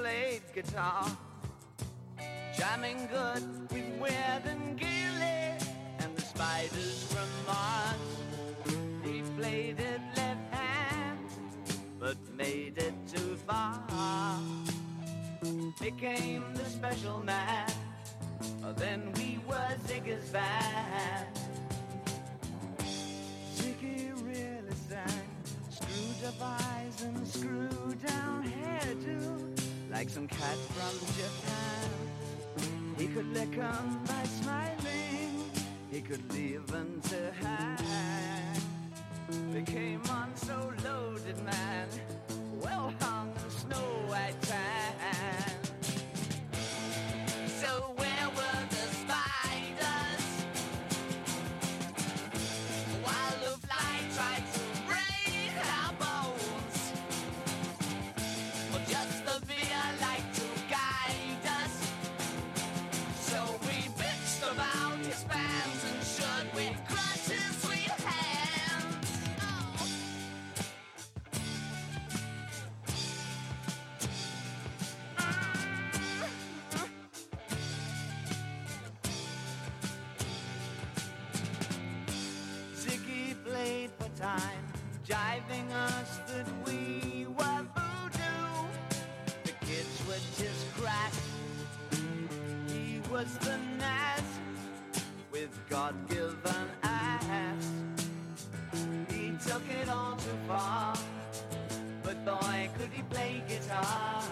[SPEAKER 8] Played guitar, jamming good with Weird and Gilly and the spiders from Mars. He played it left hand, but made it too far. Became the special man. Then we were Ziggy's band. Ziggy really sang. Screwed up eyes and screwed down hairdo. Like some cat from Japan. He could lick 'em by smiling. He could leave them to hang. They came on so loaded, man. Well hung in snow white tan. Time, jiving us that we were voodoo. The kids were just crack. He was the Nas with God-given ass. He took it all too far, but boy, could he play guitar.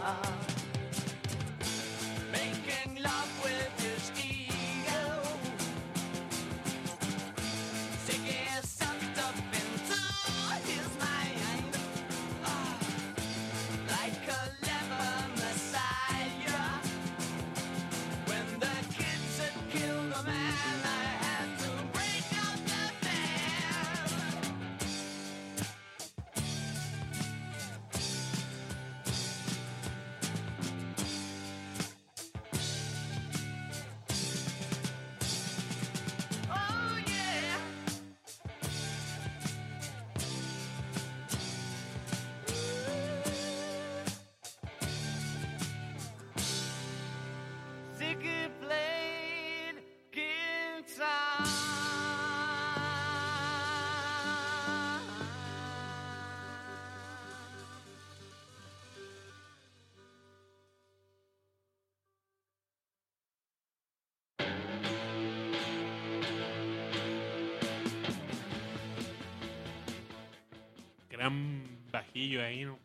[SPEAKER 1] Bajillo ahí, ¿no?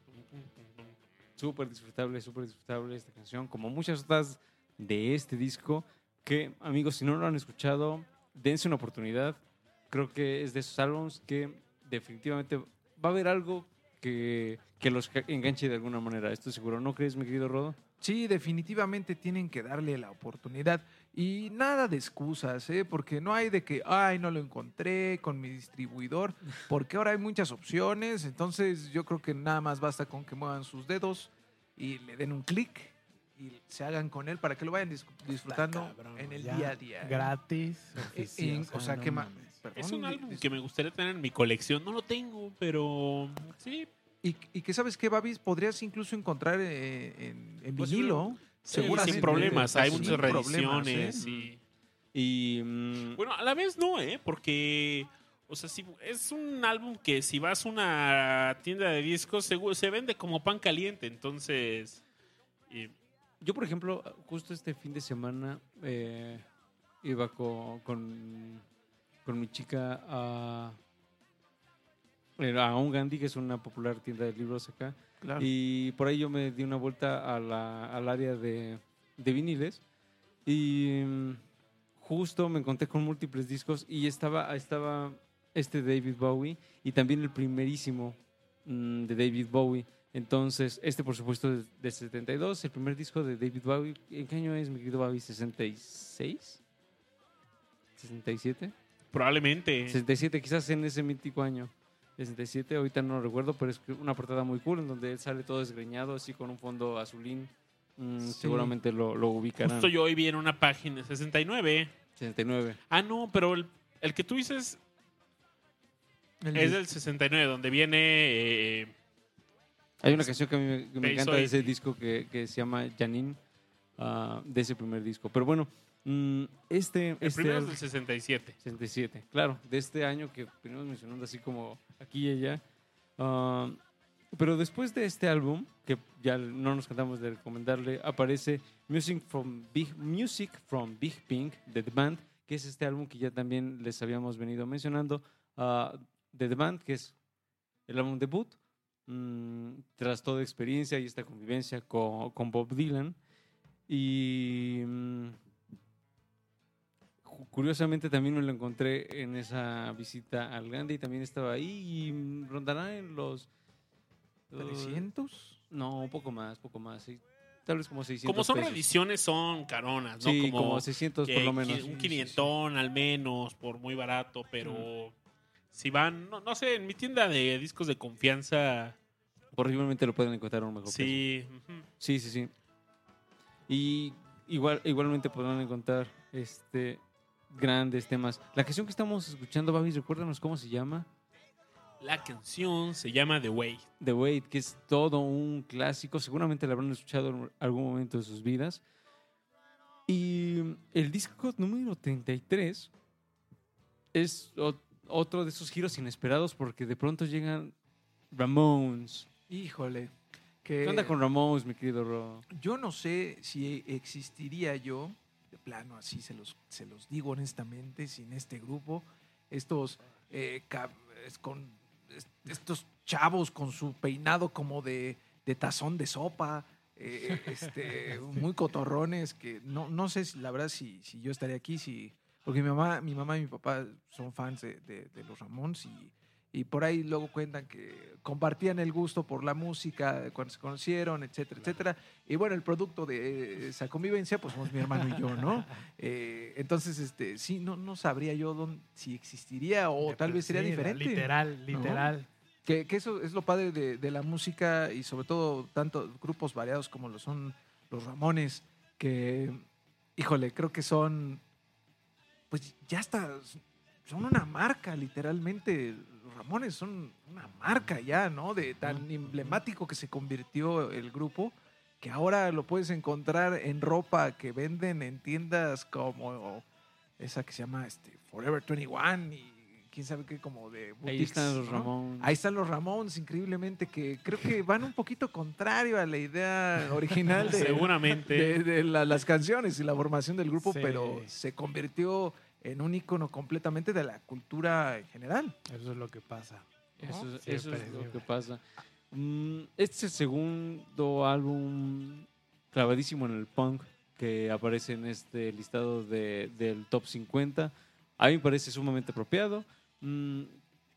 [SPEAKER 4] Súper disfrutable, súper disfrutable esta canción, como muchas otras de este disco, que amigos, si no lo han escuchado, dense una oportunidad. Creo que es de esos álbumes que definitivamente va a haber algo que, que los enganche de alguna manera, estoy seguro. ¿No crees, mi querido Rodo?
[SPEAKER 3] Sí, definitivamente tienen que darle la oportunidad. Y nada de excusas, ¿eh? porque no hay de que, ay, no lo encontré con mi distribuidor, porque ahora hay muchas opciones. Entonces yo creo que nada más basta con que muevan sus dedos y le den un clic y se hagan con él para que lo vayan dis- disfrutando
[SPEAKER 2] Cabrón,
[SPEAKER 3] en el día a día.
[SPEAKER 2] Gratis.
[SPEAKER 3] Eh,
[SPEAKER 2] oficial,
[SPEAKER 3] en- o sea,
[SPEAKER 2] no
[SPEAKER 3] que perdón,
[SPEAKER 1] Es un álbum que me gustaría tener en mi colección. No lo tengo, pero sí.
[SPEAKER 3] Y, y que sabes qué, Babis, podrías incluso encontrar eh, en, en
[SPEAKER 1] Pues,
[SPEAKER 3] vinilo.
[SPEAKER 1] Sí,
[SPEAKER 3] seguramente.
[SPEAKER 1] sin problemas. Hay muchas
[SPEAKER 3] problemas,
[SPEAKER 1] reediciones.
[SPEAKER 3] ¿eh?
[SPEAKER 1] y-
[SPEAKER 4] Y mm,
[SPEAKER 1] Bueno, a la vez no, ¿eh? Porque, o sea, si es un álbum que si vas a una tienda de discos seguro, se vende como pan caliente. Entonces, y-
[SPEAKER 4] yo, por ejemplo, justo este fin de semana eh, iba co- con, con mi chica a, a un Gandhi, que es una popular tienda de libros acá.
[SPEAKER 3] Claro.
[SPEAKER 4] Y por ahí yo me di una vuelta a la- al área de, de viniles y mm, justo me encontré con múltiples discos y estaba, estaba este David Bowie y también el primerísimo mm, de David Bowie. Entonces, este por supuesto es de 72, el primer disco de David Bowie. ¿En qué año es mi querido Bowie? ¿66? ¿67?
[SPEAKER 1] probablemente.
[SPEAKER 4] 67, quizás en ese mítico año. 67, ahorita no lo recuerdo, pero es una portada muy cool en donde él sale todo desgreñado, así con un fondo azulín. Mm,
[SPEAKER 3] Sí.
[SPEAKER 4] Seguramente lo, lo ubicarán.
[SPEAKER 1] Justo yo hoy vi en una página 69.
[SPEAKER 4] 69.
[SPEAKER 1] Ah, no, pero el, el que tú dices
[SPEAKER 3] El
[SPEAKER 1] es del 69, donde viene. eh,
[SPEAKER 4] Hay una canción que a mí me, que me
[SPEAKER 1] Space
[SPEAKER 4] encanta de ese disco que, que se llama Janine, ah, de ese primer disco. Pero bueno, este...
[SPEAKER 1] el
[SPEAKER 4] este
[SPEAKER 1] primero es del 67.
[SPEAKER 4] 67, claro, de este año que venimos mencionando así como aquí y allá. Ah, pero después de este álbum, que ya no nos cantamos de recomendarle, aparece Music from Big, Music from Big Pink de The Band, que es este álbum que ya también les habíamos venido mencionando, ah, de The Band, que es el álbum debut, mm, tras toda experiencia y esta convivencia con, con Bob Dylan. Y mm, Cu- Curiosamente también me lo encontré en esa visita al Gandhi y también estaba ahí y rondará en los... uh,
[SPEAKER 3] 300.
[SPEAKER 4] no, un poco más, poco más. sí. Tal vez como 600
[SPEAKER 1] Como son
[SPEAKER 4] pesos.
[SPEAKER 1] reediciones, son caronas, ¿no?
[SPEAKER 4] Sí, como, 600 por lo menos.
[SPEAKER 1] Un quinientón al menos, por muy barato, pero si van, no, no sé, en mi tienda de discos de confianza,
[SPEAKER 4] Horriblemente lo pueden encontrar a un mejor precio.
[SPEAKER 1] sí.
[SPEAKER 4] Sí, sí, sí. Y igual, igualmente podrán encontrar este grandes temas. La canción que estamos escuchando, Babis, recuérdanos cómo se llama.
[SPEAKER 1] La canción se llama The Way.
[SPEAKER 4] The Wait, que es todo un clásico. Seguramente la habrán escuchado en algún momento de sus vidas. Y el disco número 33 es otro de esos giros inesperados porque de pronto llegan Ramones.
[SPEAKER 3] Híjole. Que
[SPEAKER 4] ¿Qué onda con Ramones, mi querido Ro?
[SPEAKER 3] Yo no sé si existiría yo, de plano así se los, se los digo honestamente, sin este grupo, estos, eh, con, es- estos chavos con su peinado como de, de tazón de sopa, eh, este, muy cotorrones, que no, no sé si, la verdad si, si yo estaría aquí, si, porque mi mamá, mi mamá y mi papá son fans de, de- de los Ramones y, y por ahí luego cuentan que compartían el gusto por la música cuando se conocieron, etcétera, etcétera. Y bueno, el producto de esa convivencia, pues somos mi hermano y yo, ¿no? Eh, entonces, este, sí, no, no sabría yo dónde, si existiría o tal vez sería
[SPEAKER 2] Sí,
[SPEAKER 3] diferente.
[SPEAKER 2] Literal, literal.
[SPEAKER 3] Que, que eso es lo padre de, de la música y sobre todo tanto grupos variados como lo son los Ramones, que, híjole, creo que son, pues ya está, son una marca, literalmente. Los Ramones son una marca ya, ¿no? De tan emblemático que se convirtió el grupo, que ahora lo puedes encontrar en ropa que venden en tiendas como esa que se llama este, Forever 21 y quién sabe qué, como de
[SPEAKER 4] Ahí están los
[SPEAKER 3] ¿no?
[SPEAKER 4] Ramones.
[SPEAKER 3] Ahí están los Ramones, increíblemente, que creo que van un poquito contrario a la idea original de,
[SPEAKER 1] Seguramente.
[SPEAKER 3] de, de la- las canciones y la formación del grupo,
[SPEAKER 2] Sí.
[SPEAKER 3] pero se convirtió en un icono completamente de la cultura en general.
[SPEAKER 2] Eso es lo que pasa.
[SPEAKER 4] Eso, es- eso es lo que pasa. Mm, este es el segundo álbum clavadísimo en el punk que aparece en este listado de- del top 50. A mí me parece sumamente apropiado. Mm,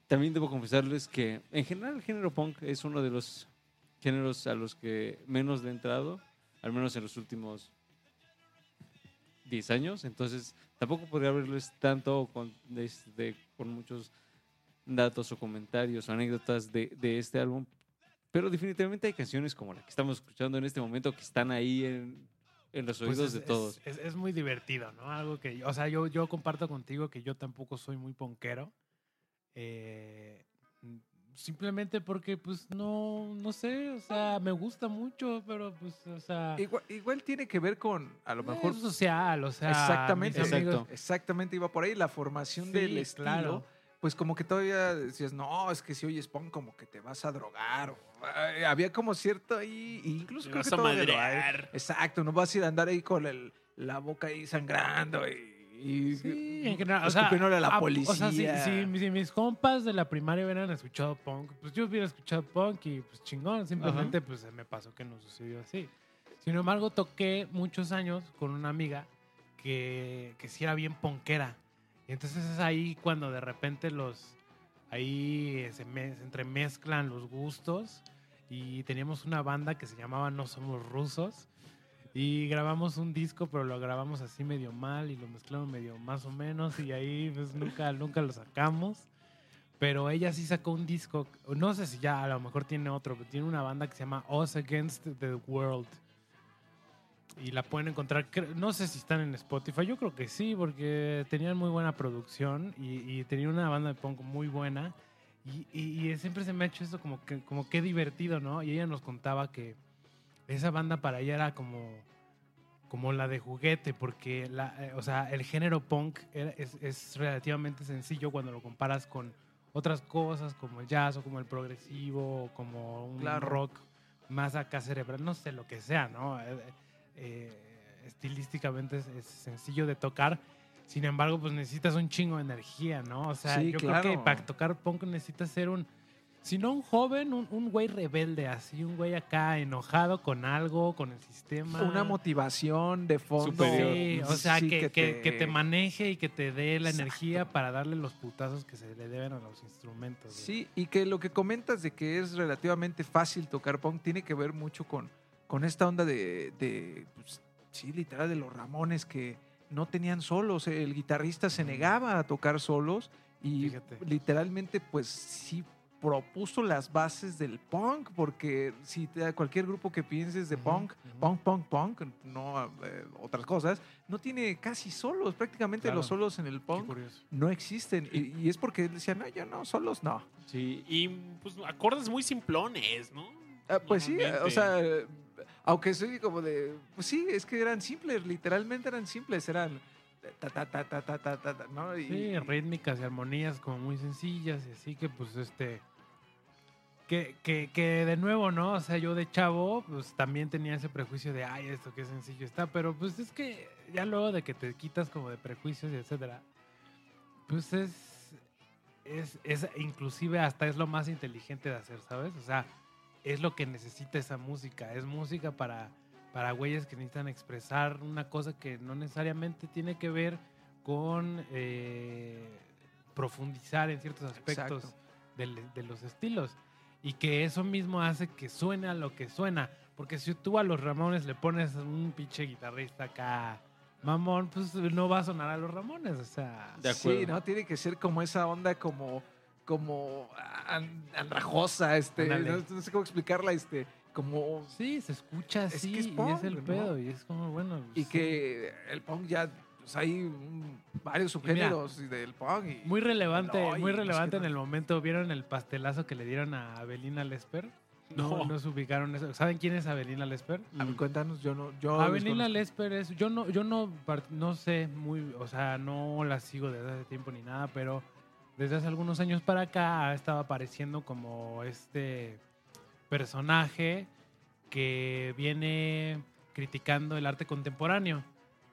[SPEAKER 4] también debo confesarles que en general el género punk es uno de los géneros a los que menos le he entrado, al menos en los últimos 10 años. Entonces tampoco podría hablarles tanto con, este, con muchos datos o comentarios o anécdotas de, de este álbum. Pero definitivamente hay canciones como la que estamos escuchando en este momento que están ahí en, en los
[SPEAKER 2] Pues
[SPEAKER 4] oídos
[SPEAKER 2] es,
[SPEAKER 4] de
[SPEAKER 2] es-
[SPEAKER 4] todos.
[SPEAKER 2] Es, es muy divertido, ¿no? Algo que, o sea, yo, yo comparto contigo que yo tampoco soy muy ponquero. Eh, simplemente porque, pues, no, no sé, o sea, me gusta mucho, pero, pues, o sea,
[SPEAKER 3] Igual, igual tiene que ver con, a lo mejor,
[SPEAKER 2] es social, o sea,
[SPEAKER 3] exactamente,
[SPEAKER 2] amigos-
[SPEAKER 4] Exacto.
[SPEAKER 3] exactamente iba por ahí, la formación
[SPEAKER 2] Sí,
[SPEAKER 3] del estilo.
[SPEAKER 2] claro.
[SPEAKER 3] Pues como que todavía decías, no, es que si oyes punk como que te vas a drogar. o, ay, había como cierto ahí, e incluso
[SPEAKER 1] Te
[SPEAKER 3] creo
[SPEAKER 1] vas
[SPEAKER 3] que
[SPEAKER 1] a madrear.
[SPEAKER 3] Exacto, no vas a ir a andar ahí con el, la boca ahí sangrando y, y
[SPEAKER 2] Sí, en general, o sea,
[SPEAKER 3] a la policía.
[SPEAKER 2] O sea, si, si- si mis compas de la primaria hubieran escuchado punk, pues yo hubiera escuchado punk y pues chingón, simplemente pues se me pasó que no sucedió así. Sin embargo, toqué muchos años con una amiga que, que sí era bien punkera. Y entonces es ahí cuando de repente los ahí se, me- se entremezclan los gustos y teníamos una banda que se llamaba No Somos Rusos y grabamos un disco, pero lo grabamos así medio mal y lo mezclamos medio más o menos y ahí pues nunca, nunca lo sacamos. Pero ella sí sacó un disco, no sé si ya a lo mejor tiene otro, pero tiene una banda que se llama Us Against the World. Y la pueden encontrar, no sé si están en Spotify, yo creo que sí, porque tenían muy buena producción y, y tenían una banda de punk muy buena. Y, y- y siempre se me ha hecho eso como que, como que divertido, ¿no? Y ella nos contaba que esa banda para ella era como, como la de juguete, porque la, eh, o sea, el género punk era- es, es relativamente sencillo cuando lo comparas con otras cosas como el jazz o como el progresivo o como un
[SPEAKER 3] Claro.
[SPEAKER 2] rock más acá cerebral, no sé lo que sea, ¿no? Eh, eh, estilísticamente es, es sencillo de tocar. Sin embargo, pues necesitas un chingo de energía, ¿no? O sea,
[SPEAKER 3] Sí,
[SPEAKER 2] yo creo que para tocar punk necesitas ser un, si no un joven, un, un güey rebelde, así, un güey acá enojado con algo, con el sistema.
[SPEAKER 3] Una motivación de fondo.
[SPEAKER 4] Superior.
[SPEAKER 2] Sí, o sea,
[SPEAKER 3] Sí,
[SPEAKER 2] que, que- que te maneje y que te dé la energía para darle los putazos que se le deben a los instrumentos. güey.
[SPEAKER 3] Sí, y que lo que comentas de que es relativamente fácil tocar punk tiene que ver mucho con, con esta onda de, de, pues, sí, literal, de los Ramones que no tenían solos. El guitarrista se negaba a tocar solos y
[SPEAKER 2] Fíjate.
[SPEAKER 3] literalmente, pues sí propuso las bases del punk, porque si te da cualquier grupo que pienses de punk, punk, punk, punk, no eh, otras cosas, no tiene casi solos. Prácticamente
[SPEAKER 2] Claro.
[SPEAKER 3] los solos en el punk no existen. Y, y es porque él decía, no, yo no, solos no.
[SPEAKER 4] Sí,
[SPEAKER 1] Y pues acordes muy simplones, ¿no?
[SPEAKER 3] Ah, pues sí, o
[SPEAKER 1] Normalmente.
[SPEAKER 3] sea, eh, aunque soy como de, pues sí, es que eran simples, literalmente eran simples, eran ta ta ta ta ta ta ta, ta, ¿no? Y,
[SPEAKER 2] Sí, rítmicas y armonías como muy sencillas y así que pues este... Que, que, que de nuevo, ¿no? O sea, yo de chavo, pues también tenía ese prejuicio de, ay, esto qué sencillo está, pero pues es que ya luego de que te quitas como de prejuicios y etcétera, pues es, es, es inclusive hasta es lo más inteligente de hacer, ¿sabes? O sea, es lo que necesita esa música, es música para, para güeyes que necesitan expresar una cosa que no necesariamente tiene que ver con eh, profundizar en ciertos aspectos de los estilos. Y que eso mismo hace que suene a lo que suena. Porque si tú a los Ramones le pones un pinche guitarrista acá, mamón, pues no va a sonar a los Ramones. O sea,
[SPEAKER 4] De
[SPEAKER 3] Sí,
[SPEAKER 4] acuerdo.
[SPEAKER 3] ¿no? Tiene que ser como esa onda como, como an- andrajosa, este, no, no sé cómo explicarla, este, como...
[SPEAKER 2] sí, se escucha
[SPEAKER 3] Es
[SPEAKER 2] así
[SPEAKER 3] que es
[SPEAKER 2] y
[SPEAKER 3] punk,
[SPEAKER 2] es el
[SPEAKER 3] ¿no?
[SPEAKER 2] pedo. Y es como, bueno.
[SPEAKER 3] Y
[SPEAKER 2] sí.
[SPEAKER 3] que el punk ya, pues hay un- varios
[SPEAKER 2] mira,
[SPEAKER 3] subgéneros del punk. Y,
[SPEAKER 2] Muy relevante,
[SPEAKER 3] No,
[SPEAKER 2] muy relevante en el momento. ¿Vieron el pastelazo que le dieron a Abelina Lesper? No,
[SPEAKER 1] No.
[SPEAKER 2] se ubicaron eso. ¿Saben quién es Abelina Lesper?
[SPEAKER 3] A ver, cuéntanos, yo no... Yo.
[SPEAKER 2] Lesper es, yo no, yo no, no sé muy, o sea, no la sigo desde hace tiempo ni nada, pero desde hace algunos años para acá ha estado apareciendo como este personaje que viene criticando el arte contemporáneo,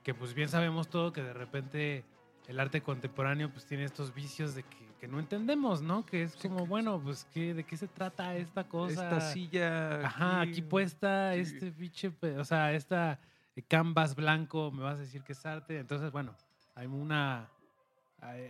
[SPEAKER 2] que pues bien sabemos todo que de repente el arte contemporáneo pues tiene estos vicios de que, que no entendemos, ¿no? Que es como, bueno, pues, ¿qué, ¿de qué se trata esta cosa?
[SPEAKER 3] Esta silla.
[SPEAKER 2] Ajá, aquí puesta,
[SPEAKER 3] sí.
[SPEAKER 2] este biche, pe- o sea, esta eh, canvas blanco, me vas a decir que es arte. Entonces, bueno, hay una...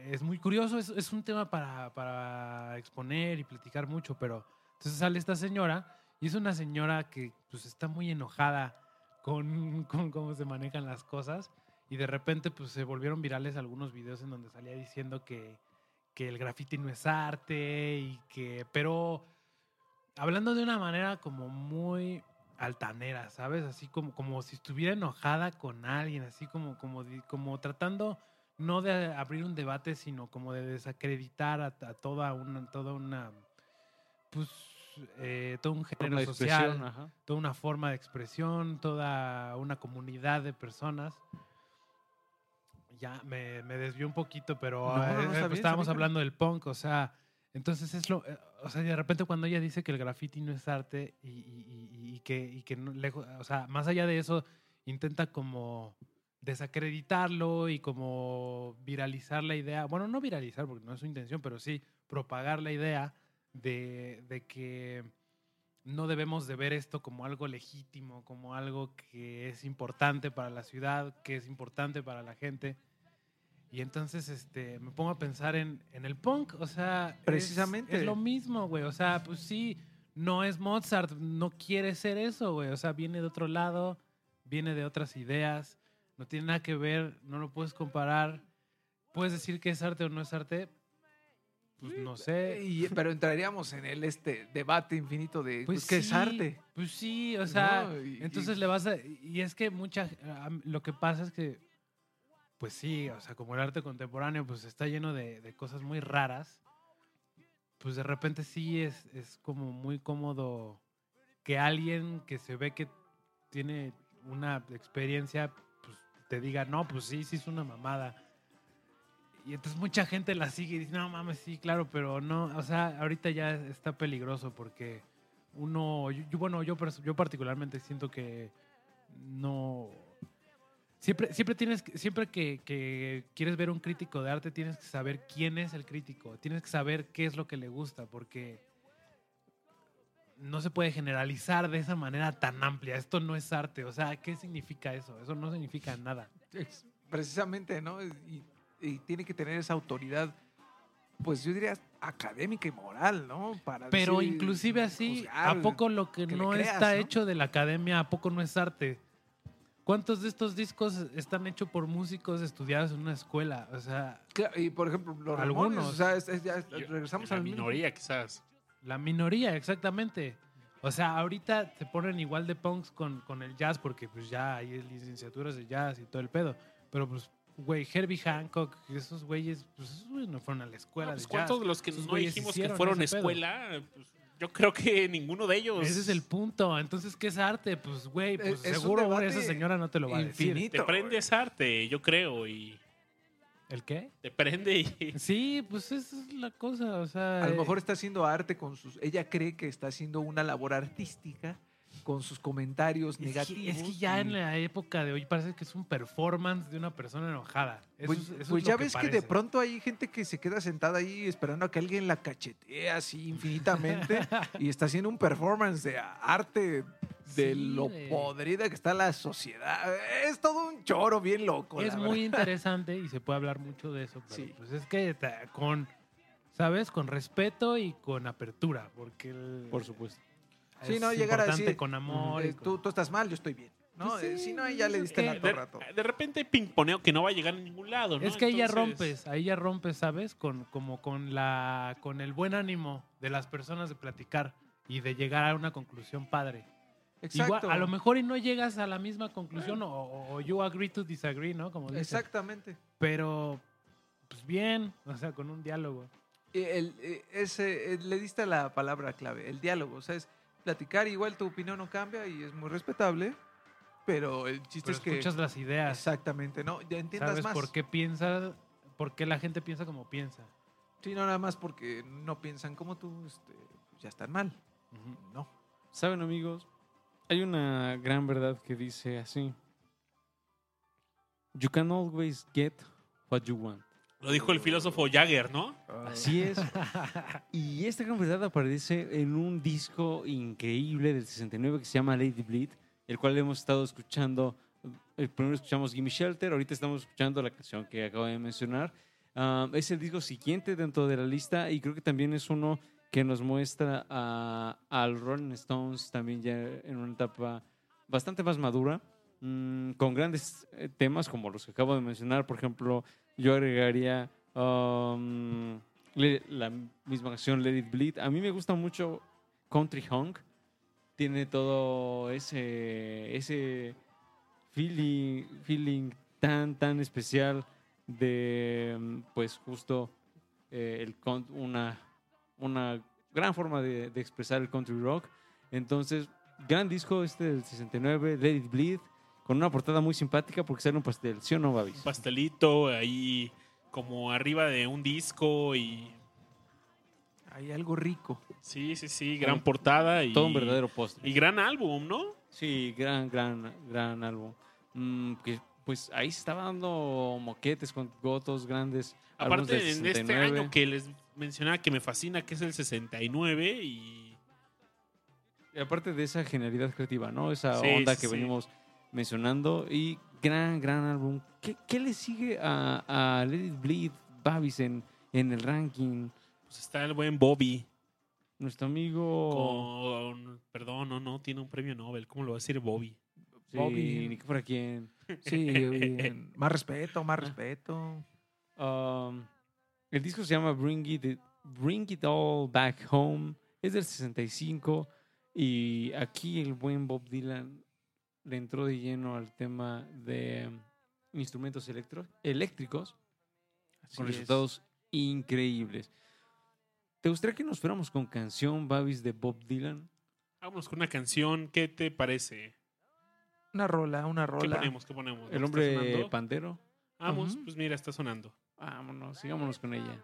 [SPEAKER 2] Es muy curioso, es, es un tema para, para exponer y platicar mucho, pero entonces sale esta señora y es una señora que pues está muy enojada con, con cómo se manejan las cosas y de repente pues se volvieron virales algunos videos en donde salía diciendo que, que el graffiti no es arte y que, pero hablando de una manera como muy altanera, ¿sabes? Así como, como si estuviera enojada con alguien, así como, como, como tratando no de abrir un debate, sino como de desacreditar a, a toda una, toda una, pues, eh, todo un género social,
[SPEAKER 4] ajá.
[SPEAKER 2] toda una forma de expresión, toda una comunidad de personas. Ya me, me desvió un poquito, pero
[SPEAKER 3] No, no, no,
[SPEAKER 2] eh,
[SPEAKER 3] bien, está
[SPEAKER 2] estábamos hablando del punk, o sea, entonces es lo, eh, o sea, de repente cuando ella dice que el graffiti no es arte y, y- y- y que, que no, lejos, o sea, más allá de eso, intenta como desacreditarlo y como viralizar la idea, bueno, no viralizar porque no es su intención, pero sí propagar la idea de, de que no debemos de ver esto como algo legítimo, como algo que es importante para la ciudad, que es importante para la gente. Y entonces este, me pongo a pensar en, en el punk, o sea, es-
[SPEAKER 3] Precisamente.
[SPEAKER 2] Es, lo mismo, güey, o sea, pues sí, no es Mozart, no quiere ser eso, güey, o sea, viene de otro lado, viene de otras ideas, no tiene nada que ver, no lo puedes comparar, puedes decir que es arte o no es arte, pues no sé.
[SPEAKER 3] Y- pero entraríamos en el este debate infinito de
[SPEAKER 2] Pues
[SPEAKER 3] pues, qué es arte.
[SPEAKER 2] Pues sí, o sea,
[SPEAKER 3] No, y-
[SPEAKER 2] entonces
[SPEAKER 3] y-
[SPEAKER 2] le vas a... Y es que mucha... Lo que pasa es que, pues sí, o sea, como el arte contemporáneo, pues está lleno de, de cosas muy raras, pues de repente sí es, es como muy cómodo que alguien que se ve que tiene una experiencia, pues te diga, no, pues sí, sí es una mamada. Y entonces mucha gente la sigue y dice, no mames, sí, claro, pero no, o sea, ahorita ya está peligroso porque uno, bueno, yo, yo particularmente siento que no... Siempre, siempre tienes, siempre que, que quieres ver un crítico de arte, tienes que saber quién es el crítico, tienes que saber qué es lo que le gusta, porque no se puede generalizar de esa manera tan amplia. Esto no es arte, o sea, ¿qué significa eso? Eso no significa nada.
[SPEAKER 3] Precisamente, ¿no? Y tiene que tener esa autoridad, pues yo diría académica y moral, ¿no? Para
[SPEAKER 2] Pero
[SPEAKER 3] decir,
[SPEAKER 2] inclusive así,
[SPEAKER 3] juzgar,
[SPEAKER 2] ¿a poco lo que, no
[SPEAKER 3] creas,
[SPEAKER 2] está
[SPEAKER 3] ¿no?
[SPEAKER 2] hecho de la academia, a poco no es arte? ¿Cuántos de estos discos están hechos por músicos estudiados en una escuela? O sea,
[SPEAKER 3] Claro, y por ejemplo, los
[SPEAKER 2] Algunos.
[SPEAKER 3] Ramones, o sea, es- es- ya
[SPEAKER 1] Yo-
[SPEAKER 3] regresamos
[SPEAKER 1] la
[SPEAKER 3] al mismo.
[SPEAKER 1] minoría, quizás.
[SPEAKER 2] la minoría, exactamente. O sea, ahorita se ponen igual de punks con, con el jazz porque pues ya hay licenciaturas de jazz y todo el pedo. Pero pues, güey, Herbie Hancock, esos güeyes, pues esos güeyes no fueron a la escuela
[SPEAKER 1] Ah, pues,
[SPEAKER 2] de jazz.
[SPEAKER 1] ¿Cuántos de los que
[SPEAKER 2] Esos
[SPEAKER 1] no dijimos que fueron
[SPEAKER 2] ese pedo.
[SPEAKER 1] escuela? Pues, yo creo que ninguno de ellos.
[SPEAKER 2] Ese es el punto. Entonces, ¿qué es arte? Pues, güey, pues
[SPEAKER 3] Es- es un
[SPEAKER 2] seguro esa señora no te lo va a decir.
[SPEAKER 3] infinito.
[SPEAKER 1] Te prende ese arte, yo creo, y
[SPEAKER 2] ¿El qué?
[SPEAKER 1] te prende y...
[SPEAKER 2] Sí, pues esa es la cosa. O sea,
[SPEAKER 3] A lo
[SPEAKER 2] eh,
[SPEAKER 3] mejor está haciendo arte con sus. Ella cree que está haciendo una labor artística con sus comentarios
[SPEAKER 2] es que,
[SPEAKER 3] negativos.
[SPEAKER 2] es que ya
[SPEAKER 3] y-
[SPEAKER 2] en la época de hoy parece que es un performance de una persona enojada. Eso
[SPEAKER 3] Pues,
[SPEAKER 2] es- eso es
[SPEAKER 3] pues ya ves que de pronto hay gente que se queda sentada ahí esperando a que alguien la cachetee así infinitamente y está haciendo un performance de arte de
[SPEAKER 2] Sí,
[SPEAKER 3] lo
[SPEAKER 2] de-
[SPEAKER 3] podrida que está la sociedad. Es todo un choro bien loco.
[SPEAKER 2] Es
[SPEAKER 3] la
[SPEAKER 2] muy
[SPEAKER 3] verdad.
[SPEAKER 2] interesante y se puede hablar mucho de eso, pero
[SPEAKER 3] Sí.
[SPEAKER 2] pues es que con, ¿sabes? Con respeto y con apertura, porque el-
[SPEAKER 4] Por supuesto.
[SPEAKER 3] Sí,
[SPEAKER 2] es
[SPEAKER 3] no, llegar a decir,
[SPEAKER 2] con amor.
[SPEAKER 3] Eh, tú, tú estás mal, yo estoy bien. ¿no?
[SPEAKER 2] Pues
[SPEAKER 3] Eh,
[SPEAKER 2] sí,
[SPEAKER 3] si no, ahí ya le diste la
[SPEAKER 1] De,
[SPEAKER 3] torre a todo.
[SPEAKER 1] de repente pingponeo que no va a llegar a ningún lado, ¿no?
[SPEAKER 2] Es que ahí ya
[SPEAKER 1] Entonces,
[SPEAKER 2] rompes, ahí ya rompes, ¿sabes? Con, como con la, con el buen ánimo de las personas de platicar y de llegar a una conclusión padre.
[SPEAKER 3] Exacto.
[SPEAKER 2] Igual, a lo mejor y no llegas a la misma conclusión o, o- o you agree to disagree, ¿no? Como dicen.
[SPEAKER 3] Exactamente.
[SPEAKER 2] Pero, pues bien, o sea, con un diálogo.
[SPEAKER 3] Eh, el- eh, ese, eh, le diste la palabra clave, el diálogo. O sea, es platicar, igual tu opinión no cambia y es muy respetable, pero el chiste
[SPEAKER 2] Pero
[SPEAKER 3] es que...
[SPEAKER 2] escuchas las ideas,
[SPEAKER 3] Exactamente, ¿no? Ya entiendas
[SPEAKER 2] sabes
[SPEAKER 3] más.
[SPEAKER 2] por qué piensa, por qué la gente piensa como piensa.
[SPEAKER 3] Sí, no nada más porque no piensan como tú, este, pues ya están mal. No.
[SPEAKER 4] Saben, amigos, hay una gran verdad que dice así: You can always get what you want.
[SPEAKER 1] Lo dijo el filósofo Jagger, ¿no?
[SPEAKER 4] Así es. Y esta gran aparece en un disco increíble del 69 que se llama Lady Bleed, el cual hemos estado escuchando. El primero escuchamos Gimme Shelter, ahorita estamos escuchando la canción que acabo de mencionar. Ah, es el disco siguiente dentro de la lista y creo que también es uno que nos muestra a, al Rolling Stones también ya en una etapa bastante más madura, mm, con grandes eh, temas como los que acabo de mencionar. Por ejemplo, yo agregaría um, la misma canción Let It Bleed. A mí me gusta mucho Country Honk. Tiene todo ese, ese feeling, feeling tan, tan especial de, mm, pues justo, eh, el, una, una gran forma de, de expresar el country rock. Entonces, gran disco este del 69, Let It Bleed, con una portada muy simpática porque sale un pastel, ¿sí o no, Babis?
[SPEAKER 1] Un pastelito ahí como arriba de un disco y...
[SPEAKER 3] Hay algo rico.
[SPEAKER 1] Sí, sí, sí, gran portada y...
[SPEAKER 4] Todo un verdadero postre.
[SPEAKER 1] Y gran álbum, ¿no?
[SPEAKER 4] Sí, gran, gran, gran álbum. Mm, que, pues ahí se estaba dando moquetes con gotos grandes.
[SPEAKER 1] Aparte, en este
[SPEAKER 4] 69.
[SPEAKER 1] año que les mencionaba que me fascina, que es el 69 y...
[SPEAKER 4] Y aparte de esa genialidad creativa, ¿no? Esa
[SPEAKER 1] Sí,
[SPEAKER 4] onda que
[SPEAKER 1] sí.
[SPEAKER 4] venimos mencionando. Y gran, gran álbum. ¿Qué, qué le sigue a, a Let It Bleed, Babis, en, en el ranking?
[SPEAKER 1] Pues está el buen Bobby.
[SPEAKER 4] Nuestro amigo...
[SPEAKER 1] Con... Perdón, no, no, tiene un premio Nobel. ¿Cómo lo va a decir Bobby?
[SPEAKER 4] Sí,
[SPEAKER 3] Bobby.
[SPEAKER 4] ni que fuera quién.
[SPEAKER 3] Sí, bien. más respeto, más respeto.
[SPEAKER 4] Um, el disco se llama Bring It, Bring It All Back Home. Es del 65. Y aquí el buen Bob Dylan le entró de lleno al tema de um, instrumentos electro- eléctricos
[SPEAKER 3] Así
[SPEAKER 4] con
[SPEAKER 3] es.
[SPEAKER 4] resultados increíbles. ¿Te gustaría que nos fuéramos con canción Babis de Bob Dylan?
[SPEAKER 1] Vámonos con una canción. ¿Qué te parece?
[SPEAKER 3] Una rola, una
[SPEAKER 1] ¿Qué
[SPEAKER 3] rola.
[SPEAKER 1] ponemos? ¿Qué ponemos?
[SPEAKER 4] El
[SPEAKER 1] ¿Está
[SPEAKER 4] hombre
[SPEAKER 1] sonando?
[SPEAKER 4] pandero.
[SPEAKER 1] Vamos,
[SPEAKER 3] Ujú.
[SPEAKER 1] pues mira, está sonando.
[SPEAKER 4] Vámonos, sigámonos con ella.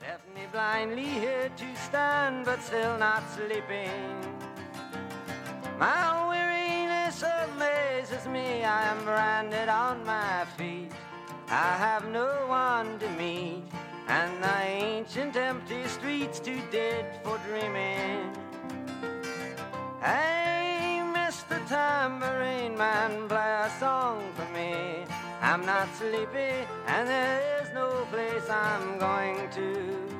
[SPEAKER 8] Left me blindly here to stand, but still not sleeping. My amazes me. I am branded on my feet. I have no one to meet, and the ancient empty streets too dead for dreaming. Hey, Mr. Tambourine Man, play a song for me. I'm not sleepy, and there is no place I'm going to.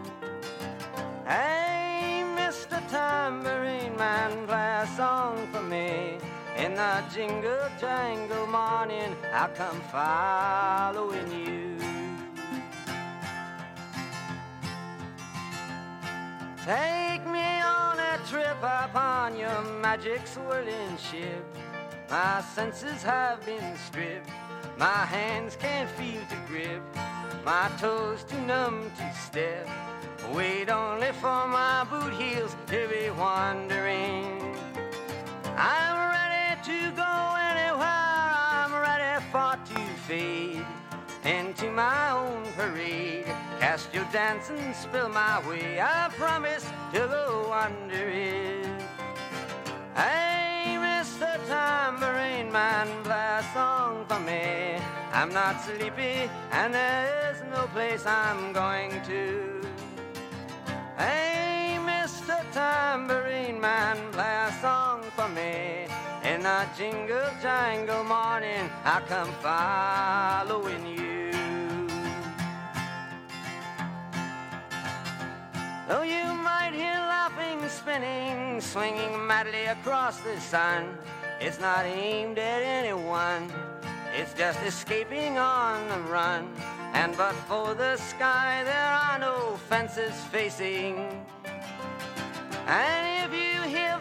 [SPEAKER 8] In the jingle jangle morning, I'll come following you. Take me on a trip upon your magic swirling ship. My senses have been stripped. My hands can't feel to grip. My toes too numb to step. Wait only for my boot heels to be wandering. I'm fade into my own parade. Cast your dancing spell my way. I promise to go under it. Hey, Mr. Tambourine Man, play a song for me. I'm not sleepy, and there is no place I'm going to. Hey, Mr. Tambourine Man, play a song for me. In a jingle jangle morning, I come following you. Though you might hear laughing, spinning, swinging madly across the sun, it's not aimed at anyone. It's just escaping on the run. And but for the sky, there are no fences facing. And if you hear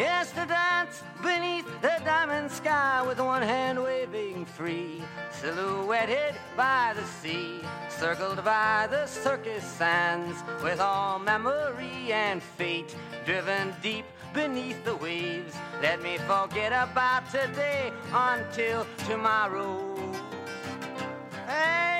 [SPEAKER 8] Yes, to dance beneath the diamond sky with one hand waving free, silhouetted by the sea, circled by the circus sands, with all memory and fate driven deep beneath the waves. Let me forget about today until tomorrow. Hey,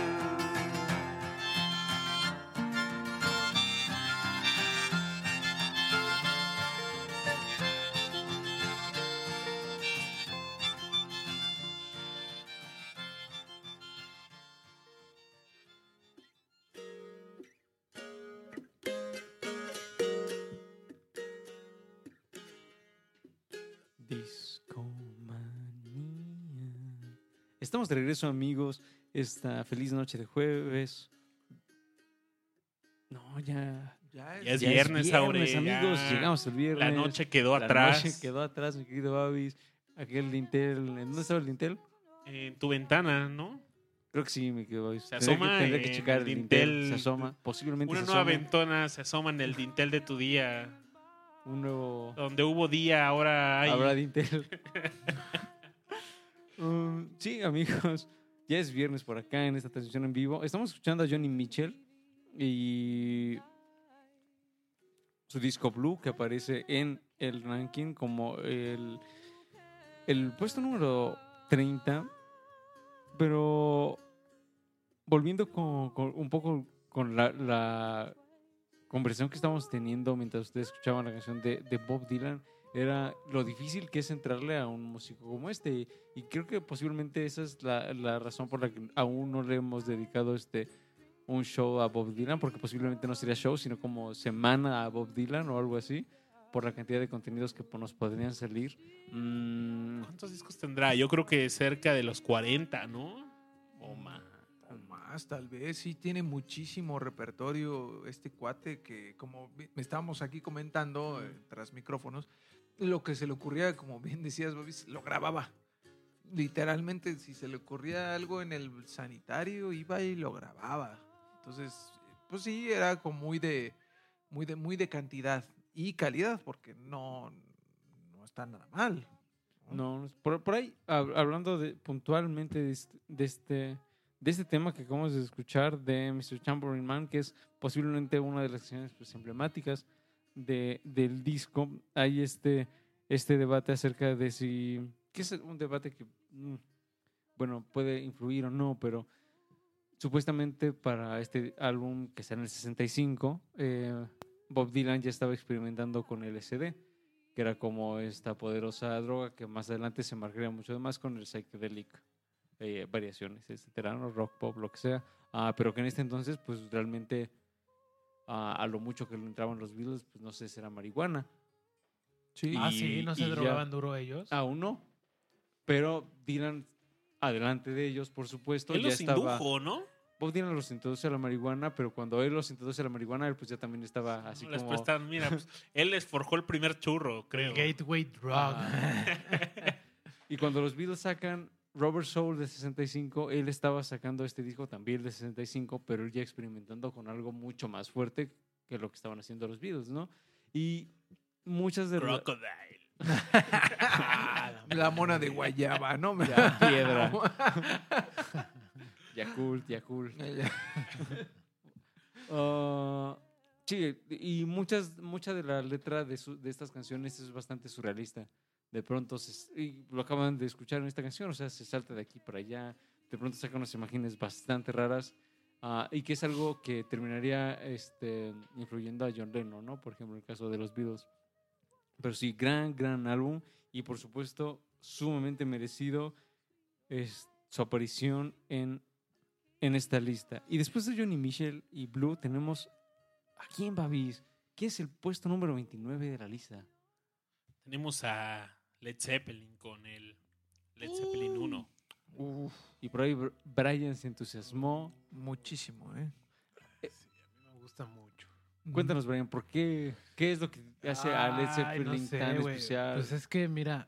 [SPEAKER 4] Estamos de regreso, amigos. Esta feliz noche de jueves. No, ya.
[SPEAKER 3] Ya
[SPEAKER 1] Ya es viernes, Aure,
[SPEAKER 4] amigos.
[SPEAKER 1] ya.
[SPEAKER 4] Llegamos el viernes.
[SPEAKER 1] La noche quedó
[SPEAKER 4] La
[SPEAKER 1] atrás.
[SPEAKER 4] noche quedó atrás, mi querido Babis. Aquel Dintel. ¿en ¿Dónde estaba el Dintel?
[SPEAKER 1] En tu ventana, ¿no?
[SPEAKER 4] Creo que sí, mi querido Babis.
[SPEAKER 1] Se asoma
[SPEAKER 4] que, tendría que checar
[SPEAKER 1] el
[SPEAKER 4] el Dintel.
[SPEAKER 1] dintel.
[SPEAKER 4] Se asoma. Posiblemente
[SPEAKER 1] Una
[SPEAKER 4] se
[SPEAKER 1] nueva ventana se asoma en el dintel de tu día.
[SPEAKER 4] Un nuevo.
[SPEAKER 1] Donde hubo día, ahora hay.
[SPEAKER 4] Habrá Dintel. Um, sí, amigos. Ya es viernes por acá en esta transmisión en vivo. Estamos escuchando a Johnny Mitchell y su disco Blue que aparece en el ranking como el, el puesto número 30. Pero volviendo con, un poco con la, conversación que estábamos teniendo mientras ustedes escuchaban la canción de Bob Dylan, era lo difícil que es entrarle a un músico como este. Y creo que posiblemente esa es la, la razón por la que aún no le hemos dedicado este un show a Bob Dylan, porque posiblemente no sería show, sino como semana a Bob Dylan o algo así, por la cantidad de contenidos que nos podrían salir. Mm,
[SPEAKER 1] ¿Cuántos discos tendrá? Yo creo que cerca de los 40, ¿no? O más.
[SPEAKER 3] O más, tal vez. Sí, tiene muchísimo repertorio este cuate que, como estábamos aquí comentando eh, tras micrófonos, lo que se le ocurría, como bien decías, Bobby, lo grababa. Literalmente, si se le ocurría algo en el sanitario, iba y lo grababa. Entonces, pues sí, era como muy de, muy de, muy de cantidad y calidad, porque no, no está nada mal.
[SPEAKER 4] No, por, por ahí, hab- hablando de, puntualmente de este, de este de este tema que acabamos de escuchar de Mr. Chamberlain Man, que es posiblemente una de las canciones pues, emblemáticas de, del disco, hay este, este debate acerca de si, que es un debate que, mm, bueno, puede influir o no, pero supuestamente para este álbum que está en el 65, eh, Bob Dylan ya estaba experimentando con LSD que era como esta poderosa droga que más adelante se marcaría mucho más con el psychedelic eh, variaciones, etcétera, rock pop, lo que sea, Ah, pero que en este entonces, pues realmente a lo mucho que le entraban los Beatles, pues no sé, será marihuana.
[SPEAKER 3] Sí.
[SPEAKER 2] Ah,
[SPEAKER 4] Y-
[SPEAKER 2] sí, no se
[SPEAKER 4] ya-
[SPEAKER 2] drogaban duro ellos.
[SPEAKER 4] Aún no, pero Dylan adelante de ellos, por supuesto,
[SPEAKER 1] Él
[SPEAKER 4] ya
[SPEAKER 1] los
[SPEAKER 4] estaba.
[SPEAKER 1] indujo, ¿no?
[SPEAKER 4] Bob Dylan los introduce a la marihuana, pero cuando él los introduce a la marihuana, él pues ya también estaba así
[SPEAKER 1] No les
[SPEAKER 4] como...
[SPEAKER 1] prestan- mira, pues, él les forjó el primer churro, creo.
[SPEAKER 2] Gateway Drug.
[SPEAKER 4] Y cuando los Beatles sacan Robert Soul de 65, él estaba sacando este disco también de 65, pero él ya experimentando con algo mucho más fuerte que lo que estaban haciendo los Beatles, ¿no? Y muchas de las...
[SPEAKER 1] Crocodile.
[SPEAKER 3] La mona de guayaba, ¿no? Me
[SPEAKER 4] Ya, piedra. Yakult, Yakult. Ah, sí, y muchas, mucha de la letra de, su- de estas canciones es bastante surrealista. De pronto, se- y lo acaban de escuchar en esta canción, o sea, se salta de aquí para allá, de pronto saca unas imágenes bastante raras, ah, y que es algo que terminaría este, influyendo a John Lennon, ¿no? Por ejemplo, en el caso de los Beatles. Pero sí, gran, gran álbum, y por supuesto, sumamente merecido es su aparición en en esta lista. Y después de Johnny Mitchell y Blue, tenemos a quién, Babis, que es el puesto número 29 de la lista.
[SPEAKER 1] Tenemos a Led Zeppelin con el Led Zeppelin 1.
[SPEAKER 3] Uf,
[SPEAKER 4] Y por ahí Br- Brian se entusiasmó.
[SPEAKER 3] muchísimo, ¿eh?
[SPEAKER 2] Me gusta mucho.
[SPEAKER 4] Cuéntanos, Brian, ¿por qué? ¿Qué es lo que hace a Led Zeppelin
[SPEAKER 2] no sé,
[SPEAKER 4] tan especial?
[SPEAKER 2] Pues es que, mira,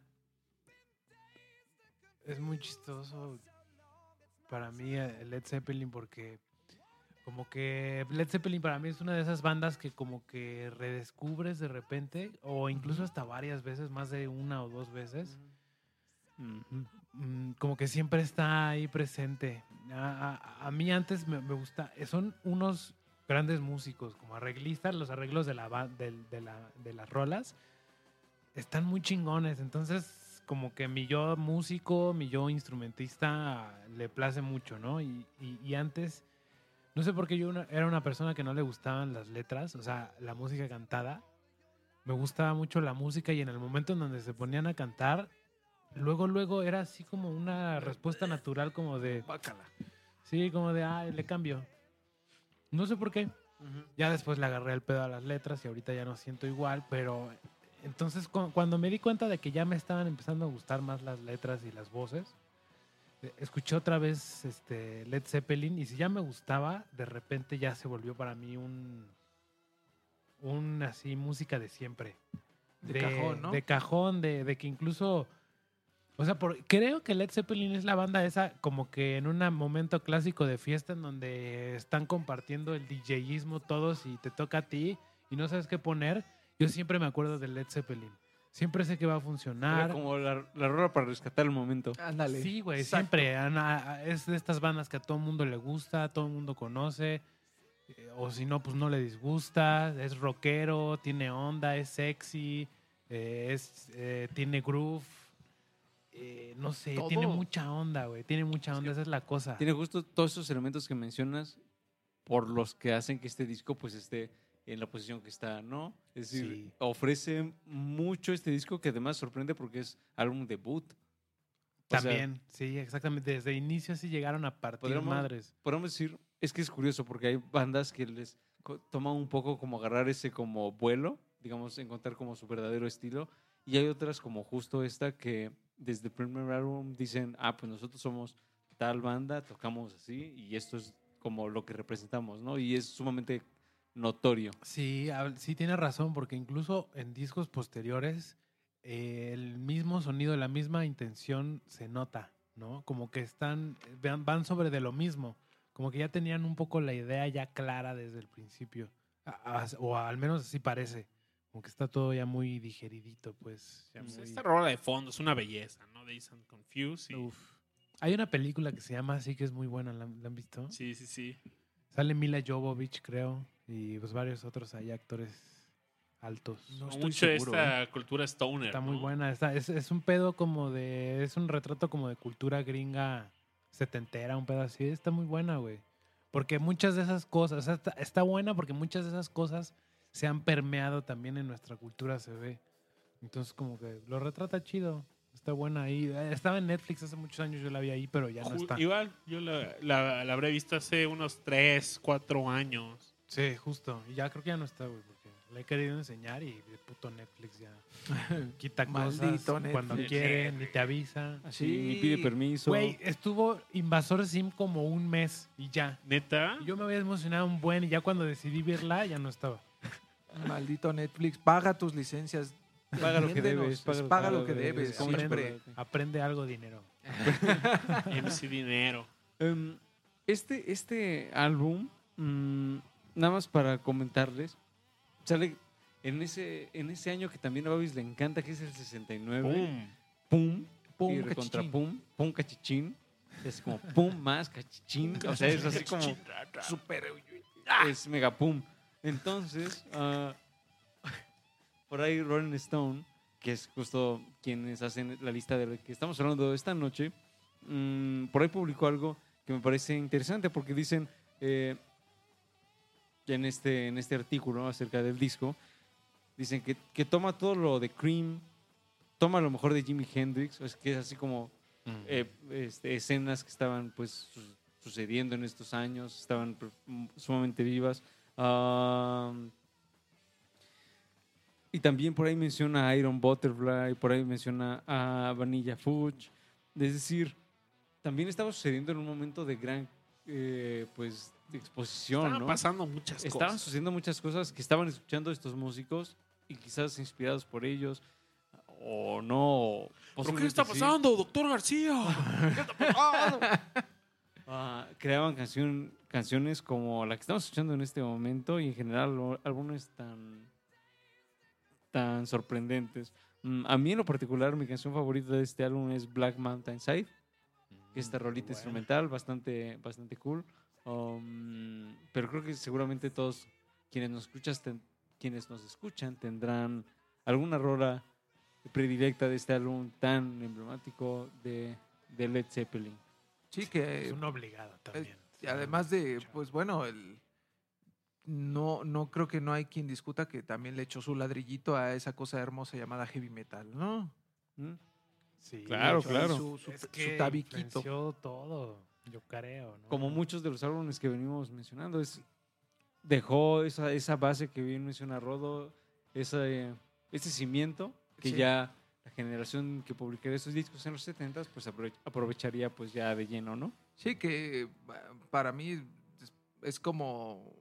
[SPEAKER 2] es muy chistoso para mí eh, Led Zeppelin porque como que Led Zeppelin para mí es una de esas bandas que como que redescubres de repente o incluso hasta varias veces, más de una o dos veces.
[SPEAKER 4] Ujú.
[SPEAKER 2] mm, como que siempre está ahí presente. A, a- a mí antes me, me gusta, eh, son unos grandes músicos, como arreglistas, los arreglos de, la, de, la- de las rolas están muy chingones. Entonces, como que mi yo músico, mi yo instrumentista le place mucho, ¿no? Y, y- y antes, no sé por qué yo una- era una persona que no le gustaban las letras, o sea, la música cantada. Me gustaba mucho la música y en el momento en donde se ponían a cantar, luego, luego era así como una respuesta natural como de,
[SPEAKER 3] Bácala.
[SPEAKER 2] sí, como de, ay, le cambio. No sé por qué. Ya después le agarré el pedo a las letras y ahorita ya no siento igual, pero entonces cu- cuando me di cuenta de que ya me estaban empezando a gustar más las letras y las voces, escuché otra vez este Led Zeppelin y si ya me gustaba, de repente ya se volvió para mí un un así música de siempre.
[SPEAKER 3] De cajón, ¿no?
[SPEAKER 2] De cajón, de, de que incluso o sea, por- creo que Led Zeppelin es la banda esa como que en un momento clásico de fiesta en donde están compartiendo el DJismo todos y te toca a ti y no sabes qué poner. Yo siempre me acuerdo de Led Zeppelin. Siempre sé que va a
[SPEAKER 4] Era
[SPEAKER 2] funcionar.
[SPEAKER 4] como la, la rola para rescatar el momento.
[SPEAKER 3] Ándale.
[SPEAKER 2] Sí, güey,
[SPEAKER 3] Exacto.
[SPEAKER 2] siempre. Ana- Es de estas bandas que a todo el mundo le gusta, todo el mundo conoce. eh, O si no, pues no le disgusta. Es rockero, tiene onda, es sexy, eh, es, eh, tiene groove. eh, no sé,
[SPEAKER 3] Todo.
[SPEAKER 2] tiene mucha onda, güey. Tiene mucha onda, esa es la cosa.
[SPEAKER 4] Tiene justo todos esos elementos que mencionas por los que hacen que este disco pues esté en la posición que está, ¿no? Es decir,
[SPEAKER 2] Sí.
[SPEAKER 4] ofrece mucho este disco que además sorprende porque es álbum debut. O sea,
[SPEAKER 2] También, sí, exactamente. Desde inicio sí llegaron a partir madres.
[SPEAKER 4] podemos decir, es que es curioso porque hay bandas que les toma un poco como agarrar ese como vuelo, digamos, encontrar como su verdadero estilo. Y hay otras como justo esta que desde el primer álbum dicen, ah, pues nosotros somos tal banda, tocamos así y esto es como lo que representamos, ¿no? Y es sumamente notorio.
[SPEAKER 2] Sí, sí tiene razón, porque incluso en discos posteriores eh, el mismo sonido, la misma intención se nota, ¿no? Como que están, van sobre de lo mismo, como que ya tenían un poco la idea ya clara desde el principio, o al menos así parece, como que está todo ya muy digeridito, pues. ya
[SPEAKER 1] Pues
[SPEAKER 2] muy-
[SPEAKER 1] esta rola de fondo es una belleza, ¿no? Dazed and Confused. y-
[SPEAKER 2] Uf. Hay una película que se llama así que es muy buena, ¿la, la han visto?
[SPEAKER 1] Sí, sí, sí.
[SPEAKER 2] Sale Mila Jovovich, creo, y pues varios otros ahí actores altos.
[SPEAKER 3] No estoy
[SPEAKER 1] mucho
[SPEAKER 3] seguro,
[SPEAKER 1] esta cultura stoner.
[SPEAKER 2] Está muy
[SPEAKER 1] ¿no?
[SPEAKER 2] buena. Está, es, es un pedo como de. Es un retrato como de cultura gringa setentera, un pedo así. Está muy buena, güey. Porque muchas de esas cosas. o sea, está, está buena porque muchas de esas cosas se han permeado también en nuestra cultura, se ve. Entonces, como que lo retrata chido. Está buena ahí. Eh, Estaba en Netflix hace muchos años, yo la vi ahí, pero ya no está.
[SPEAKER 1] Igual, yo la, la- la habré visto hace unos 3, 4 años.
[SPEAKER 2] Sí, justo. Y ya creo que ya no está, güey. Porque Le he querido enseñar y de puto Netflix ya quita
[SPEAKER 3] Maldito
[SPEAKER 2] cosas cuando quiere, ni te avisa.
[SPEAKER 4] Así,
[SPEAKER 3] Sí.
[SPEAKER 4] ni pide permiso.
[SPEAKER 2] Güey, estuvo Invasor Sim como un mes y ya.
[SPEAKER 1] Neta.
[SPEAKER 2] Y Yo me había emocionado un buen y ya cuando decidí verla ya no estaba.
[SPEAKER 3] Maldito Netflix, paga tus licencias.
[SPEAKER 4] paga lo que debes.
[SPEAKER 3] paga, lo que debes, siempre.
[SPEAKER 2] Aprende algo dinero.
[SPEAKER 1] MC Dinero.
[SPEAKER 4] Em, este, este álbum, mm, nada más para comentarles, sale en ese, en ese año que también a Babis le encanta, que es el 69.
[SPEAKER 1] ¡Pum!
[SPEAKER 4] Pum.
[SPEAKER 3] Pum,
[SPEAKER 4] y contra pum, pum, cachichín. Es como pum más cachichín. O sea, es así como
[SPEAKER 3] Super.
[SPEAKER 4] es mega pum. Entonces, ah, por ahí Rolling Stone, que es justo quienes hacen la lista de lo que estamos hablando esta noche, mm, por ahí publicó algo que me parece interesante porque dicen eh, en este, en este artículo acerca del disco, dicen que, que toma todo lo de Cream, toma lo mejor de Jimi Hendrix, es que es así como eh, este, escenas que estaban pues su- sucediendo en estos años, estaban sumamente vivas. Am, y también por ahí menciona a Iron Butterfly, por ahí menciona a Vanilla Fudge. Es decir, también estaba sucediendo en un momento de gran eh, pues exposición,
[SPEAKER 1] Estaban
[SPEAKER 4] ¿no?
[SPEAKER 1] pasando muchas
[SPEAKER 4] Estaban
[SPEAKER 1] cosas.
[SPEAKER 4] sucediendo muchas cosas que estaban escuchando estos músicos y quizás inspirados por ellos o no.
[SPEAKER 1] ¿Pero qué está
[SPEAKER 4] sí.
[SPEAKER 1] pasando, doctor García? ¿Qué está pasando?
[SPEAKER 4] Ah, creaban canción, canciones como la que estamos escuchando en este momento y en general álbumes tan, tan sorprendentes. Mm, a mí en lo particular mi canción favorita de este álbum es Black Mountain Side, que es esta rolita instrumental bastante, bastante cool. Um, pero creo que seguramente todos quienes nos, escuchas ten- quienes nos escuchan tendrán alguna rola predilecta de este álbum tan emblemático de, de Led Zeppelin.
[SPEAKER 3] Sí, que
[SPEAKER 2] Es un obligado también.
[SPEAKER 3] Y además de, pues bueno, el, no, no creo que no hay quien discuta que también le echó su ladrillito a esa cosa hermosa llamada heavy metal, ¿no?
[SPEAKER 4] ¿Mm?
[SPEAKER 2] Sí,
[SPEAKER 4] Claro, claro.
[SPEAKER 3] Su, su-
[SPEAKER 2] Es
[SPEAKER 3] su
[SPEAKER 2] que
[SPEAKER 3] tabiquito.
[SPEAKER 2] influenció todo, yo creo. ¿no?
[SPEAKER 4] como muchos de los álbumes que venimos mencionando, es, dejó esa, esa base que bien menciona Rodo, esa, eh, ese cimiento que
[SPEAKER 3] Sí.
[SPEAKER 4] ya la generación que publicaría esos discos en los 70 pues aprove- aprovecharía pues ya de lleno, ¿no?
[SPEAKER 3] Sí, que pa- para mí es, es como.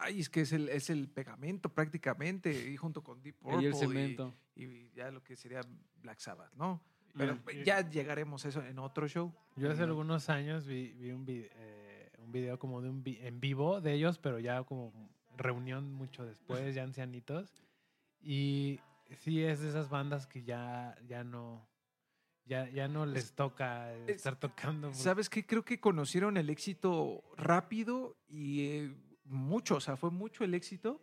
[SPEAKER 3] Ay, es que es el, es el pegamento prácticamente, y junto con Deep Purple.
[SPEAKER 4] El
[SPEAKER 3] y-
[SPEAKER 4] cemento.
[SPEAKER 3] Y, ya lo que sería Black Sabbath, ¿no? Pero ya llegaremos a eso en otro show.
[SPEAKER 2] Yo hace algunos años vi, vi un, vi- eh, un video como de un vi- en vivo de ellos, pero ya como reunión mucho después, ya ancianitos. Y sí es de esas bandas que ya, ya no ya, ya no les toca estar tocando.
[SPEAKER 3] ¿Sabes qué? Creo que conocieron el éxito rápido y eh, mucho, o sea, fue mucho el éxito.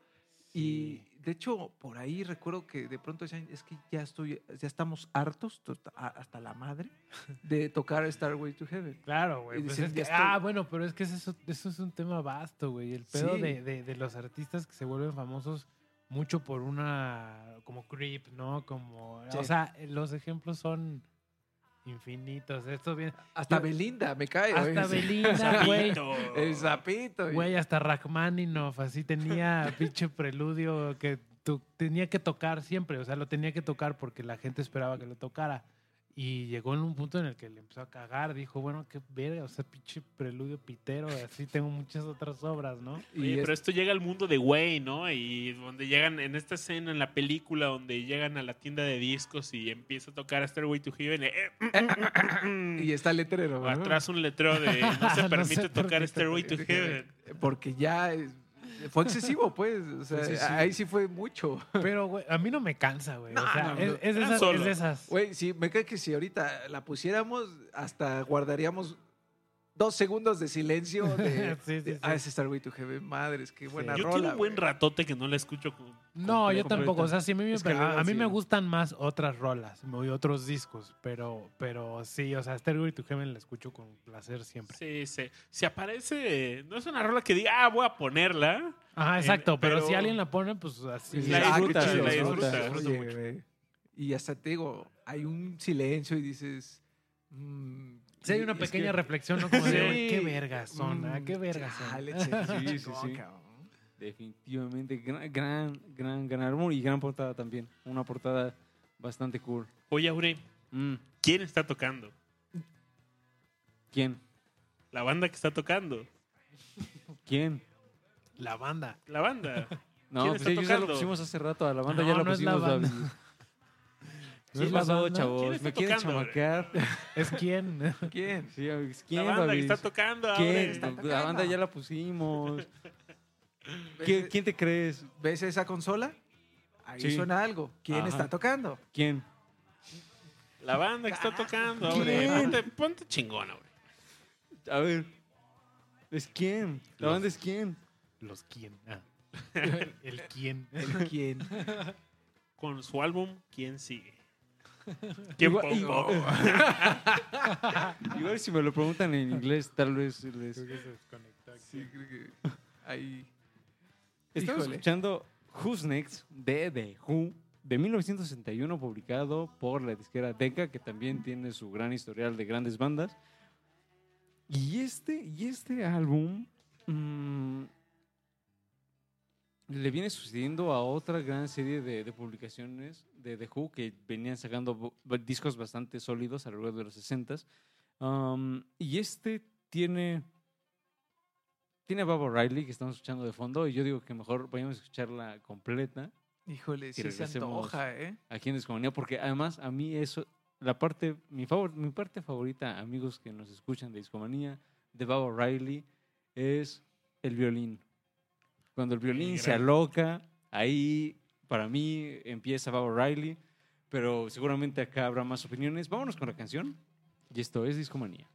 [SPEAKER 3] Y de hecho, por ahí recuerdo que de pronto decían, es que ya estoy, ya estamos hartos, hasta la madre, de tocar Starway to Heaven.
[SPEAKER 2] Claro, güey. Pues es que- ah, bueno, pero es que eso, eso es un tema vasto, güey. El pedo
[SPEAKER 3] Sí.
[SPEAKER 2] de, de- de los artistas que se vuelven famosos mucho por una. como creep, ¿no? Como.
[SPEAKER 3] Sí.
[SPEAKER 2] O sea, los ejemplos son infinitos. Esto bien.
[SPEAKER 3] Hasta
[SPEAKER 2] Yo-
[SPEAKER 3] Belinda me cae.
[SPEAKER 2] Hasta
[SPEAKER 3] güey.
[SPEAKER 2] Belinda, güey.
[SPEAKER 3] El zapito.
[SPEAKER 2] Güey, hasta Rachmaninoff, así tenía pinche preludio que tu- tenía que tocar siempre, o sea, lo tenía que tocar porque la gente esperaba que lo tocara. Y llegó en un punto en el que le empezó a cagar, dijo, bueno, qué verga, o sea, pinche preludio pitero, así tengo muchas otras obras, ¿no?
[SPEAKER 1] Oye,
[SPEAKER 3] Y es-
[SPEAKER 1] pero esto llega al mundo de Way, ¿no? Y donde llegan, en esta escena, en la película, donde llegan a la tienda de discos y empieza a tocar Stairway to Heaven. eh,
[SPEAKER 3] y está el letrero. ¿no?
[SPEAKER 1] Atrás un letrero de no se
[SPEAKER 2] No
[SPEAKER 1] permite
[SPEAKER 2] se
[SPEAKER 1] tocar
[SPEAKER 2] permite
[SPEAKER 1] Stairway to Heaven.
[SPEAKER 3] Porque ya es- fue excesivo, pues. O sea,
[SPEAKER 4] Sí, sí, sí.
[SPEAKER 3] ahí sí fue mucho.
[SPEAKER 2] Pero, güey, a mí no me cansa, güey. o sea,
[SPEAKER 3] no,
[SPEAKER 2] es,
[SPEAKER 3] no.
[SPEAKER 2] es de esas, es de esas.
[SPEAKER 3] Güey, sí, me cae que si ahorita la pusiéramos, hasta guardaríamos dos segundos de silencio de,
[SPEAKER 2] Sí, sí,
[SPEAKER 3] de,
[SPEAKER 2] sí.
[SPEAKER 3] ah, ese Starway to Heaven, madres, qué buena
[SPEAKER 1] Yo
[SPEAKER 3] rola.
[SPEAKER 1] tengo un buen ratote que no la escucho.
[SPEAKER 2] No, yo tampoco. O sea, sí, a mí, me,
[SPEAKER 3] Escalera
[SPEAKER 2] a, a mí
[SPEAKER 3] al
[SPEAKER 2] me
[SPEAKER 3] cielo.
[SPEAKER 2] gustan más otras rolas y otros discos, pero, pero sí, o sea, Stairway to Heaven la escucho con placer siempre.
[SPEAKER 1] Sí, sí. Si aparece, no es una rola que diga, ah, voy a ponerla.
[SPEAKER 2] Ajá, exacto,
[SPEAKER 1] En-
[SPEAKER 2] pero,
[SPEAKER 1] pero-
[SPEAKER 2] si alguien la pone, pues así.
[SPEAKER 3] Sí,
[SPEAKER 1] La
[SPEAKER 3] ah, chido,
[SPEAKER 1] la
[SPEAKER 3] güey. Y hasta te digo, hay un silencio y dices. mm,
[SPEAKER 2] Sí, hay una pequeña
[SPEAKER 3] que-
[SPEAKER 2] reflexión, ¿no? Como de,
[SPEAKER 1] Sí.
[SPEAKER 2] "Güey, qué vergas son, ah,
[SPEAKER 3] Mm,
[SPEAKER 2] qué vergas son.
[SPEAKER 3] chale, chale,
[SPEAKER 4] Sí, sí,
[SPEAKER 3] no,
[SPEAKER 4] sí. Definitivamente, gran, gran, gran, gran álbum y gran portada también. Una portada bastante cool.
[SPEAKER 1] Oye, Aure,
[SPEAKER 4] Mm,
[SPEAKER 1] ¿quién está tocando?
[SPEAKER 4] ¿Quién?
[SPEAKER 1] La banda que está tocando.
[SPEAKER 4] ¿Quién?
[SPEAKER 2] La banda.
[SPEAKER 1] La banda.
[SPEAKER 4] No,
[SPEAKER 1] ¿Quién
[SPEAKER 4] pues
[SPEAKER 1] está
[SPEAKER 4] ellos ya lo
[SPEAKER 1] tocando?
[SPEAKER 4] pusimos hace rato. A la banda
[SPEAKER 2] No,
[SPEAKER 4] ya la
[SPEAKER 2] no es la
[SPEAKER 4] pusimos,
[SPEAKER 2] banda.
[SPEAKER 4] David.
[SPEAKER 2] ¿No
[SPEAKER 4] ¿Qué
[SPEAKER 2] es la banda?
[SPEAKER 4] chavos?
[SPEAKER 1] ¿Quién está
[SPEAKER 4] ¿Me quieren
[SPEAKER 1] tocando,
[SPEAKER 4] chamaquear?
[SPEAKER 2] ¿Es quién?
[SPEAKER 3] ¿Quién?
[SPEAKER 4] Sí, es-
[SPEAKER 1] La
[SPEAKER 4] ¿Quién,
[SPEAKER 1] banda que está tocando.
[SPEAKER 4] ¿Quién?
[SPEAKER 1] Aure.
[SPEAKER 4] La banda ya la pusimos.
[SPEAKER 3] ¿Ves,
[SPEAKER 4] ¿Quién, quién te crees?
[SPEAKER 3] ves esa consola? Ahí
[SPEAKER 4] Sí.
[SPEAKER 3] suena algo. ¿Quién
[SPEAKER 4] Ajá.
[SPEAKER 3] está tocando?
[SPEAKER 4] ¿Quién?
[SPEAKER 1] La banda que está tocando, Aure.
[SPEAKER 4] ¿Quién?
[SPEAKER 1] Ponte, ponte chingón, Aure.
[SPEAKER 4] A ver. ¿Es quién? ¿La
[SPEAKER 1] Los-
[SPEAKER 4] banda es quién?
[SPEAKER 2] Los quién. Ah. El quién.
[SPEAKER 3] ¿El quién?
[SPEAKER 1] Con su álbum, ¿quién sigue? ¿Quién
[SPEAKER 4] Igual-
[SPEAKER 1] pongo?
[SPEAKER 4] Igual si me lo preguntan en inglés, tal vez les...
[SPEAKER 2] Creo que se desconectó aquí.
[SPEAKER 3] Sí, creo que ahí.
[SPEAKER 4] Estamos
[SPEAKER 3] Híjole.
[SPEAKER 4] escuchando Who's Next de The Who de 1961, publicado por la disquera Decca, que también tiene su gran historial de grandes bandas. Y este, y este álbum mm, le viene sucediendo a otra gran serie de, de publicaciones de The Who que venían sacando discos bastante sólidos a lo largo de los 60 y este tiene tiene a Bob O'Reilly que estamos escuchando de fondo y yo digo que mejor vayamos a escucharla completa
[SPEAKER 3] Híjole, sí se antoja, ¿eh?
[SPEAKER 4] aquí en Descomunidad porque además a mí eso la parte mi favor mi parte favorita amigos que nos escuchan de Discomanía de Bob O'Reilly es el violín. Cuando el violín se aloca ahí para mí empieza Bob O'Reilly pero seguramente acá habrá más opiniones. Vámonos con la canción. Y esto es Discomanía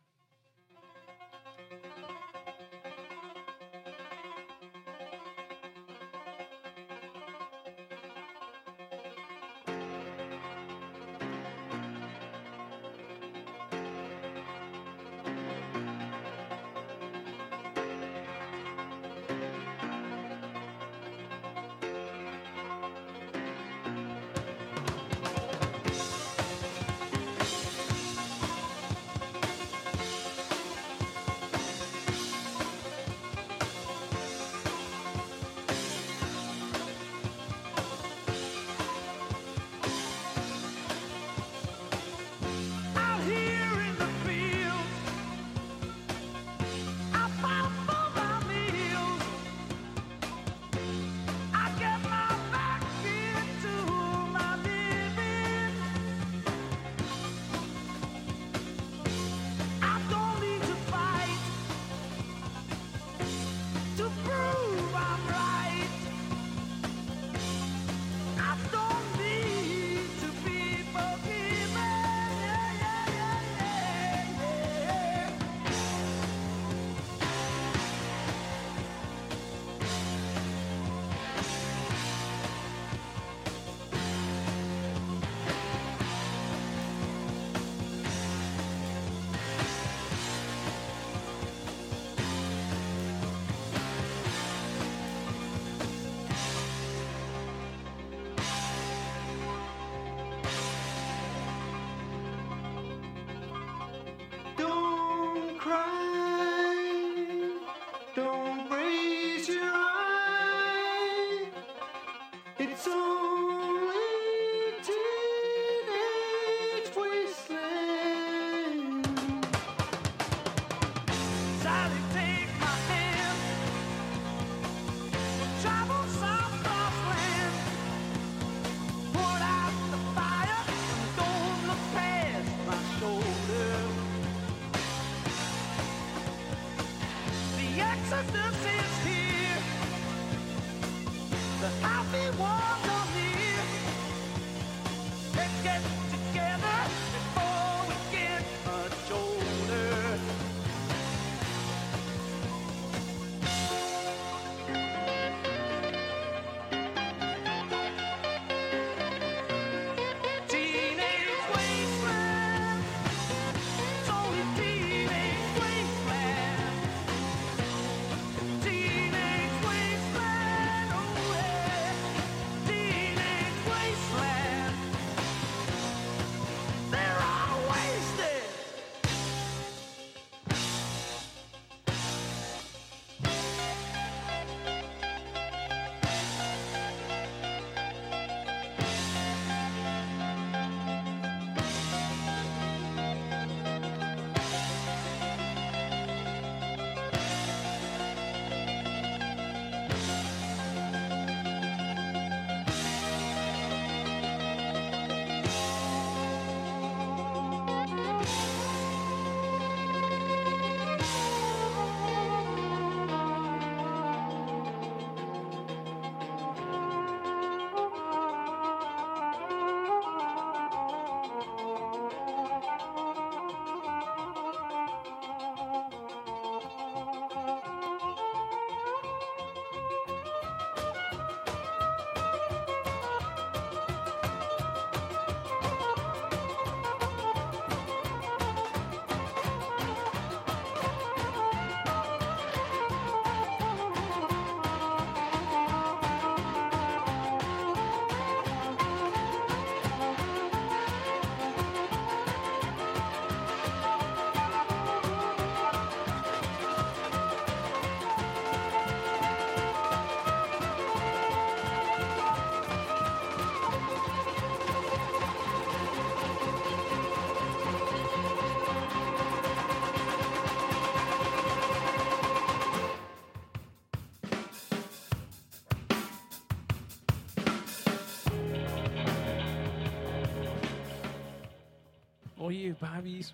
[SPEAKER 4] Oye, Babis,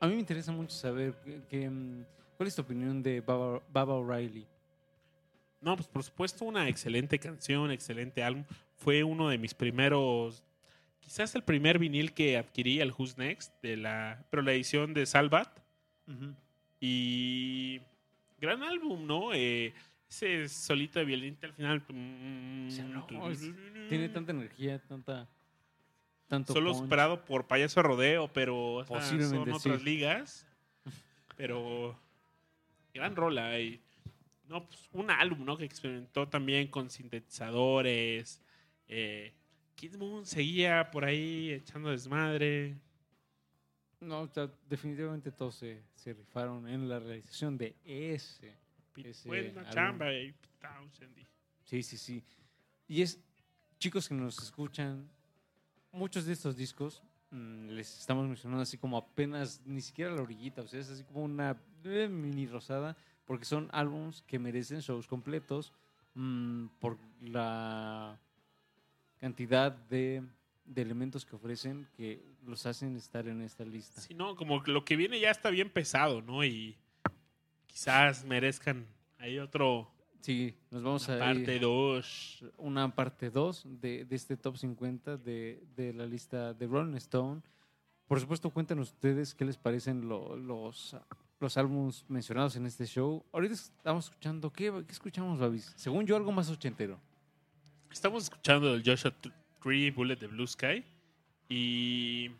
[SPEAKER 4] a mí me interesa mucho saber que, que, mm, cuál es tu opinión de Baba, Baba O'Reilly.
[SPEAKER 1] No, pues por supuesto, una excelente canción, excelente álbum. Fue uno de mis primeros, quizás el primer vinil que adquirí, el Who's Next, de la, pero la edición de Salvat. Y gran álbum, ¿no? Eh, ese solito de violín al final. mm,
[SPEAKER 4] sea, no, es- Tiene tanta energía, tanta. Tanto
[SPEAKER 1] Solo
[SPEAKER 4] punch.
[SPEAKER 1] superado por Payaso Rodeo, pero o sea, son
[SPEAKER 4] sí.
[SPEAKER 1] otras ligas. Pero gran rola. Y, no, pues, un álbum, ¿no? Que experimentó también con sintetizadores. Eh, Kid Moon seguía por ahí echando desmadre.
[SPEAKER 4] No, o sea, definitivamente todos se, se rifaron en la realización de ese. ese
[SPEAKER 1] Buena chamba. y-
[SPEAKER 4] Sí, sí, sí. Y es, chicos que nos escuchan, muchos de estos discos mm, les estamos mencionando así como apenas, ni siquiera la orillita, o sea, es así como una eh, mini rosada, porque son álbums que merecen shows completos mm, por la cantidad de, de elementos que ofrecen que los hacen estar en esta lista.
[SPEAKER 1] Sí, no, como lo que viene ya está bien pesado, ¿no? Y quizás merezcan ahí otro
[SPEAKER 4] Sí, nos vamos
[SPEAKER 1] una
[SPEAKER 4] a
[SPEAKER 1] parte
[SPEAKER 4] ir
[SPEAKER 1] 2.
[SPEAKER 4] una parte 2 de, de este top 50 de, de la lista de Rolling Stone. Por supuesto, cuéntanos ustedes qué les parecen lo- los, los álbumes mencionados en este show. Ahorita estamos escuchando, ¿qué, qué escuchamos, Babis? Según yo, algo más ochentero.
[SPEAKER 1] Estamos escuchando el Joshua Tree Bullet de Blue Sky. Y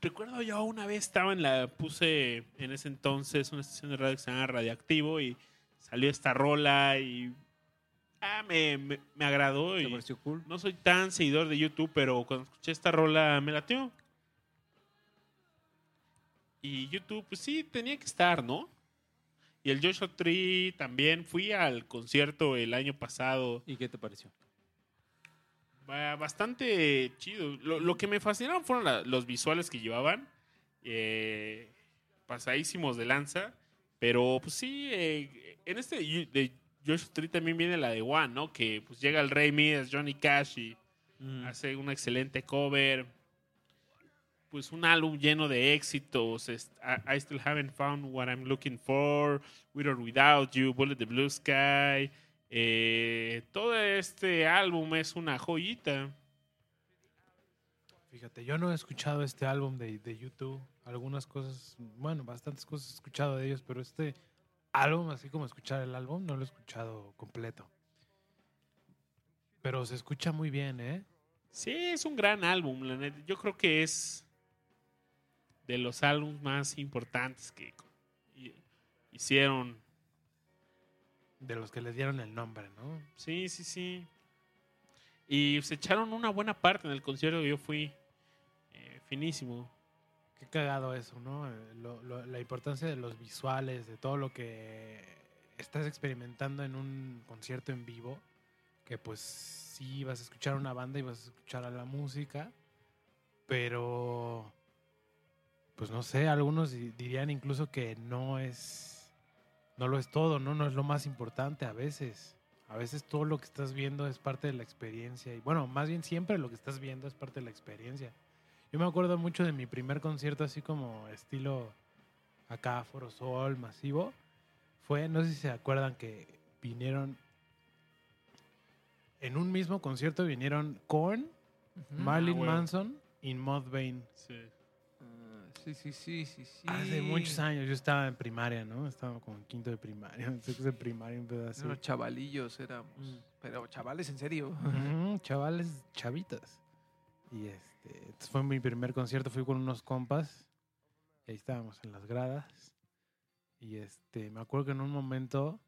[SPEAKER 1] recuerdo yo una vez estaba en la. Puse en ese entonces una estación de radio que se llama Radioactivo y salió esta rola y. Ah, me, me, me agradó.
[SPEAKER 4] ¿Te
[SPEAKER 1] Y
[SPEAKER 4] pareció cool?
[SPEAKER 1] no soy tan seguidor de YouTube, pero cuando escuché esta rola me latió. Y YouTube, pues sí, tenía que estar, ¿no? Y el Joshua Tree también. Fui al concierto el año pasado.
[SPEAKER 4] ¿Y qué te pareció?
[SPEAKER 1] Ba- Bastante chido. Lo, lo que me fascinaron fueron la- los visuales que llevaban. eh, pasadísimos de lanza. Pero pues sí, eh, en este de Joshua Tree también viene la de One, ¿no? Que pues llega el Rey Midas, Johnny Cash y hace un excelente cover. Pues un álbum lleno de éxitos. I Still Haven't Found What I'm Looking For, With or Without You, Bullet the Blue Sky. Eh, todo este álbum es una joyita.
[SPEAKER 2] Fíjate, yo no he escuchado este álbum de, de YouTube. Algunas cosas, bueno, bastantes cosas he escuchado de ellos, pero este álbum, así como escuchar el álbum, no lo he escuchado completo. Pero se escucha muy bien, ¿eh?
[SPEAKER 1] Sí, es un gran álbum. la neta. Yo creo que es de los álbumes más importantes que hi- hicieron.
[SPEAKER 2] De los que le dieron el nombre, ¿no?
[SPEAKER 1] Sí, sí, sí. Y se echaron una buena parte en el concierto que yo fui. eh, finísimo.
[SPEAKER 2] Qué cagado eso, ¿no? Eh, lo- lo- la importancia de los visuales, de todo lo que estás experimentando en un concierto en vivo, que pues sí vas a escuchar una banda y vas a escuchar a la música, pero pues no sé, algunos di- dirían incluso que no es, no lo es todo, ¿no? No es lo más importante a veces. A veces todo lo que estás viendo es parte de la experiencia. Y bueno, más bien siempre lo que estás viendo es parte de la experiencia. Yo me acuerdo mucho de mi primer concierto así como estilo acá, Foro Sol, masivo. Fue, no sé si se acuerdan que vinieron en un mismo concierto vinieron Korn, Marilyn
[SPEAKER 1] Ah.
[SPEAKER 2] Manson y Mudvayne.
[SPEAKER 1] Sí.
[SPEAKER 3] Ah, sí, sí, sí, sí, sí.
[SPEAKER 2] Hace muchos años, yo estaba en primaria, ¿no? Estaba como en quinto de primaria, en sexto de primaria, un pedazo.
[SPEAKER 3] Unos chavalillos éramos.
[SPEAKER 2] Mm.
[SPEAKER 3] Pero chavales, en serio.
[SPEAKER 2] Chavales, chavitas. Y este, entonces fue mi primer concierto, fui con unos compas. Y ahí estábamos en las gradas. Y este, me acuerdo que en un momento,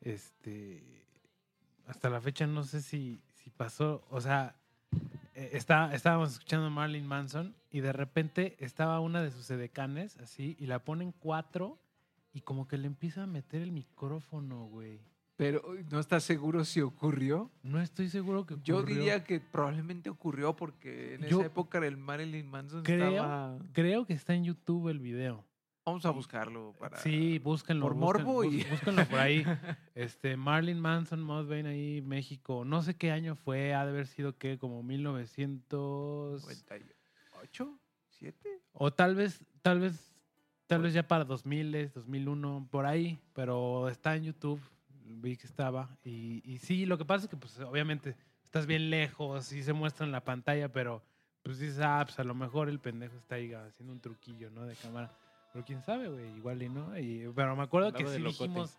[SPEAKER 2] este, hasta la fecha no sé si, si pasó, o sea, eh, está, estábamos escuchando a Marilyn Manson y de repente estaba una de sus edecanes así y la ponen cuatro y como que le empieza a meter el micrófono, güey.
[SPEAKER 3] Pero no estás seguro si ocurrió.
[SPEAKER 2] No estoy seguro que
[SPEAKER 3] Yo
[SPEAKER 2] ocurrió.
[SPEAKER 3] diría que probablemente ocurrió porque en
[SPEAKER 2] Yo-
[SPEAKER 3] esa época el Marilyn Manson
[SPEAKER 2] Creo-
[SPEAKER 3] estaba...
[SPEAKER 2] Creo que está en YouTube el video.
[SPEAKER 3] Vamos a buscarlo para...
[SPEAKER 2] Sí, búsquenlo.
[SPEAKER 3] por
[SPEAKER 2] busquen-
[SPEAKER 3] morbo y-
[SPEAKER 2] Búsquenlo por ahí. Este, Marlin Manson, Mudvayne ahí, México. No sé qué año fue, ha de haber sido que como 1900...
[SPEAKER 3] 90 y- ¿Ocho? ¿Siete?
[SPEAKER 2] O tal vez, tal vez, tal vez ya para 2000, 2001, por ahí, pero está en YouTube, vi que estaba. Y, y sí, lo que pasa es que pues obviamente estás bien lejos, sí se muestra en la pantalla, pero pues dices, ah, pues a lo mejor el pendejo está ahí haciendo un truquillo, ¿no? De cámara. Pero quién sabe, güey, igual y no. Y, pero me acuerdo que sí
[SPEAKER 4] locote.
[SPEAKER 2] dijimos,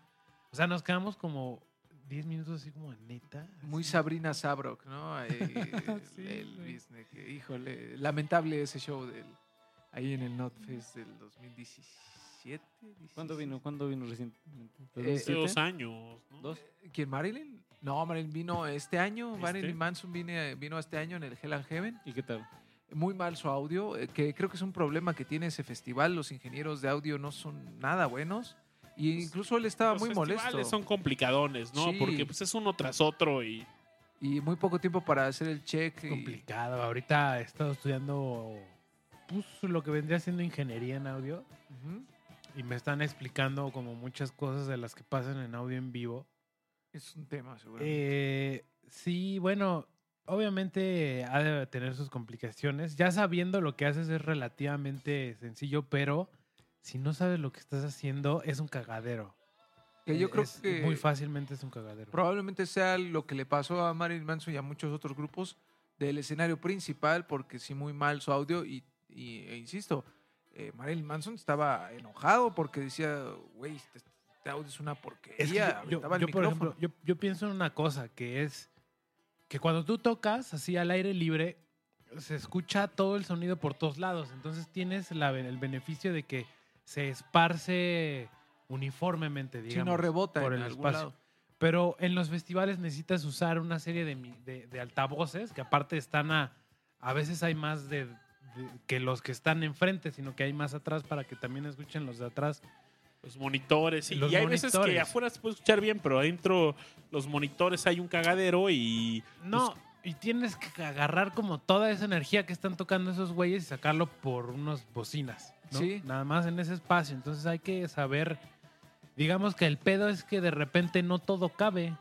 [SPEAKER 2] o sea, nos quedamos como 10 minutos así como neta.
[SPEAKER 3] Muy
[SPEAKER 2] así.
[SPEAKER 3] Sabrina Sabrok, ¿no? Ahí,
[SPEAKER 2] Sí,
[SPEAKER 3] el business, que, híjole, lamentable ese show del, ahí en el Notfest del 2017.
[SPEAKER 4] ¿Cuándo
[SPEAKER 3] 16.
[SPEAKER 4] vino? ¿Cuándo vino recientemente?
[SPEAKER 3] Eh,
[SPEAKER 1] Hace
[SPEAKER 4] ¿2007?
[SPEAKER 1] dos años. ¿no?
[SPEAKER 4] ¿Dos?
[SPEAKER 3] ¿Quién, Marilyn? No, Marilyn vino este año.
[SPEAKER 1] ¿Este?
[SPEAKER 3] Marilyn Manson vine- vino este año en el Hell and Heaven.
[SPEAKER 4] ¿Y qué tal?
[SPEAKER 3] Muy mal su audio, eh, que creo que es un problema que tiene ese festival. Los ingenieros de audio no son nada buenos. Y incluso él estaba
[SPEAKER 1] Los
[SPEAKER 3] muy molesto.
[SPEAKER 1] festivales son complicados, ¿no?
[SPEAKER 3] Sí.
[SPEAKER 1] Porque pues es uno tras otro y
[SPEAKER 3] Y muy poco tiempo para hacer el check. y-
[SPEAKER 2] complicado. Ahorita he estado estudiando pues, lo que vendría siendo ingeniería en audio
[SPEAKER 3] Ujú.
[SPEAKER 2] Y me están explicando como muchas cosas de las que pasan en audio en vivo.
[SPEAKER 3] Es un tema, seguro.
[SPEAKER 2] Eh, sí, bueno, obviamente ha de tener sus complicaciones. Ya sabiendo lo que haces es relativamente sencillo, pero si no sabes lo que estás haciendo es un cagadero.
[SPEAKER 3] que yo
[SPEAKER 2] Eh,
[SPEAKER 3] creo
[SPEAKER 2] es-
[SPEAKER 3] que
[SPEAKER 2] muy fácilmente es un cagadero.
[SPEAKER 3] probablemente sea lo que le pasó a Marilyn Manson y a muchos otros grupos del escenario principal, porque sí muy mal su audio y, y- e insisto, eh, Marilyn Manson estaba enojado porque decía, güey, este, este audio es una porquería.
[SPEAKER 2] Es que yo- yo, por
[SPEAKER 3] micrófono".
[SPEAKER 2] ejemplo, yo, yo pienso en una cosa, que es que cuando tú tocas así al aire libre, se escucha todo el sonido por todos lados. Entonces tienes la- el beneficio de que se esparce uniformemente,
[SPEAKER 3] si
[SPEAKER 2] digamos.
[SPEAKER 3] no rebota
[SPEAKER 2] por
[SPEAKER 3] en
[SPEAKER 2] el
[SPEAKER 3] algún
[SPEAKER 2] espacio.
[SPEAKER 3] lado.
[SPEAKER 2] Pero en los festivales necesitas usar una serie de, mi- de- de altavoces que aparte están a... A veces hay más de, de- que los que están enfrente, sino que hay más atrás para que también escuchen los de atrás.
[SPEAKER 1] los monitores. Y,
[SPEAKER 2] Los
[SPEAKER 1] y hay veces que
[SPEAKER 2] monitores.
[SPEAKER 1] afuera se puede escuchar bien, pero adentro los monitores hay un cagadero y
[SPEAKER 2] No, y tienes que agarrar como toda esa energía que están tocando esos güeyes y sacarlo por unas bocinas. ¿no?
[SPEAKER 3] Sí.
[SPEAKER 2] Nada más en ese espacio. Entonces hay que saber. Digamos que el pedo es que de repente no todo cabe.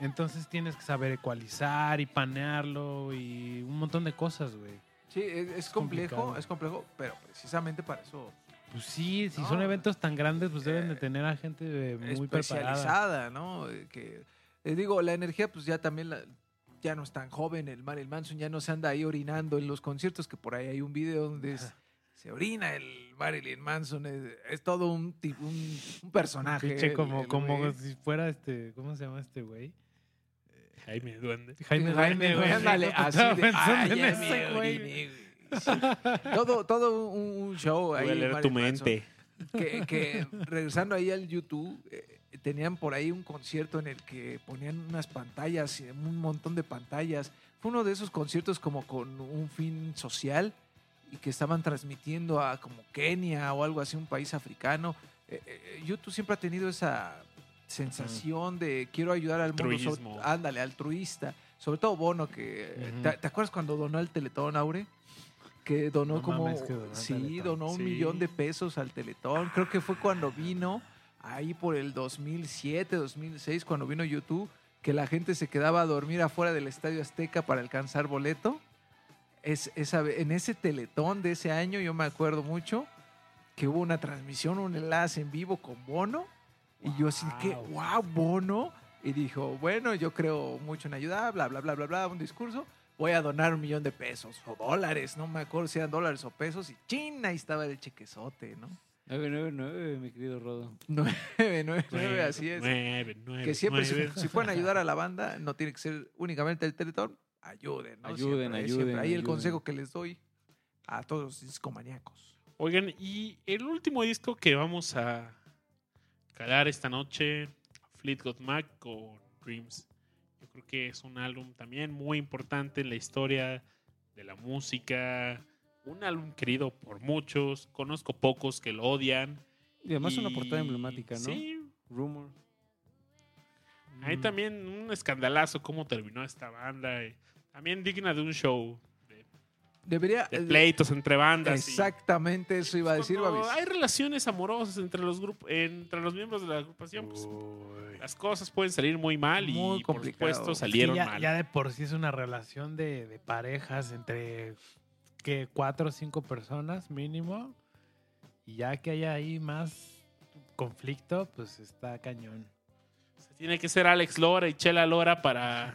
[SPEAKER 2] Entonces tienes que saber ecualizar y panearlo y un montón de cosas, güey.
[SPEAKER 3] Sí, es, es complejo,
[SPEAKER 2] complicado.
[SPEAKER 3] es complejo, pero precisamente para eso
[SPEAKER 2] Pues sí, si
[SPEAKER 3] No.
[SPEAKER 2] son eventos tan grandes, pues deben de
[SPEAKER 3] Eh,
[SPEAKER 2] tener a gente eh, muy preparada.
[SPEAKER 3] especializada, ¿no? Eh, Que les digo, la energía, pues ya también la- ya no es tan joven, el Marilyn Manson ya no se anda ahí orinando en los conciertos, que por ahí hay un video donde es- se orina el Marilyn Manson, es, es todo un, un, un personaje.
[SPEAKER 2] Pinche
[SPEAKER 3] el-
[SPEAKER 2] como,
[SPEAKER 3] el
[SPEAKER 2] como si fuera este, ¿cómo se llama este güey?
[SPEAKER 1] Jaime Duende.
[SPEAKER 2] Jaime
[SPEAKER 3] Jaime,
[SPEAKER 2] Duende,
[SPEAKER 3] ándale,
[SPEAKER 2] Estaba
[SPEAKER 3] así de,
[SPEAKER 2] pensando
[SPEAKER 3] "Ay,
[SPEAKER 2] en ese güey.
[SPEAKER 3] oriné, güey". Sí. Todo, todo un, un show ahí.
[SPEAKER 1] Voy a
[SPEAKER 3] el
[SPEAKER 1] leer tu
[SPEAKER 3] Manson.
[SPEAKER 1] mente.
[SPEAKER 3] que, que regresando ahí al YouTube, eh, tenían por ahí un concierto en el que ponían unas pantallas, y un montón de pantallas. Fue uno de esos conciertos como con un fin social y que estaban transmitiendo a como Kenia o algo así, un país africano. Eh, eh, YouTube siempre ha tenido esa sensación de quiero ayudar al mundo. sobre- ándale, altruista. Sobre todo Bono, que... ¿te, te acuerdas cuando donó el Teletón, Aure? Que donó
[SPEAKER 2] No
[SPEAKER 3] como...
[SPEAKER 2] mames, que donó
[SPEAKER 3] sí, donó un
[SPEAKER 1] Sí.
[SPEAKER 3] millón de pesos al Teletón. Creo que fue cuando vino, ahí por el 2007, 2006, cuando vino YouTube, que la gente se quedaba a dormir afuera del Estadio Azteca para alcanzar boleto. Es, esa, en ese Teletón de ese año, yo me acuerdo mucho que hubo una transmisión, un enlace en vivo con Bono. Y yo así que,
[SPEAKER 2] Wow.
[SPEAKER 3] Bono. Y dijo, bueno, yo creo mucho en ayudar, bla, bla, bla, bla, bla, un discurso. Voy a donar un millón de pesos o dólares, no me acuerdo si eran dólares o pesos. Y chin, ahí estaba el chequezote, ¿no?
[SPEAKER 4] 999, mi querido Rodo.
[SPEAKER 3] Nueve, nueve, nueve, así es.
[SPEAKER 1] Nueve, nueve,
[SPEAKER 3] que siempre, si,
[SPEAKER 1] nueve.
[SPEAKER 3] si pueden ayudar a la banda, no tiene que ser únicamente el Teletón, ayuden, ¿no?
[SPEAKER 4] Ayuden,
[SPEAKER 3] Siempre,
[SPEAKER 4] ayuden,
[SPEAKER 3] siempre. Ahí el
[SPEAKER 4] ayuden.
[SPEAKER 3] consejo que les doy a todos los discomaníacos.
[SPEAKER 1] Oigan, y el último disco que vamos a calar esta noche, Fleetwood Mac con Dreams. Yo creo que es un álbum también muy importante en la historia de la música. Un álbum querido por muchos. Conozco pocos que lo odian.
[SPEAKER 4] Y además una
[SPEAKER 1] Y-
[SPEAKER 4] portada emblemática, ¿no?
[SPEAKER 1] Sí.
[SPEAKER 4] Rumor.
[SPEAKER 1] Ahí
[SPEAKER 2] Mm.
[SPEAKER 1] también un escandalazo cómo terminó esta banda. y También digna de un show. De,
[SPEAKER 3] Debería...
[SPEAKER 1] de
[SPEAKER 3] eh,
[SPEAKER 1] pleitos entre bandas. y-
[SPEAKER 3] Exactamente eso iba a decir, Babis.
[SPEAKER 1] hay relaciones amorosas entre los grupos, entre los miembros de la agrupación, pues, las cosas pueden salir muy mal
[SPEAKER 3] Muy
[SPEAKER 1] y por supuesto salieron
[SPEAKER 2] ya,
[SPEAKER 1] mal.
[SPEAKER 2] ya de por sí es una relación de, de parejas entre que cuatro o cinco personas mínimo. Y ya que haya ahí más conflicto, pues está cañón.
[SPEAKER 1] Tiene que ser Alex Lora y Chela Lora para.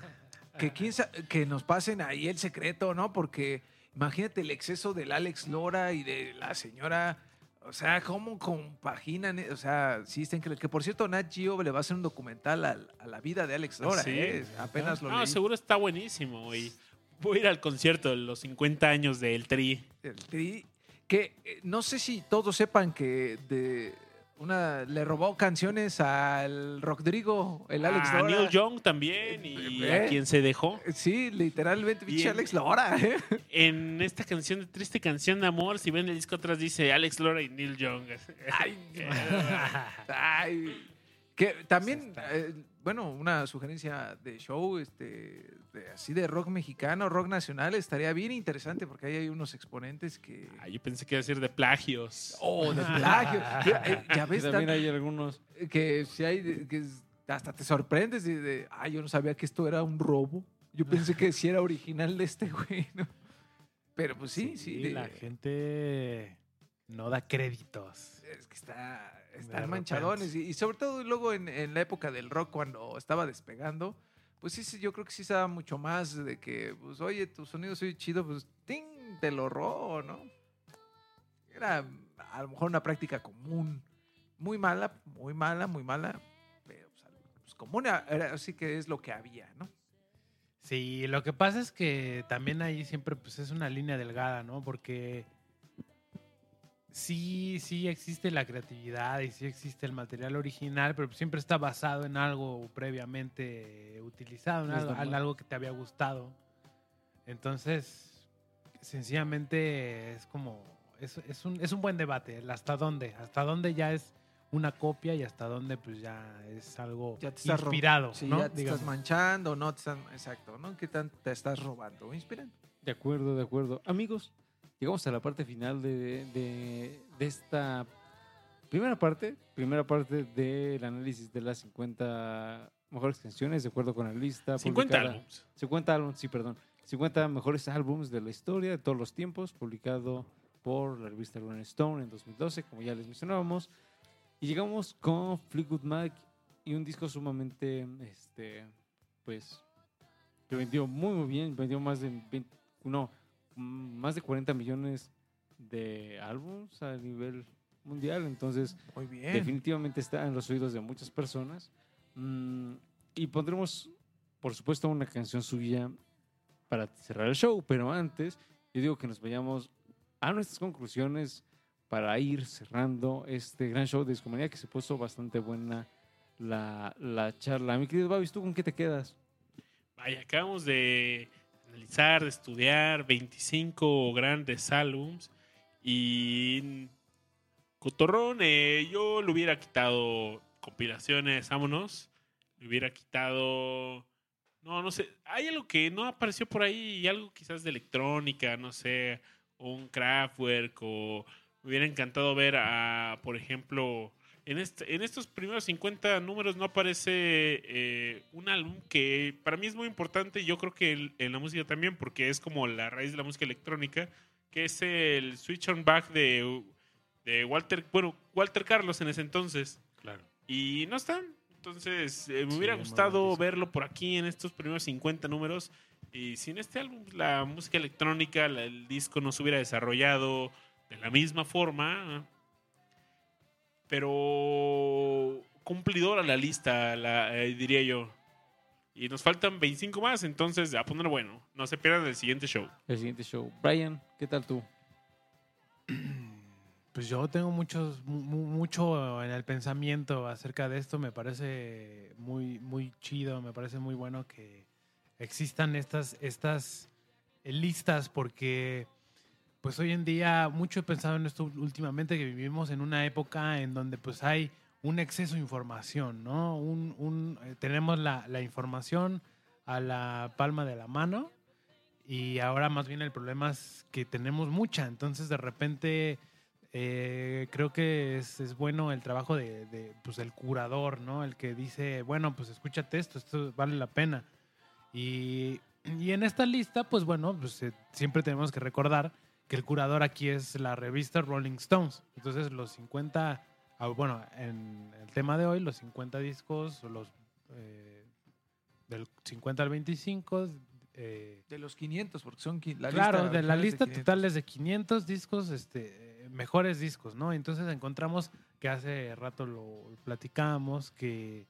[SPEAKER 3] Que, quién sa- que nos pasen ahí el secreto, ¿no? Porque imagínate el exceso del Alex Lora y de la señora. O sea, ¿cómo compaginan? O sea, sí, está increíble. Que por cierto, Nat Geo le va a hacer un documental al- a, la vida de Alex Lora.
[SPEAKER 1] Sí.
[SPEAKER 3] ¿eh? Apenas lo
[SPEAKER 1] No,
[SPEAKER 3] leí.
[SPEAKER 1] seguro está buenísimo. Y voy a ir al concierto de los 50 años de El Tri.
[SPEAKER 3] El Tri, que eh, no sé si todos sepan que de una le robó canciones al Rodrigo, el Alex
[SPEAKER 1] a
[SPEAKER 3] Lora.
[SPEAKER 1] Neil Young también y
[SPEAKER 3] ¿Eh?
[SPEAKER 1] a quien se dejó.
[SPEAKER 3] Sí, literalmente, pinche. Alex Lora. ¿eh?
[SPEAKER 1] En esta canción de Triste Canción de Amor, si ven el disco atrás dice Alex Lora y Neil Young.
[SPEAKER 3] Ay, Ay, que también, eh, bueno, una sugerencia de show, este, de- así de rock mexicano, rock nacional, estaría bien interesante porque ahí hay unos exponentes que...
[SPEAKER 1] Ah, yo pensé que iba a decir de plagios.
[SPEAKER 3] Oh, de plagio. Ya, eh, ya
[SPEAKER 4] Y
[SPEAKER 3] ves,
[SPEAKER 4] también hay algunos.
[SPEAKER 3] que si hay, que hasta te sorprendes de, de, ay, yo no sabía que esto era un robo. Yo pensé que sí era original de este güey, ¿no? Pero pues sí, sí. de-
[SPEAKER 2] la gente no da créditos.
[SPEAKER 3] Es que está, están manchadones. Y, y sobre todo luego en, en la época del rock, cuando estaba despegando, pues sí, sí, yo creo que sí se daba mucho más de que, pues, oye, tu sonido soy chido, pues, ¡ting! Te lo robo, ¿no? Era a lo mejor una práctica común. Muy mala, muy mala, muy mala. Pero pues, pues, común, era, así que es lo que había, ¿no?
[SPEAKER 2] Sí, lo que pasa es que también ahí siempre pues es una línea delgada, ¿no? Porque sí, sí existe la creatividad y sí existe el material original, pero siempre está basado en algo previamente utilizado, en algo,
[SPEAKER 4] normal.
[SPEAKER 2] en algo que te había gustado. Entonces, sencillamente es como, es, es un, es un buen debate, el hasta dónde, hasta dónde ya es una copia y hasta dónde pues ya es algo
[SPEAKER 3] Ya te estás
[SPEAKER 2] inspirado,
[SPEAKER 3] Sí,
[SPEAKER 2] ¿no?
[SPEAKER 3] ya te
[SPEAKER 2] Digamos.
[SPEAKER 3] estás manchando, no te están, exacto, ¿no? ¿Qué tan te estás robando o inspirando?
[SPEAKER 4] De acuerdo, de acuerdo. Amigos, llegamos a la parte final de, de- de esta primera parte. Primera parte del análisis de las 50 mejores canciones, de acuerdo con la lista.
[SPEAKER 1] 50
[SPEAKER 4] publicada-
[SPEAKER 1] álbumes.
[SPEAKER 4] 50 álbumes, sí, perdón. 50 mejores álbumes de la historia de todos los tiempos, publicado por la revista Rolling Stone en 2012, como ya les mencionábamos. Y llegamos con Fleetwood Mac y un disco sumamente, este, pues, que vendió muy, muy bien. Vendió más de 20 no, más de 40 millones de álbumes a nivel mundial. Entonces,
[SPEAKER 3] Muy bien.
[SPEAKER 4] definitivamente está en los oídos de muchas personas. Mm, y pondremos, por supuesto, una canción suya para cerrar el show. Pero antes, yo digo que nos vayamos a nuestras conclusiones para ir cerrando este gran show de Discomanía que se puso bastante buena la, la charla. Mi querido Babis, ¿tú con qué te quedas?
[SPEAKER 1] Vaya, acabamos de analizar, de estudiar 25 grandes álbums y Cotorrón, eh, yo le hubiera quitado compilaciones, vámonos. Le hubiera quitado... No, no sé. Hay algo que no apareció por ahí y algo quizás de electrónica, no sé, un Kraftwerk o me hubiera encantado ver a, por ejemplo, en, este, en estos primeros 50 números no aparece eh, un álbum que para mí es muy importante y yo creo que el- en la música también porque es como la raíz de la música electrónica, que es el Switch on Back de, de Walter, bueno, Walter Carlos en ese entonces.
[SPEAKER 2] Claro.
[SPEAKER 1] Y no están. Entonces, eh, me
[SPEAKER 2] Sí,
[SPEAKER 1] hubiera
[SPEAKER 2] buen
[SPEAKER 1] gustado verlo por aquí en estos primeros 50 números. Y sin este álbum, la música electrónica, la- el disco no se hubiera desarrollado de la misma forma. Pero cumplidora la lista, la, eh, diría yo. Y nos faltan 25 más, entonces a poner bueno. No se pierdan el siguiente show.
[SPEAKER 4] El siguiente show. Brian, ¿qué tal tú?
[SPEAKER 2] Pues yo tengo muchos, mu- mu- mucho en el pensamiento acerca de esto. Me parece muy, muy chido, me parece muy bueno que existan estas, estas listas porque pues hoy en día mucho he pensado en esto últimamente que vivimos en una época en donde pues hay un exceso de información, ¿no? Un, un- eh, tenemos la, información a la palma de la mano y ahora más bien el problema es que tenemos mucha, entonces de repente eh, creo que es, es bueno el trabajo de, pues, el curador, ¿no? El que dice, bueno, pues escúchate esto, esto vale la pena. Y, y en esta lista, pues bueno, pues eh, siempre tenemos que recordar que el curador aquí es la revista Rolling Stones. Entonces los 50, ah, bueno, en el tema de hoy, los 50 discos, los eh, del 50 al 25, eh,
[SPEAKER 3] De los 500, porque son la
[SPEAKER 2] claro,
[SPEAKER 3] lista
[SPEAKER 2] de la lista
[SPEAKER 3] 500.
[SPEAKER 2] total es de 500 discos, este, eh, mejores discos, ¿no? Entonces encontramos que hace rato lo platicábamos, que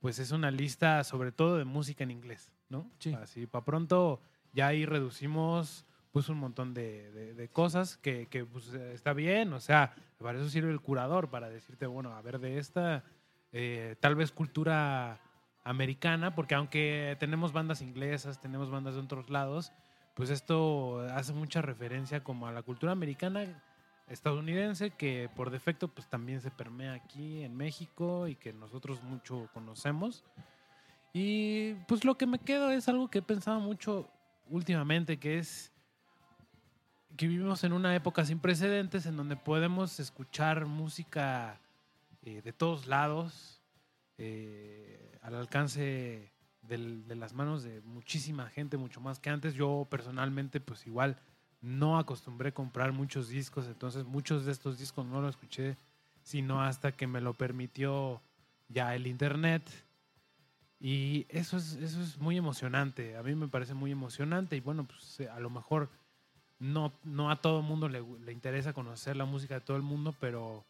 [SPEAKER 2] pues es una lista sobre todo de música en inglés, ¿no?
[SPEAKER 3] Sí.
[SPEAKER 2] Así, para pronto ya ahí reducimos pues un montón de, de- de cosas que, que, pues, está bien, o sea, para eso sirve el curador, para decirte, bueno, a ver, de esta, eh, tal vez cultura americana, porque aunque tenemos bandas inglesas, tenemos bandas de otros lados, pues esto hace mucha referencia como a la cultura americana estadounidense que por defecto pues también se permea aquí en México y que nosotros mucho conocemos. Y pues lo que me quedo es algo que he pensado mucho últimamente, que es que vivimos en una época sin precedentes en donde podemos escuchar música eh, de todos lados, eh, al alcance del- de las manos de muchísima gente, mucho más que antes. Yo personalmente, pues igual no acostumbré a comprar muchos discos, entonces muchos de estos discos no los escuché, sino hasta que me lo permitió ya el internet. Y eso es, eso es muy emocionante, a mí me parece muy emocionante y bueno, pues a lo mejor no, no a todo el mundo le, le interesa conocer la música de todo el mundo, pero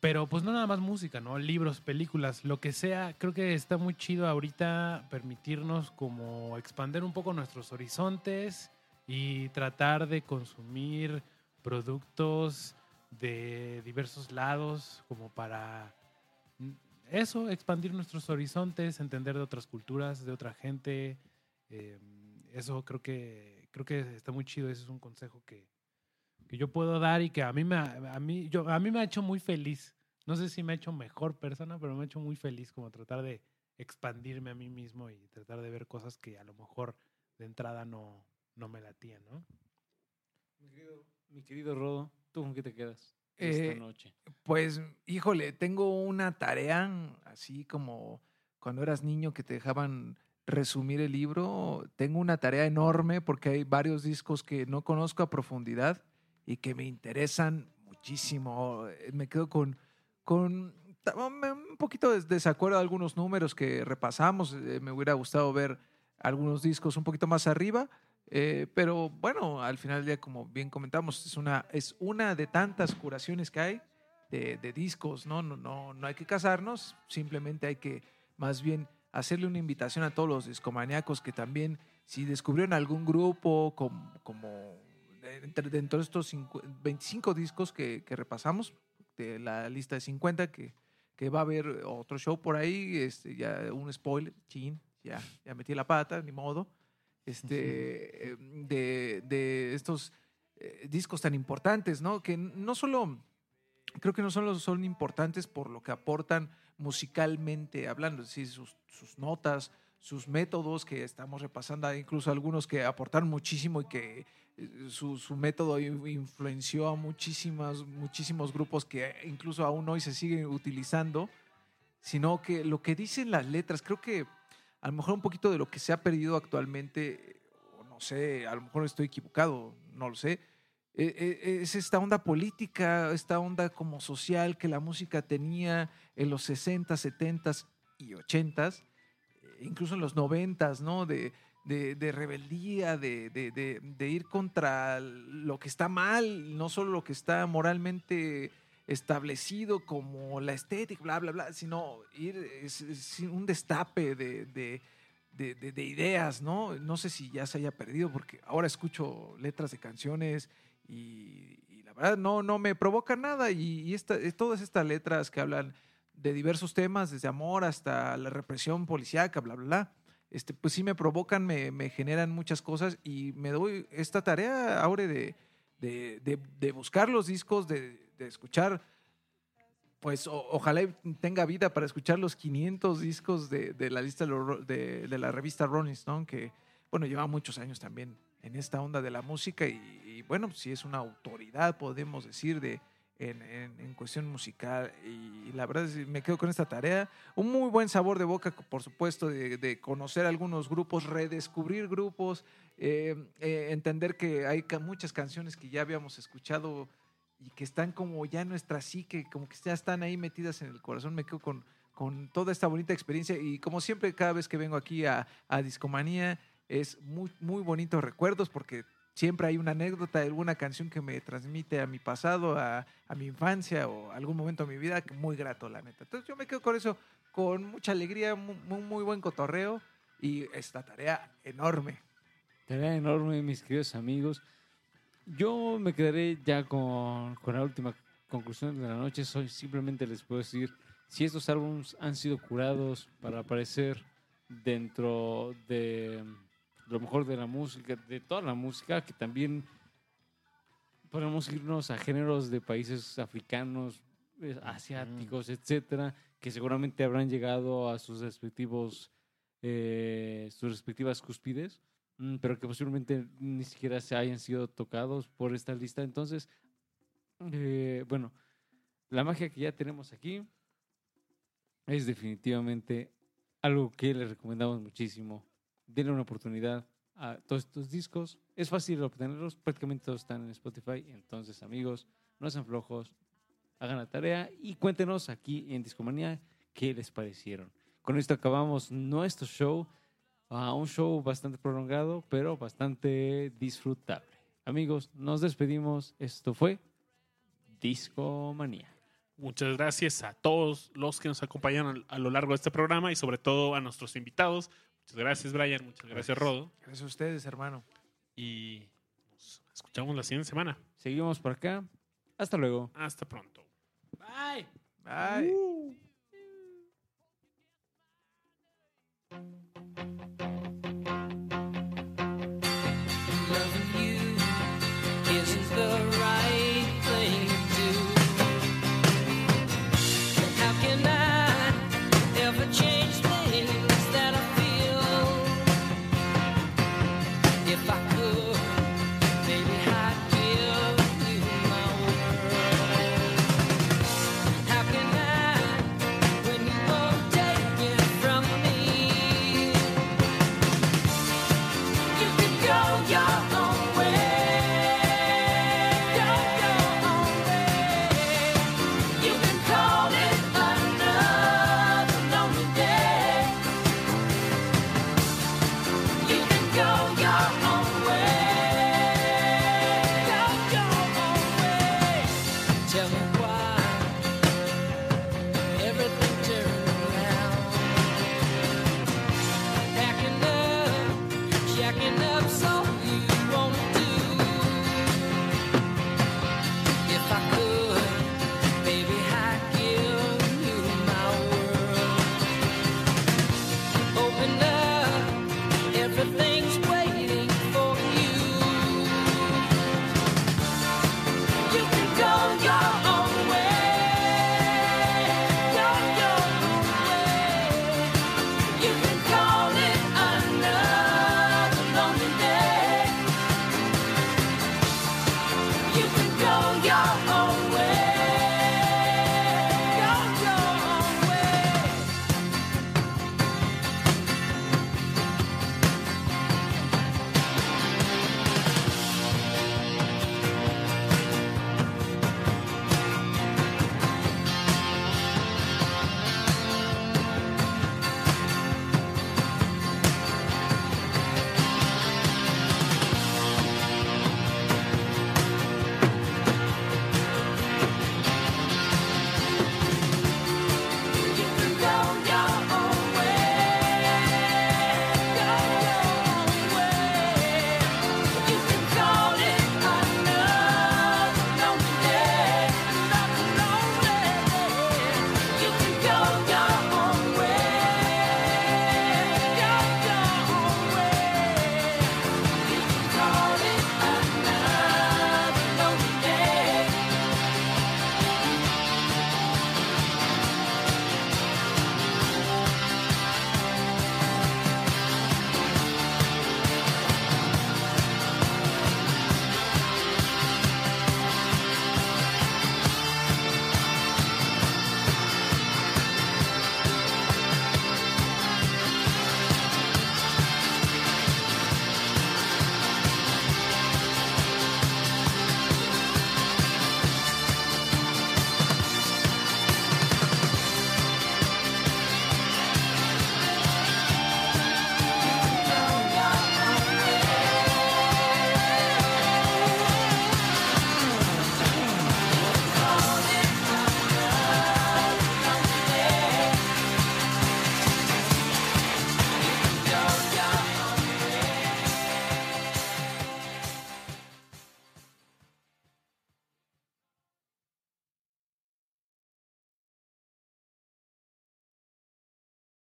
[SPEAKER 2] pero pues no nada más música, ¿no? Libros, películas, lo que sea. Creo que está muy chido ahorita permitirnos como expander un poco nuestros horizontes y tratar de consumir productos de diversos lados como para eso, expandir nuestros horizontes, entender de otras culturas, de otra gente. eh, eso creo que creo que está muy chido. Ese es un consejo que, que yo puedo dar y que a mí me ha- a mí yo a mí me ha hecho muy feliz. No sé si me ha hecho mejor persona, pero me ha hecho muy feliz como tratar de expandirme a mí mismo y tratar de ver cosas que a lo mejor de entrada no, no me latían, ¿no?
[SPEAKER 4] Mi querido, mi querido Rodo, ¿tú con qué te quedas
[SPEAKER 3] Eh,
[SPEAKER 4] esta noche?
[SPEAKER 3] Pues, híjole, tengo una tarea así como cuando eras niño que te dejaban resumir el libro. Tengo una tarea enorme porque hay varios discos que no conozco a profundidad y que me interesan muchísimo. Eh, Me quedo con, con un poquito de desacuerdo de algunos números que repasamos. Eh, Me hubiera gustado ver algunos discos un poquito más arriba. Eh, pero bueno, al final del día, como bien comentamos, es una, es una de tantas curaciones que hay de, de discos, ¿no? No, no, no hay que casarnos, simplemente hay que más bien hacerle una invitación a todos los discomaníacos que también, si descubrieron algún grupo como, como dentro de estos cincu- 25 discos que, que repasamos, de la lista de 50, que, que va a haber otro show por ahí, este, ya un spoiler, chin, ya, ya metí la pata, ni modo, este, eh, de, de estos eh, discos tan importantes, ¿no? Que no solo, creo que no solo son importantes por lo que aportan musicalmente hablando, es decir, sus, notas, sus métodos que estamos repasando, incluso algunos que aportaron muchísimo y que eh, su, método in- influenció a muchísimas, muchísimos grupos que incluso aún hoy se siguen utilizando, sino que lo que dicen las letras, creo que a lo mejor un poquito de lo que se ha perdido actualmente, no sé, a lo mejor estoy equivocado, no lo sé, es esta onda política, esta onda como social que la música tenía en los 60, 70 y 80, incluso en los 90, ¿no? De, de, de rebeldía, de, de- de- ir contra lo que está mal, no solo lo que está moralmente establecido como la estética, bla, bla, bla, sino ir, es, es un destape de, de- de- de- de ideas, ¿no? No sé si ya se haya perdido, porque ahora escucho letras de canciones y, y la verdad no, no me provoca nada. Y, y esta- todas estas letras que hablan de diversos temas, desde amor hasta la represión policíaca, bla, bla, bla, este, pues sí me provocan, me, me generan muchas cosas y me doy esta tarea, Aure, de, de, de- de buscar los discos, de, de escuchar, pues o- ojalá tenga vida para escuchar los 500 discos de, de la lista de- de la revista Rolling Stone, que, bueno, lleva muchos años también en esta onda de la música y, y, bueno, si es una autoridad, podemos decir, de en, cuestión musical. Y la verdad es que me quedo con esta tarea. Un muy buen sabor de boca, por supuesto, de, conocer algunos grupos, redescubrir grupos, eh, eh, entender que hay muchas canciones que ya habíamos escuchado y que están como ya en nuestra psique, como que ya están ahí metidas en el corazón. Me quedo con, con toda esta bonita experiencia y como siempre cada vez que vengo aquí a, a Discomanía es muy, muy bonitos recuerdos porque siempre hay una anécdota, alguna canción que me transmite a mi pasado, a, a mi infancia o algún momento de mi vida muy grato, la neta. Entonces yo me quedo con eso, con mucha alegría, muy, muy buen cotorreo y esta tarea enorme.
[SPEAKER 4] Tarea enorme, mis queridos amigos. Yo me quedaré ya con, con la última conclusión de la noche. Soy, simplemente les puedo decir, si estos álbumes han sido curados para aparecer dentro de lo mejor de la música, de toda la música, que también podemos irnos a géneros de países africanos, eh, asiáticos, etcétera, que seguramente habrán llegado a sus respectivos eh, sus respectivas cúspides, mm, pero que posiblemente ni siquiera se hayan sido tocados por esta lista. Entonces, eh, bueno, la magia que ya tenemos aquí es definitivamente algo que les recomendamos muchísimo. Denle una oportunidad a todos estos discos. Es fácil obtenerlos, prácticamente todos están en Spotify. Entonces, amigos, no sean flojos, hagan la tarea y cuéntenos aquí en Discomanía qué les parecieron. Con esto acabamos nuestro show, ah, un show bastante prolongado, pero bastante disfrutable. Amigos, nos despedimos. Esto fue Discomanía.
[SPEAKER 1] Muchas gracias a todos los que nos acompañaron a lo largo de este programa y sobre todo a nuestros invitados. Muchas gracias, Brian. Muchas gracias, Rodo.
[SPEAKER 3] Gracias a ustedes, hermano.
[SPEAKER 1] Y nos escuchamos la siguiente semana.
[SPEAKER 4] Seguimos por acá. Hasta luego.
[SPEAKER 1] Hasta pronto.
[SPEAKER 2] Bye.
[SPEAKER 3] Bye.
[SPEAKER 10] Loving